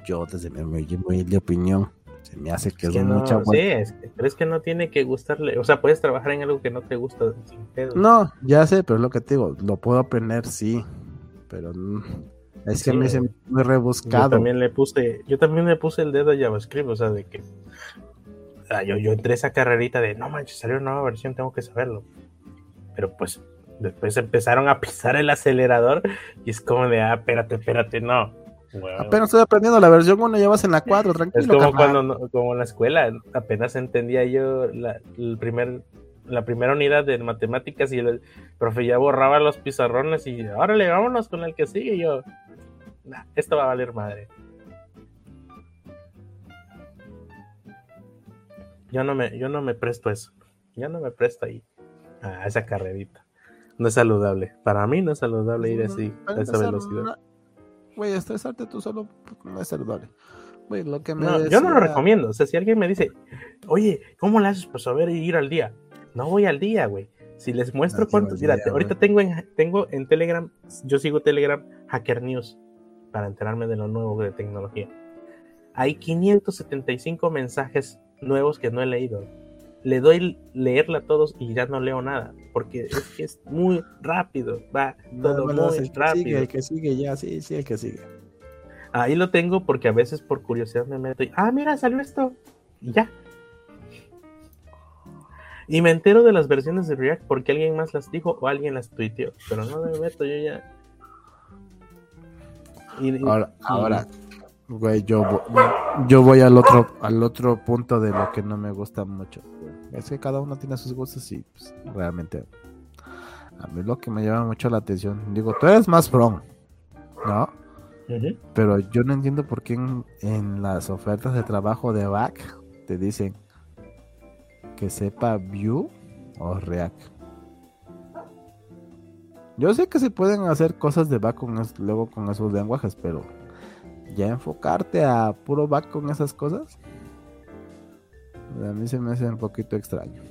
yo desde mi muy de opinión, se me hace que es, mucha vuelta. Sí, pero es que no tiene que gustarle, o sea, puedes trabajar en algo que no te gusta sin pedo. No, ya sé, pero es lo que te digo, lo puedo aprender, sí, pero es que me hice muy rebuscado. Yo también le puse, yo también le puse el dedo a JavaScript, o sea, de que yo, yo entré esa carrerita de no manches, salió una nueva versión, tengo que saberlo. Pero pues después empezaron a pisar el acelerador y es como de, ah, espérate, espérate, no. Apenas estoy aprendiendo la versión 1, ya vas en la 4, tranquilo. Es como cuando, como en la escuela, apenas entendía yo el primer la primera unidad de matemáticas y el profe ya borraba los pizarrones y órale, vámonos con el que sigue. Y yo, esto va a valer madre. Yo no me, yo no me presto eso. Yo no me presto ahí a esa carrerita. No es saludable. Para mí no es saludable ir así, a esa velocidad. Güey, estresarte tú solo no es saludable. lo que Yo no lo recomiendo. O sea, si alguien me dice, oye, ¿cómo le haces para saber ir al día? No voy al día, güey. Si les muestro cuántos, mira, ahorita tengo en, tengo en Telegram, yo sigo Telegram Hacker News para enterarme de lo nuevo de tecnología. Hay 575 mensajes nuevos que no he leído. Le doy leerla a todos y ya no leo nada, porque es que es muy rápido, va todo muy rápido. el que sigue ya, sí, sí, el que sigue. Ahí lo tengo porque a veces por curiosidad me meto y, ah, mira, salió esto, y ya, y me entero de las versiones de React porque alguien más las dijo o alguien las tuiteó. Pero no me meto, yo ya. ahora, ahora, güey, yo, yo voy al otro, al otro punto de lo que no me gusta mucho. Es que cada uno tiene sus gustos y pues, realmente a mí lo que me llama mucho la atención, digo, tú eres más from, ¿no? Pero yo no entiendo por qué en, en, las ofertas de trabajo de back te dicen que sepa Vue o React. Yo sé que se pueden hacer cosas de back con luego con esos lenguajes, pero ya enfocarte a puro back con esas cosas, a mí se me hace un poquito extraño.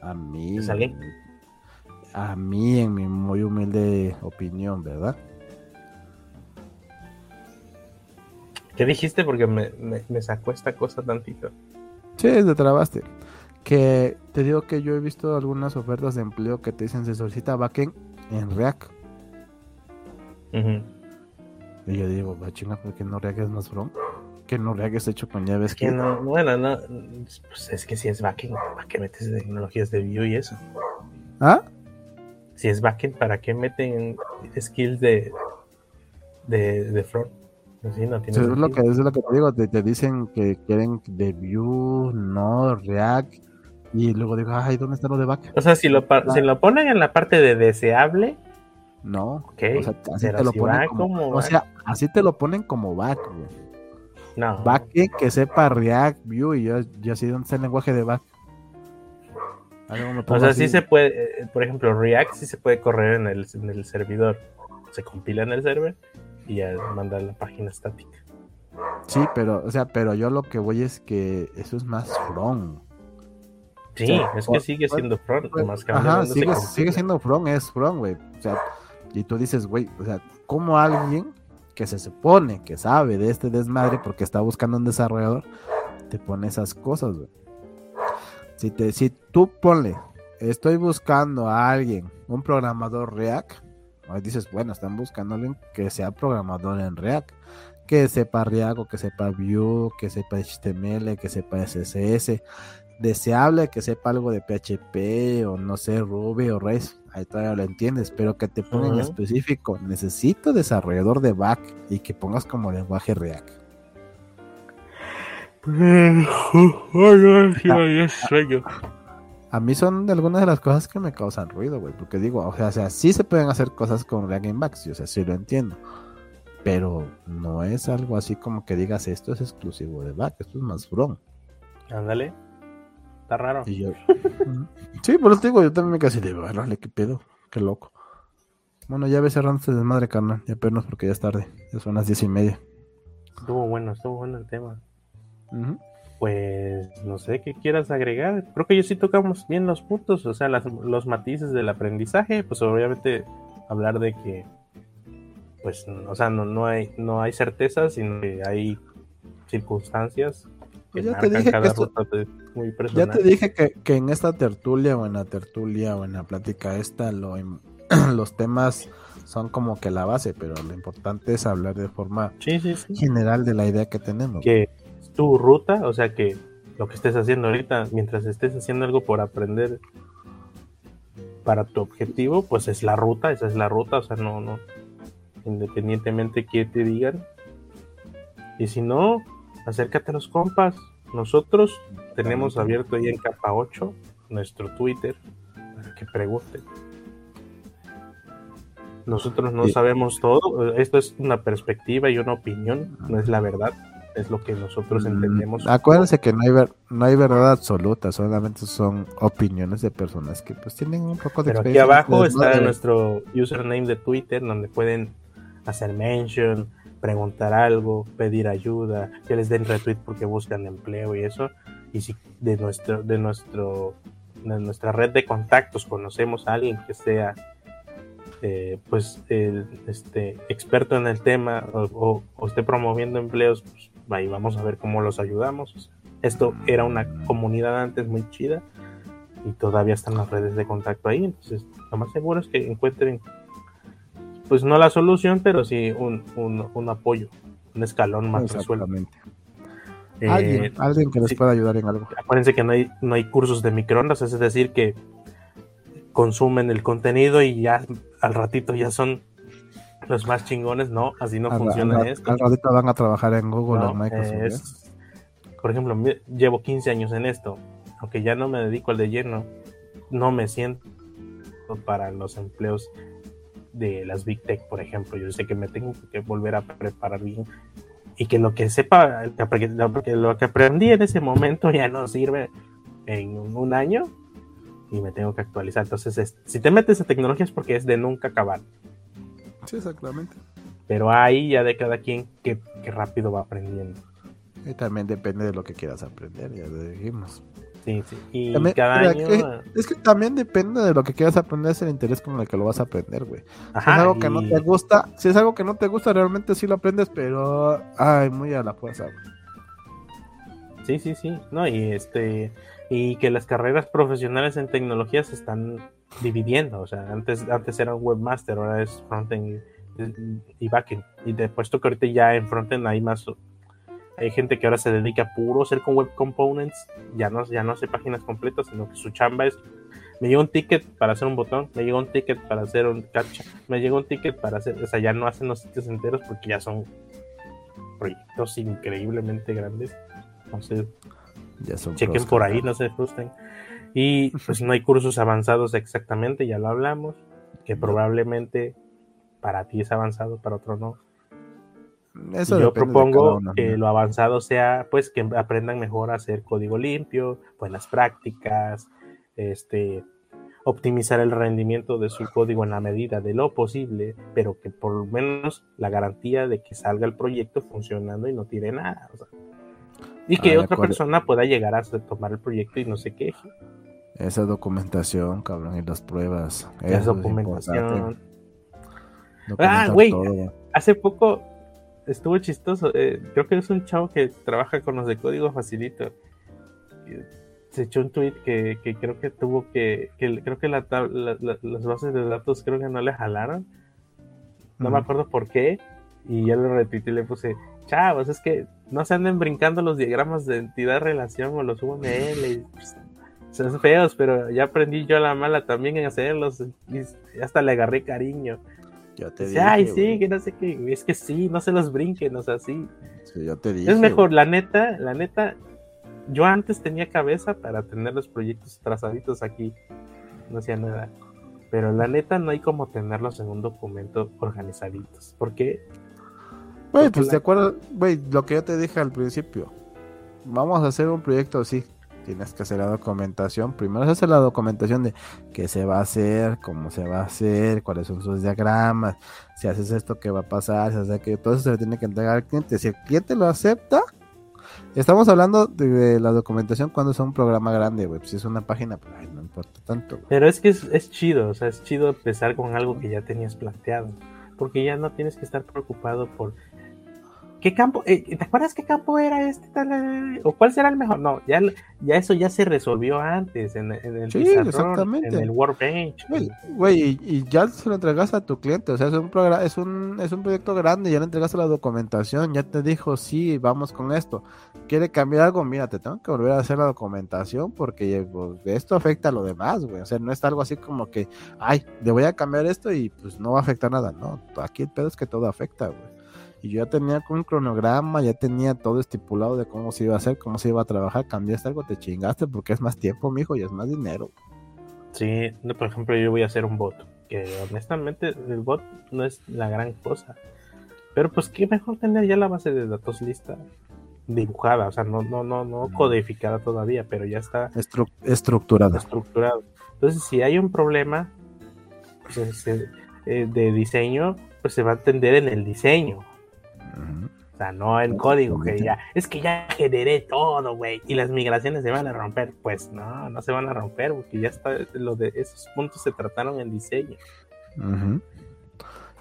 A mí, a mí en mi muy humilde opinión, ¿verdad? ¿Qué dijiste? Porque me, me sacó esta cosa tantito. Sí, te trabaste. Que te digo que yo he visto algunas ofertas de empleo que te dicen se solicita backend en React. Y yo digo, va chinga, ¿por qué no React es más front? Que no React es hecho con llaves que no, bueno, no, pues es que si es backend, ¿para qué metes tecnologías de Vue y eso? ¿Ah? Si es backend, ¿para qué meten skills de, de, de front? Pues sí, no tiene es, lo que, es lo que te digo, te, te, dicen que quieren de Vue, no React, y luego digo, ay, ¿dónde está lo de back? O sea, si lo, si lo ponen en la parte de deseable, no, okay. o sea, así te lo ponen como, o sea, así te lo ponen como back, No. Back que sepa React, Vue y yo, yo así dónde está el lenguaje de back. O sea, sí se puede, eh, por ejemplo, React sí se puede correr en el, en el servidor. Se compila en el server y ya manda la página estática. Sí, pero, o sea, pero yo lo que voy es que eso es más front. Sí, es que sigue siendo front, más Ajá, sigue, sigue siendo front, es front, güey. O sea, y tú dices, güey, o sea, ¿cómo alguien que se supone que sabe de este desmadre porque está buscando un desarrollador, te pone esas cosas, güey? Si, te, si tú ponle, estoy buscando a alguien, un programador React, dices, bueno, están buscando a alguien que sea programador en React, que sepa React o que sepa Vue, que sepa HTML, que sepa CSS, deseable que sepa algo de PHP o no sé, Ruby o Rails, ahí todavía lo entiendes, pero que te pongan en específico, necesito desarrollador de back y que pongas como lenguaje React. A mí son algunas de las cosas que me causan ruido, güey, porque digo, o sea, o sea, sí se pueden hacer cosas con React en back, o sea, sí lo entiendo, pero no es algo así como que digas esto es exclusivo de back, esto es más front. Ándale raro. sí, por eso digo, yo también me casi de vale, qué pedo, qué loco. Bueno, ya ves cerrando este desmadre, carnal. Ya pernos porque ya es tarde. Ya son las diez y media. Estuvo bueno, estuvo bueno el tema. Pues no sé qué quieras agregar. Creo que yo sí tocamos bien los puntos, o sea, los matices del aprendizaje. Pues obviamente hablar de que, pues, o sea, no, no hay no hay certezas, sino que hay circunstancias pues ya, te dije que ya te dije que, en esta tertulia o en la tertulia o en la plática esta lo, los temas son como que la base, pero lo importante es hablar de forma general de la idea que tenemos. Que es tu ruta, o sea que lo que estés haciendo ahorita, mientras estés haciendo algo por aprender para tu objetivo, pues es la ruta, esa es la ruta, o sea, no, no, independientemente que te digan. Y si no, acércate a los compas. Nosotros tenemos abierto ahí en capa 8 nuestro Twitter para que pregunten. Nosotros no sabemos todo, esto es una perspectiva y una opinión, no es la verdad, es lo que nosotros mm, entendemos. Acuérdense que no hay, no hay verdad absoluta, solamente son opiniones de personas que pues tienen un poco de Pero aquí abajo está nuestro username de Twitter donde pueden hacer mention, preguntar algo, pedir ayuda, que les den retweet porque buscan empleo y eso. Y si de nuestro, de nuestro, de nuestra red de contactos conocemos a alguien que sea eh, pues este experto en el tema o, esté promoviendo empleos, pues ahí vamos a ver cómo los ayudamos. Esto era una comunidad antes muy chida y todavía están las redes de contacto ahí. Entonces, lo más seguro es que encuentren pues no la solución, pero sí un, un, apoyo, un escalón más resuelto. Eh, alguien, alguien que les pueda ayudar en algo. Acuérdense que no hay, no hay cursos de microondas, es decir, que consumen el contenido y ya al ratito ya son los más chingones, no, así no funciona esto. Al ratito van a trabajar en Google o Microsoft. por ejemplo, llevo 15 años en esto, aunque ya no me dedico al de lleno, no me siento para los empleos de las Big Tech, por ejemplo. Yo sé que me tengo que volver a preparar bien y que lo que sepa, lo que aprendí en ese momento ya no sirve en un año y me tengo que actualizar. Entonces, si te metes a tecnología es porque es de nunca acabar. Sí, exactamente. Pero ahí ya de cada quien que, rápido va aprendiendo. Y también depende de lo que quieras aprender, ya lo dijimos. Sí, sí. Y cada año. es que también depende de lo que quieras aprender, es el interés con el que lo vas a aprender, güey. si es algo que no te gusta, si es algo que no te gusta, realmente sí lo aprendes, pero. Ay, muy a la fuerza, güey. Sí, sí, sí. No, y este. Y que las carreras profesionales en tecnología se están dividiendo. O sea, antes, antes era un webmaster, ahora es frontend y backend. Y de puesto que ahorita ya en frontend hay más. Hay gente que ahora se dedica a puro ser con web components. Ya no, ya no hace páginas completas, sino que su chamba es. Me llegó un ticket para hacer un botón, me llegó un ticket para hacer un captcha, me llegó un ticket para hacer. O sea, ya no hacen los sitios enteros porque ya son proyectos increíblemente grandes. Entonces, ya son chequen por ahí, no se frustren. Y pues no hay cursos avanzados exactamente, ya lo hablamos, que probablemente para ti es avanzado, para otro no. Eso yo propongo que lo avanzado sea, pues, que aprendan mejor a hacer código limpio, buenas prácticas, este, optimizar el rendimiento de su código en la medida de lo posible, pero que por lo menos la garantía de que salga el proyecto funcionando y no tire nada. y que ah, otra persona pueda llegar a tomar el proyecto y no se queje. Esa documentación, cabrón, y las pruebas. Esa documentación. Ah, güey, hace poco estuvo chistoso. Eh, creo que es un chavo que trabaja con los de código facilito. Se echó un tweet que, creo que tuvo que, creo que las bases de datos creo que no le jalaron. No me acuerdo por qué. Y ya lo repetí y le puse, chavos, es que no se anden brincando los diagramas de entidad relación o los UML. Y, pues, son feos, pero ya aprendí yo a la mala también en hacerlos. Y hasta le agarré cariño. Yo te dije, Ay, sí, que no sé qué. Es que sí, no se los brinquen, o sea, sí. sí yo te dije, es mejor, la neta, la neta. Yo antes tenía cabeza para tener los proyectos trazaditos aquí. No hacía nada. Pero la neta no hay como tenerlos en un documento organizaditos. ¿Por qué? Güey, pues te acuerdas, güey, lo que yo te dije al principio. Vamos a hacer un proyecto así tienes que hacer la documentación. Primero se hace la documentación de qué se va a hacer, cómo se va a hacer, cuáles son sus diagramas, si haces esto, qué va a pasar, si hace que todo eso se le tiene que entregar al cliente. Si el cliente lo acepta, estamos hablando de, la documentación cuando es un programa grande, güey. Si es una página, pues no importa tanto. Pero es que es, es chido, o sea, es chido empezar con algo que ya tenías planteado. Porque ya no tienes que estar preocupado por ¿Qué campo? Eh, ¿Te acuerdas qué campo era este? ¿O cuál será el mejor? No, ya, ya eso ya se resolvió antes en, el sí, exactamente. en el Workbench. Güey, y, ya se lo entregaste a tu cliente, o sea, es un, es un, es un proyecto grande, ya le entregaste la documentación, ya te dijo, sí, vamos con esto. ¿Quiere cambiar algo? Mira, te tengo que volver a hacer la documentación porque pues, esto afecta a lo demás, güey. O sea, no es algo así como que, ay, le voy a cambiar esto y pues no va a afectar nada, no. Aquí el pedo es que todo afecta, güey y yo ya tenía un cronograma, ya tenía todo estipulado de cómo se iba a hacer, cómo se iba a trabajar, cambiaste algo, te chingaste porque es más tiempo, mijo, y es más dinero. Sí, por ejemplo, yo voy a hacer un bot, que honestamente el bot no es la gran cosa. Pero pues qué mejor tener ya la base de datos lista dibujada, o sea, no no no no codificada todavía, pero ya está estructurada. Estructurado. Entonces, si hay un problema pues, este, eh, de diseño, pues se va a entender en el diseño. O sea, no el código que ya, es que ya generé todo, güey, y las migraciones se van a romper. Pues no, no se van a romper, porque ya está, lo de esos puntos se trataron en diseño.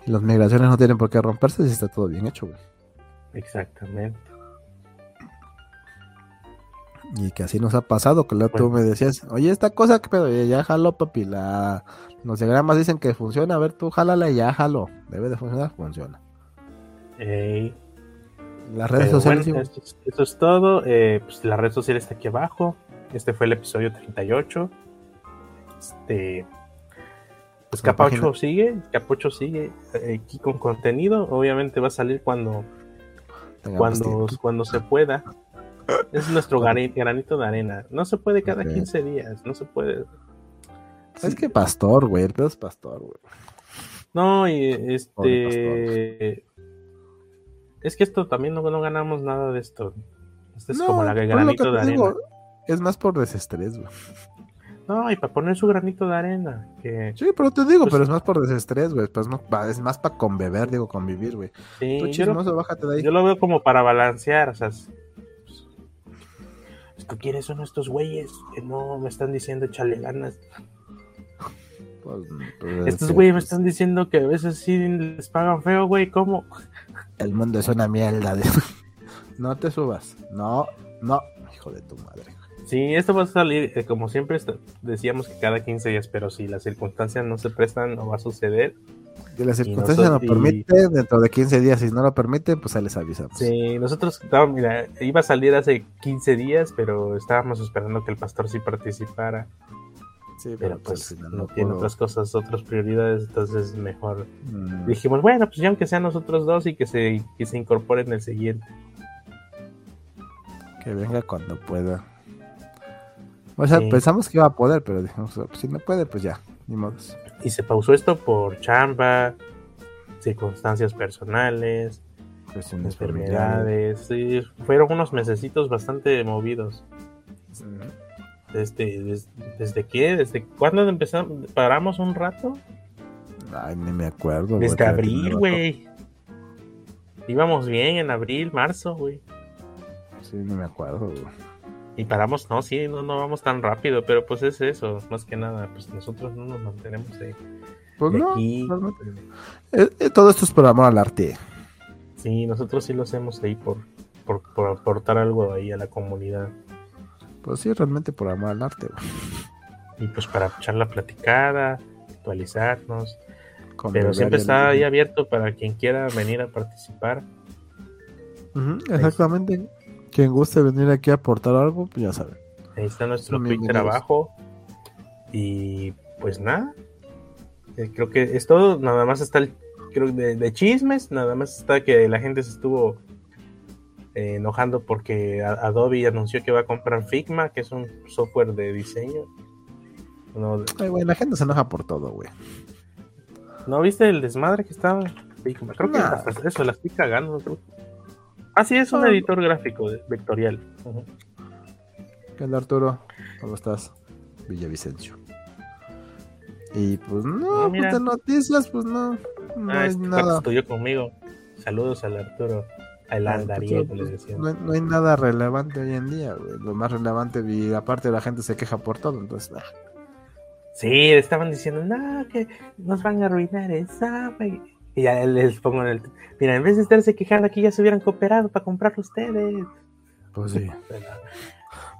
Las migraciones no tienen por qué romperse si está todo bien hecho, güey. Exactamente. Y que así nos ha pasado, que luego tú me decías, oye, esta cosa que pedo, ya jalo, papi, la... los diagramas dicen que funciona, a ver, tú jálala y ya jalo, debe de funcionar, funciona. Las redes sociales. esto, es todo. Eh, pues la red social está aquí abajo. Este fue el episodio 38. Este. Pues Capa 8 sigue. Capa 8 sigue eh, aquí con contenido. Obviamente va a salir cuando. Cuando, cuando se pueda. Es nuestro granito de arena. No se puede cada 15 días. No se puede. Es que pastor, güey. El pedo es pastor, güey. No, y este. Es que esto también no, no ganamos nada de esto. Esto es como la granito de arena. es más por desestrés, güey. No, y para poner su granito de arena. Que, sí, pero te digo, pues pero es más por desestrés, güey. Pues es más para conbeber, digo, convivir, güey. Sí, Tú chismoso, bájate de ahí. Yo lo veo como para balancear, o sea. Pues, ¿Tú quieres son estos güeyes que no me están diciendo échale ganas? Pues, pues, estos güeyes me están diciendo que a veces sí les pagan feo, güey. ¿Cómo? El mundo es una mierda. no te subas. No, no, hijo de tu madre. Sí, esto va a salir, eh, como siempre decíamos que cada 15 días, pero si las circunstancias no se prestan, no va a suceder. Si la circunstancia no permite, dentro de 15 días, si no lo permite, pues ahí les avisamos. Sí, nosotros, mira, iba a salir hace 15 días, pero estábamos esperando que el pastor sí participara. Sí, pero, pues, pues no, tiene otras cosas, otras prioridades, entonces mejor mm. dijimos, bueno, pues ya aunque sean nosotros dos y que se, que se incorpore en el siguiente. Que venga cuando pueda. O sea, pensamos que iba a poder, pero dijimos, pues, si no puede, pues ya, ni modo. Y se pausó esto por chamba, circunstancias personales, enfermedades. Sí, fueron unos mesecitos bastante movidos. Desde, desde, qué? ¿Desde cuándo empezamos? ¿Paramos un rato? Ay, ni me acuerdo. Desde abril, güey. Íbamos bien en abril, marzo, güey. Sí, ni me acuerdo, Y paramos, no, sí, no, no vamos tan rápido, pero pues es eso, más que nada, pues nosotros no nos mantenemos de, pues no, aquí. Eh, eh, todo esto es por amor al arte. Sí, nosotros sí lo hacemos ahí por, por, por aportar algo ahí a la comunidad. Pues sí, realmente por amor al arte. Y pues para echar la platicada, actualizarnos. Pero siempre está ahí abierto para quien quiera venir a participar. exactamente. Quien guste venir aquí a aportar algo, pues ya sabe. Ahí está nuestro Twitter abajo. Y pues nada. Eh, creo que es todo. Nada más está el. Creo de, de chismes. Nada más está que la gente se estuvo eh, enojando porque Adobe anunció que va a comprar Figma, que es un software de diseño. la gente se enoja por todo, güey. ¿No viste el desmadre que estaba Figma? Creo que eso, la estoy cagando. Ah, sí, es un editor gráfico vectorial. ¿Qué onda, Arturo? ¿Cómo estás? Villavicencio. Y pues no, pues de noticias, pues no. No ah, hay este nada. estudió conmigo. Saludos al Arturo. No, hay nada relevante hoy en día, Lo más relevante, y aparte la gente se queja por todo, entonces. Sí, estaban diciendo, no, que nos van a arruinar esa. Y ya les pongo en el. Mira, en vez de estarse quejando aquí, ya se hubieran cooperado para comprar ustedes. Pues sí.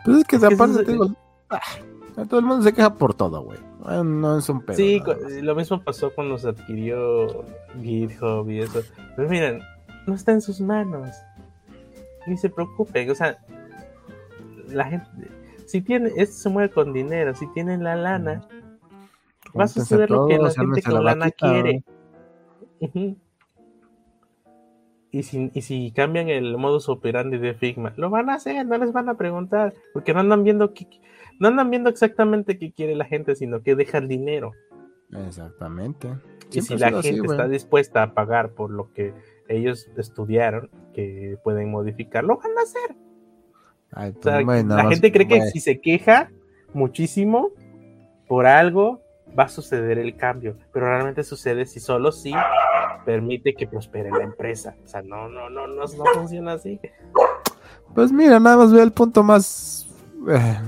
Pues es que de aparte tengo. Ah, todo el mundo se queja por todo, güey. No es un pedo. Sí, lo mismo pasó cuando se adquirió GitHub y eso. Pero miren, no está en sus manos. Ni se preocupe, o sea, la gente, si tiene, esto se mueve con dinero, si tienen la lana, va a suceder lo que la gente con la lana quiere. Y si, y si cambian el modus operandi de Figma, lo van a hacer, no les van a preguntar, porque no andan viendo que, no andan viendo exactamente qué quiere la gente, sino que deja el dinero. Exactamente. y si la gente está dispuesta a pagar por lo que ellos estudiaron que pueden modificar, lo van a hacer. Pues, la gente cree que si se queja muchísimo por algo, va a suceder el cambio, pero realmente sucede si solo si permite que prospere la empresa. O sea, no, no, no, no, no funciona así. Pues mira, nada más ve el punto más, eh,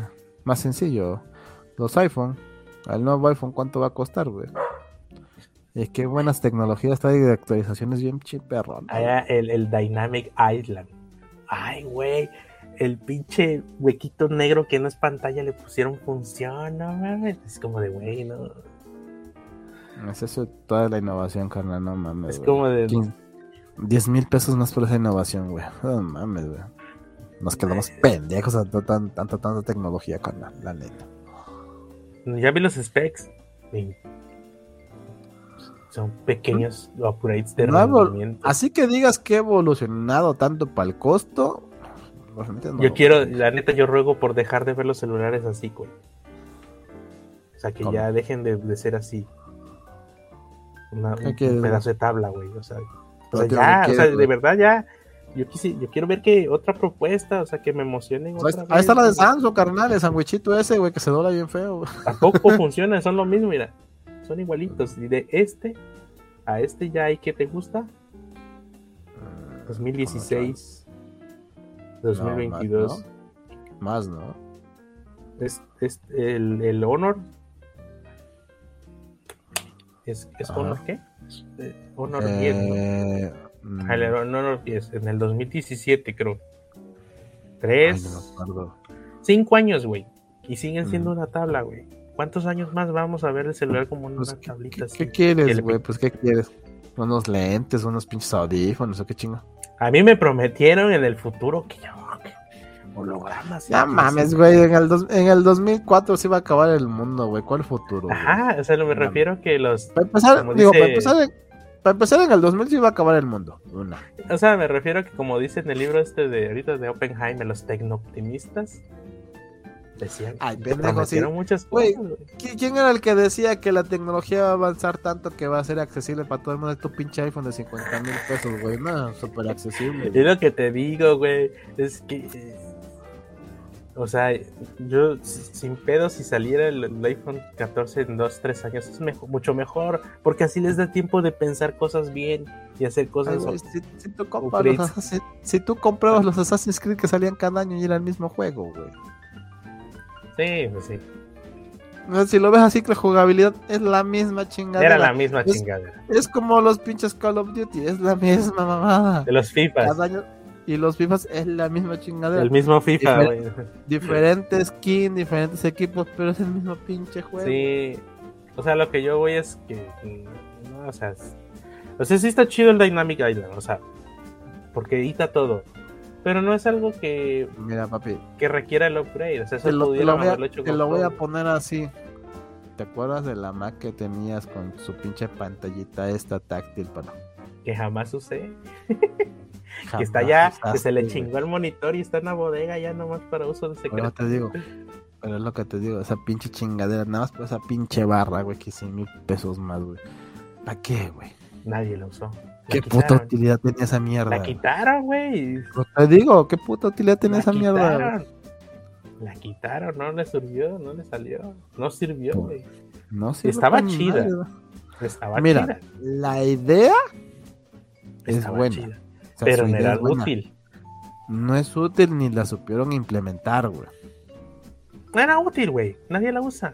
más sencillo. Los iPhone, el nuevo iPhone, ¿cuánto va a costar, güey? Es que buenas tecnologías trae de actualizaciones bien chiperrón. el, el Dynamic Island. Ay, güey. El pinche huequito negro que no es pantalla le pusieron función, no mames. Es como de güey, no. Es eso toda la innovación, carnal, no mames. Es como de. 10 mil pesos más por esa innovación, güey. No mames, güey. Nos quedamos eh. pendejos a tanta, tanta, tanta tecnología, carnal, la neta. Ya vi los specs. Son pequeños upgrades de rendimiento. Así que digas que ha evolucionado tanto para el costo. yo quiero, la neta, yo ruego por dejar de ver los celulares así, güey. O sea, que ya dejen de, ser así. un pedazo de tabla, güey. O sea, ya, o sea, de verdad ya. Yo, yo quiero ver que otra propuesta, o sea, que me emocionen. Pues ahí, está la de Samsung, carnal, el sandwichito ese, güey, que se dobla bien feo. Tampoco funciona, son lo mismo, mira son igualitos. Y de este a este ya hay que te gusta. 2016, 2022. más, ¿no? Es, el, el, Honor. ¿Es, es Honor qué? Eh, Honor 10. Eh, ah, el Honor 10, en el 2017 creo. Tres. cinco años, güey. Y siguen siendo una tabla, güey. ¿Cuántos años más vamos a ver el celular como una pues, tablita ¿qué, ¿Qué quieres, güey? Pues, ¿qué quieres? unos lentes, unos pinches audífonos, o qué chingo. A mí me prometieron en el futuro que ya hologramas. Ya mames, güey, en el, en el 2004 se iba a acabar el mundo, güey. ¿Cuál futuro? Ajá, o sea, no me refiero que los... Para empezar, digo, para empezar, para empezar en el 2000 se iba a acabar el mundo. Una. O sea, me refiero que como dice en el libro este de ahorita de Oppenheimer, los tecno-optimistas decían Ay, pendejo, sí. muchas cosas. ¿Quién era el que decía que la tecnología va a avanzar tanto que va a ser accesible para todo el mundo? Tu pinche iPhone de 50 mil pesos, güey. No, súper accesible. Es lo que te digo, güey. Es que eh, o sea, yo sin pedo, si saliera el, iPhone 14 en 2, 3 años, es mucho mejor, porque así les da tiempo de pensar cosas bien y hacer cosas. si, tú comprabas los Assassin's Creed que salían cada año y era el mismo juego, güey. Sí, pues sí. Si lo ves así, que la jugabilidad es la misma chingadera. Era la misma chingadera. Es como los pinches Call of Duty, es la misma mamada. De los FIFA. Cada año, y los FIFAs es la misma chingadera. El mismo FIFA, güey. diferentes skins, diferentes equipos, pero es el mismo pinche juego. Sí. O sea, lo que yo voy es que. No, o sea. O sea, sí está chido el Dynamic Island, o sea. Porque edita todo. Pero no es algo que. Mira, papi. Que requiera el upgrade. O sea, eso te lo, te lo voy, a, te lo voy a poner así. ¿Te acuerdas de la Mac que tenías con su pinche pantallita esta táctil para.? Que jamás usé. que está ya, que se le chingó el monitor y está en la bodega ya nomás para uso de secreto. Pero te digo, pero es lo que te digo, esa pinche chingadera, nada más por esa pinche barra, güey, que 100 mil pesos más, güey. ¿Para qué, güey? Nadie la usó. ¿Qué puta utilidad tenía esa mierda? La quitaron, güey. Pues te digo, ¿qué puta utilidad tenía esa mierda? La quitaron, no le sirvió, no le salió. No sirvió, güey. No sirvió. Estaba chida. Estaba Mira, la idea es buena pero no era útil. No es útil ni la supieron implementar, güey. No era útil, güey. Nadie la usa.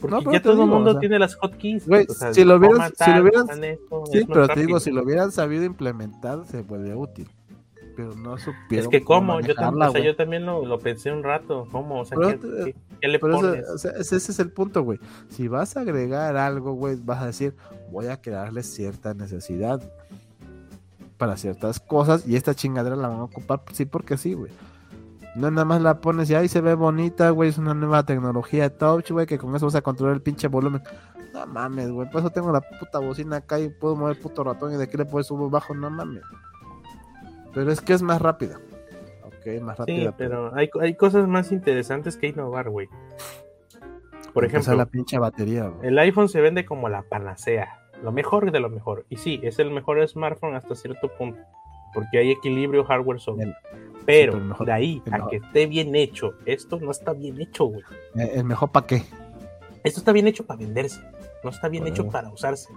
Porque ya todo el mundo tiene las hotkeys. Güey, si lo hubieran, si lo hubieran sí, pero te digo, si lo hubieran sabido implementar, se vuelve útil. Pero no supieron. Es que cómo, yo, también, o sea, yo también lo, lo, pensé un rato. ¿Cómo? O sea, ¿qué, qué, le pones? o sea, ese es el punto, güey. Si vas a agregar algo, güey, vas a decir, voy a crearle cierta necesidad para ciertas cosas y esta chingadera la van a ocupar sí porque sí, güey. No nada más la pones y ahí se ve bonita, güey, es una nueva tecnología de touch, güey, que con eso vas a controlar el pinche volumen. No mames, güey, por eso tengo la puta bocina acá y puedo mover el puto ratón y de aquí le puedo subir bajo, no mames. Pero es que es más rápida. Ok, más rápida. Sí, pero hay, hay cosas más interesantes que innovar, güey. Por ejemplo, la pinche batería, el iPhone se vende como la panacea lo mejor de lo mejor. Y sí, es el mejor smartphone hasta cierto punto, porque hay equilibrio hardware-software. Pero de ahí a que esté bien hecho, esto no está bien hecho, güey. Eh, ¿El mejor para qué? Esto está bien hecho para venderse, no está bien hecho para usarse.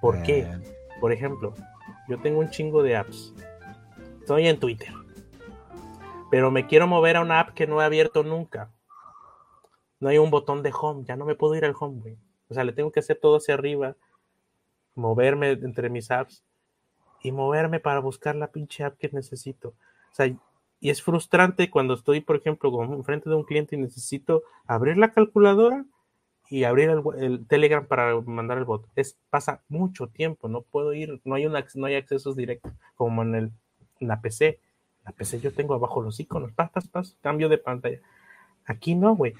¿Por qué? Por ejemplo, yo tengo un chingo de apps. Estoy en Twitter. Pero me quiero mover a una app que no he abierto nunca. No hay un botón de home, ya no me puedo ir al home, güey. O sea, le tengo que hacer todo hacia arriba moverme entre mis apps y moverme para buscar la pinche app que necesito. O sea, y es frustrante cuando estoy, por ejemplo, frente de un cliente y necesito abrir la calculadora y abrir el, Telegram para mandar el bot. Es, pasa mucho tiempo, no puedo ir, no hay, una, no hay accesos directos como en, el, la PC. La PC yo tengo abajo los iconos, pas, pas, pas, cambio de pantalla. Aquí no, güey.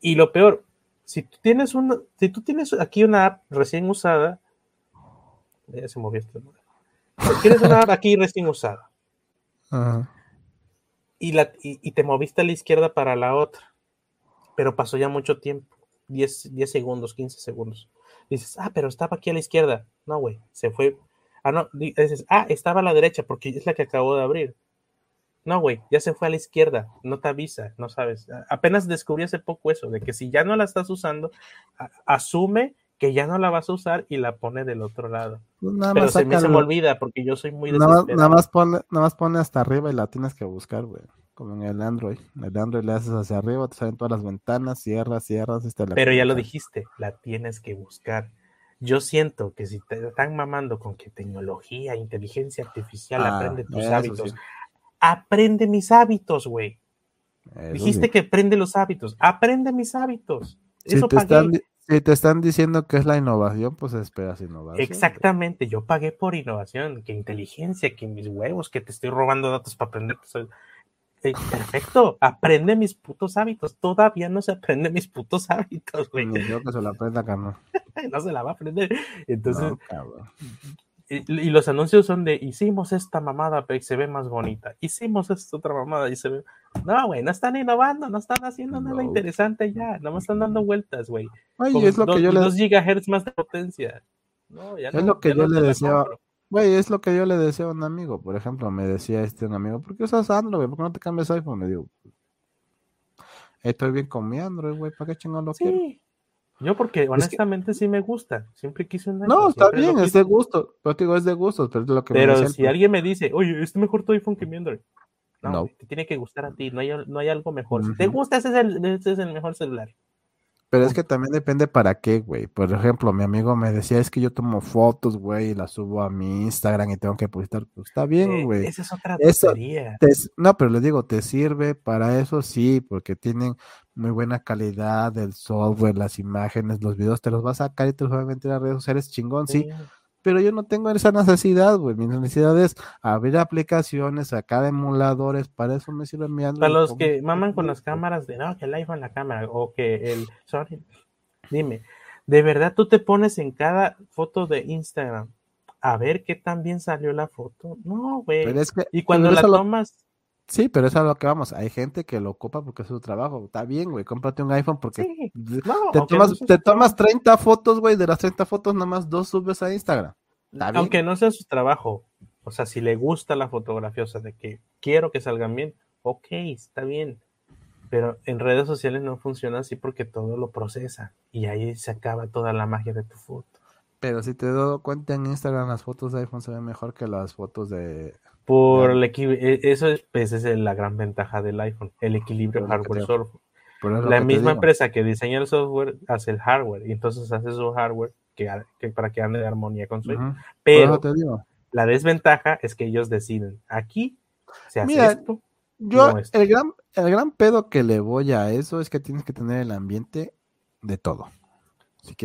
Y lo peor, si tú tienes una, si tú tienes aquí una app recién usada, ya se movió este Quieres una aquí recién usada. Y, la, y, te moviste a la izquierda para la otra. Pero pasó ya mucho tiempo. 10, 10 segundos, 15 segundos. Dices, ah, pero estaba aquí a la izquierda. No, güey, se fue. Ah, no, dices, ah, estaba a la derecha porque es la que acabo de abrir. No, güey, ya se fue a la izquierda, no te avisa, no sabes. Apenas descubrí hace poco eso, de que si ya no la estás usando, asume que ya no la vas a usar y la pone del otro lado. Pues Pero se me, se me, olvida porque yo soy muy nada, nada, más pone, nada más pone hasta arriba y la tienes que buscar, güey. Como en el Android. El Android le haces hacia arriba, te salen todas las ventanas, cierras, cierras. la Pero ya lo dijiste, la tienes que buscar. Yo siento que si te están mamando con que tecnología, inteligencia artificial ah, aprende tus hábitos, aprende mis hábitos, güey. Dijiste que aprende los hábitos, aprende mis hábitos. Eso te, están, Si te están diciendo que es la innovación, pues esperas innovación. Exactamente, yo pagué por innovación, que inteligencia, que mis huevos, que te estoy robando datos para aprender. Eh, perfecto, aprende mis putos hábitos. Todavía no se aprende mis putos hábitos, güey. No, que se lo aprenda, cabrón. no se la va a aprender. Entonces, y, los anuncios son de hicimos esta mamada pero se ve más bonita, hicimos esta otra mamada y se ve. No, güey, no están innovando, no están haciendo nada interesante ya, no me están dando vueltas, güey. Oye, es lo que yo le 2 gigahertz más de potencia. No, ya es lo que yo le deseo. Güey, es lo que yo le deseo a un amigo. Por ejemplo, me decía este un amigo, ¿por qué usas Android? ¿Por qué no te cambias iPhone? Me digo, estoy bien con mi Android, güey, ¿para qué chingón lo sí. Yo porque honestamente sí me gusta, siempre quise un No, está bien, es de gusto, pero digo, es de gusto, pero es lo que Pero si alguien me dice, oye, es mejor tu iPhone que mi Android. No, te tiene que gustar a ti, no hay, no hay algo mejor. Si te gusta, ese es, el, ese es el mejor celular. Pero es que también depende para qué, güey. Por ejemplo, mi amigo me decía, es que yo tomo fotos, güey, y las subo a mi Instagram y tengo que publicar. Pues está bien, eh, güey. esa es otra tontería. no, pero les digo, te sirve para eso, sí, porque tienen muy buena calidad del software, las imágenes, los videos, te los vas a sacar y te los vas a meter a redes sociales, chingón, sí pero yo no tengo esa necesidad, güey. Mi necesidad es abrir aplicaciones, sacar emuladores, para eso me sirve mi Android. Para los que maman con las cámaras de, no, que el iPhone la cámara, o que el, sorry, dime, ¿de verdad tú te pones en cada foto de Instagram a ver qué tan bien salió la foto? No, güey. y cuando la tomas... Sí, pero eso es a lo que vamos. Hay gente que lo ocupa porque es su trabajo. Está bien, güey. Cómprate un iPhone porque te, tomas, te tomas 30 fotos, güey. De las 30 fotos, nada más dos subes a Instagram. Aunque no sea su trabajo. O sea, si le gusta la fotografía, o sea, de que quiero que salgan bien, ok, está bien. Pero en redes sociales no funciona así porque todo lo procesa. Y ahí se acaba toda la magia de tu foto. Pero si te doy cuenta en Instagram, las fotos de iPhone se ven mejor que las fotos de, por el e, eso es, pues, es la gran ventaja del iPhone, el equilibrio hardware-software. La misma empresa que diseña el software hace el hardware y entonces hace su hardware que, para que ande de armonía con su iPhone. Pero la desventaja es que ellos deciden aquí se hace esto. Yo, el, gran, el gran pedo que le voy a eso es que tienes que tener el ambiente de todo.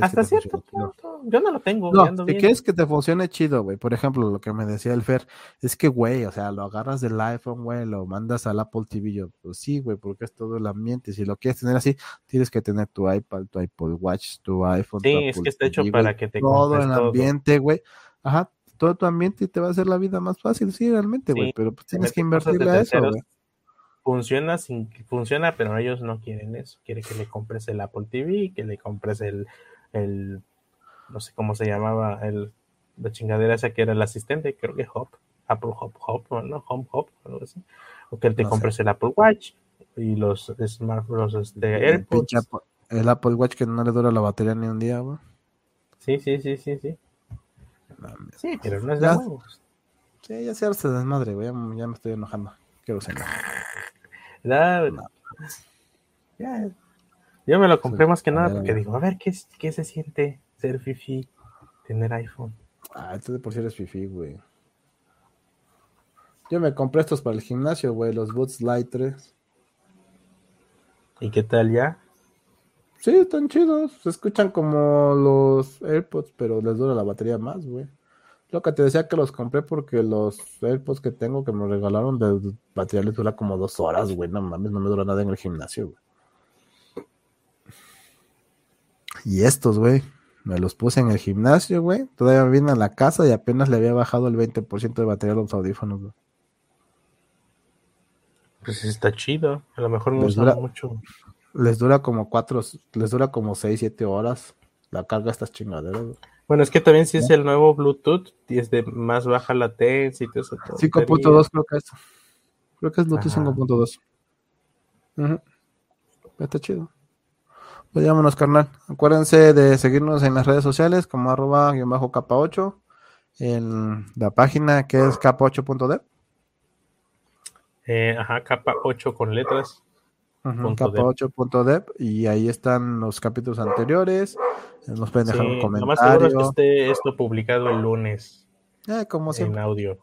Hasta cierto punto. Yo no lo tengo. No, si quieres que te funcione chido, güey. Por ejemplo, lo que me decía el Fer, es que, güey, o sea, lo agarras del iPhone, güey, lo mandas al Apple TV. Yo, pues sí, güey, porque es todo el ambiente. Si lo quieres tener así, tienes que tener tu iPad, tu iPod Watch, tu iPhone. Sí, es que está hecho para que te Todo el ambiente, güey. Ajá, todo tu ambiente y te va a hacer la vida más fácil, sí, realmente, güey. pero pues tienes que invertirle a eso, güey funciona sin funciona, pero ellos no quieren eso. Quieren que le compres el Apple TV, que le compres el, el, no sé cómo se llamaba, el, la chingadera esa que era el asistente, creo que Hop, Apple Hop, Hop, ¿no? Home Hop, algo así. O que te compres el Apple Watch y los smartphones de AirPods. El Apple Watch que no le dura la batería ni un día, güey. Sí, sí, sí, sí, sí. sí, pero no es de nuevos. Sí, ya se hace desmadre, güey. Ya, me estoy enojando. Yo me lo compré más que nada porque digo, a ver, ¿qué, qué se siente ser fifi, tener iPhone? Ah, esto de por si eres fifi, güey. Yo me compré estos para el gimnasio, güey, los Boots Light 3. ¿Y qué tal ya? Sí, están chidos. Se escuchan como los AirPods, pero les dura la batería más, güey. Lo que te decía que los compré porque los AirPods que tengo que me regalaron de batería les dura como dos horas, güey. No mames, no me dura nada en el gimnasio, güey. Y estos, güey, me los puse en el gimnasio, güey. Todavía me vine a la casa y apenas le había bajado el 20% de batería a los audífonos, güey. Pues está chido. A lo mejor no les dura mucho. Les dura como cuatro, les dura como seis, siete horas la carga estas chingaderas. Güey. Bueno, es que también si es el nuevo Bluetooth y es de más baja latencia y todo eso. 5.2 creo que es. Creo que es Bluetooth 5.2. Está chido. Pues vámonos, carnal. Acuérdense de seguirnos en las redes sociales como arroba bajo capa 8 en la página que es capa8.dev. Eh, ajá, capa 8 con letras. capa8.dev y ahí están los capítulos anteriores. Nos pueden dejar un comentario. Lo más que esté esto publicado el lunes. Eh, como En audio.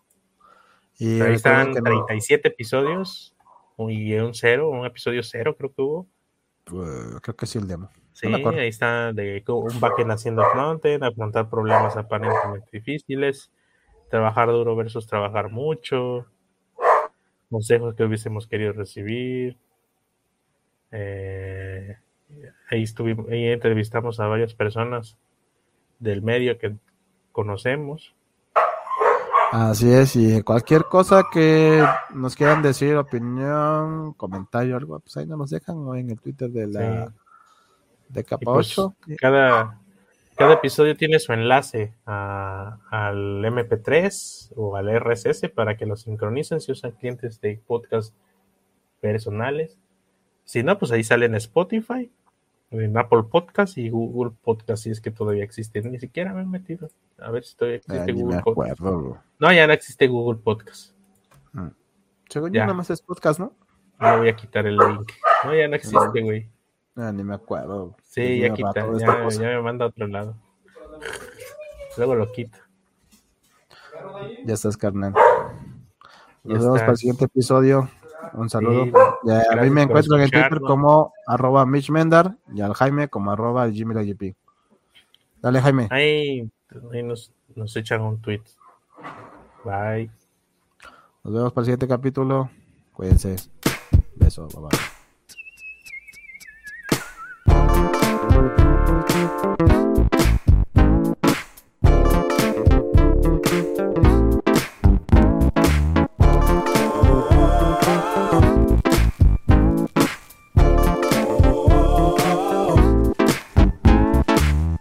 Y ahí están 37 episodios y un cero, un episodio cero creo que hubo. Pues, creo que sí el demo. Sí, ahí está de un backend haciendo frontend, afrontar problemas aparentemente difíciles, trabajar duro versus trabajar mucho, consejos que hubiésemos querido recibir. Eh, ahí estuvimos, ahí entrevistamos a varias personas del medio que conocemos. Así es, y cualquier cosa que nos quieran decir, opinión, comentario, algo, pues ahí nos dejan o en el Twitter de la de capa 8. Pues, cada, cada episodio tiene su enlace al MP3 o al RSS para que lo sincronicen si usan clientes de podcast personales. Si no, pues ahí sale en Spotify, en Apple Podcast y Google Podcast, si es que todavía existen. Ni siquiera me he metido. A ver si todavía existe Google Podcast. No, ya no existe Google Podcast. Mm. Según ya. nada más es podcast, ¿no? No voy a quitar el link. No, ya no existe, güey. Ah, ni me acuerdo. Sí, ya quita, ya, ya, me manda a otro lado. Luego lo quito. Ya estás, carnal. Nos vemos para el siguiente episodio. Un saludo. a mí me encuentro en el Twitter como arroba Mitch Mendar y al Jaime como arroba Jimmy Dale, Jaime. Ahí, nos, nos echan un tweet. Bye. Nos vemos para el siguiente capítulo. Cuídense. Beso, bye bye.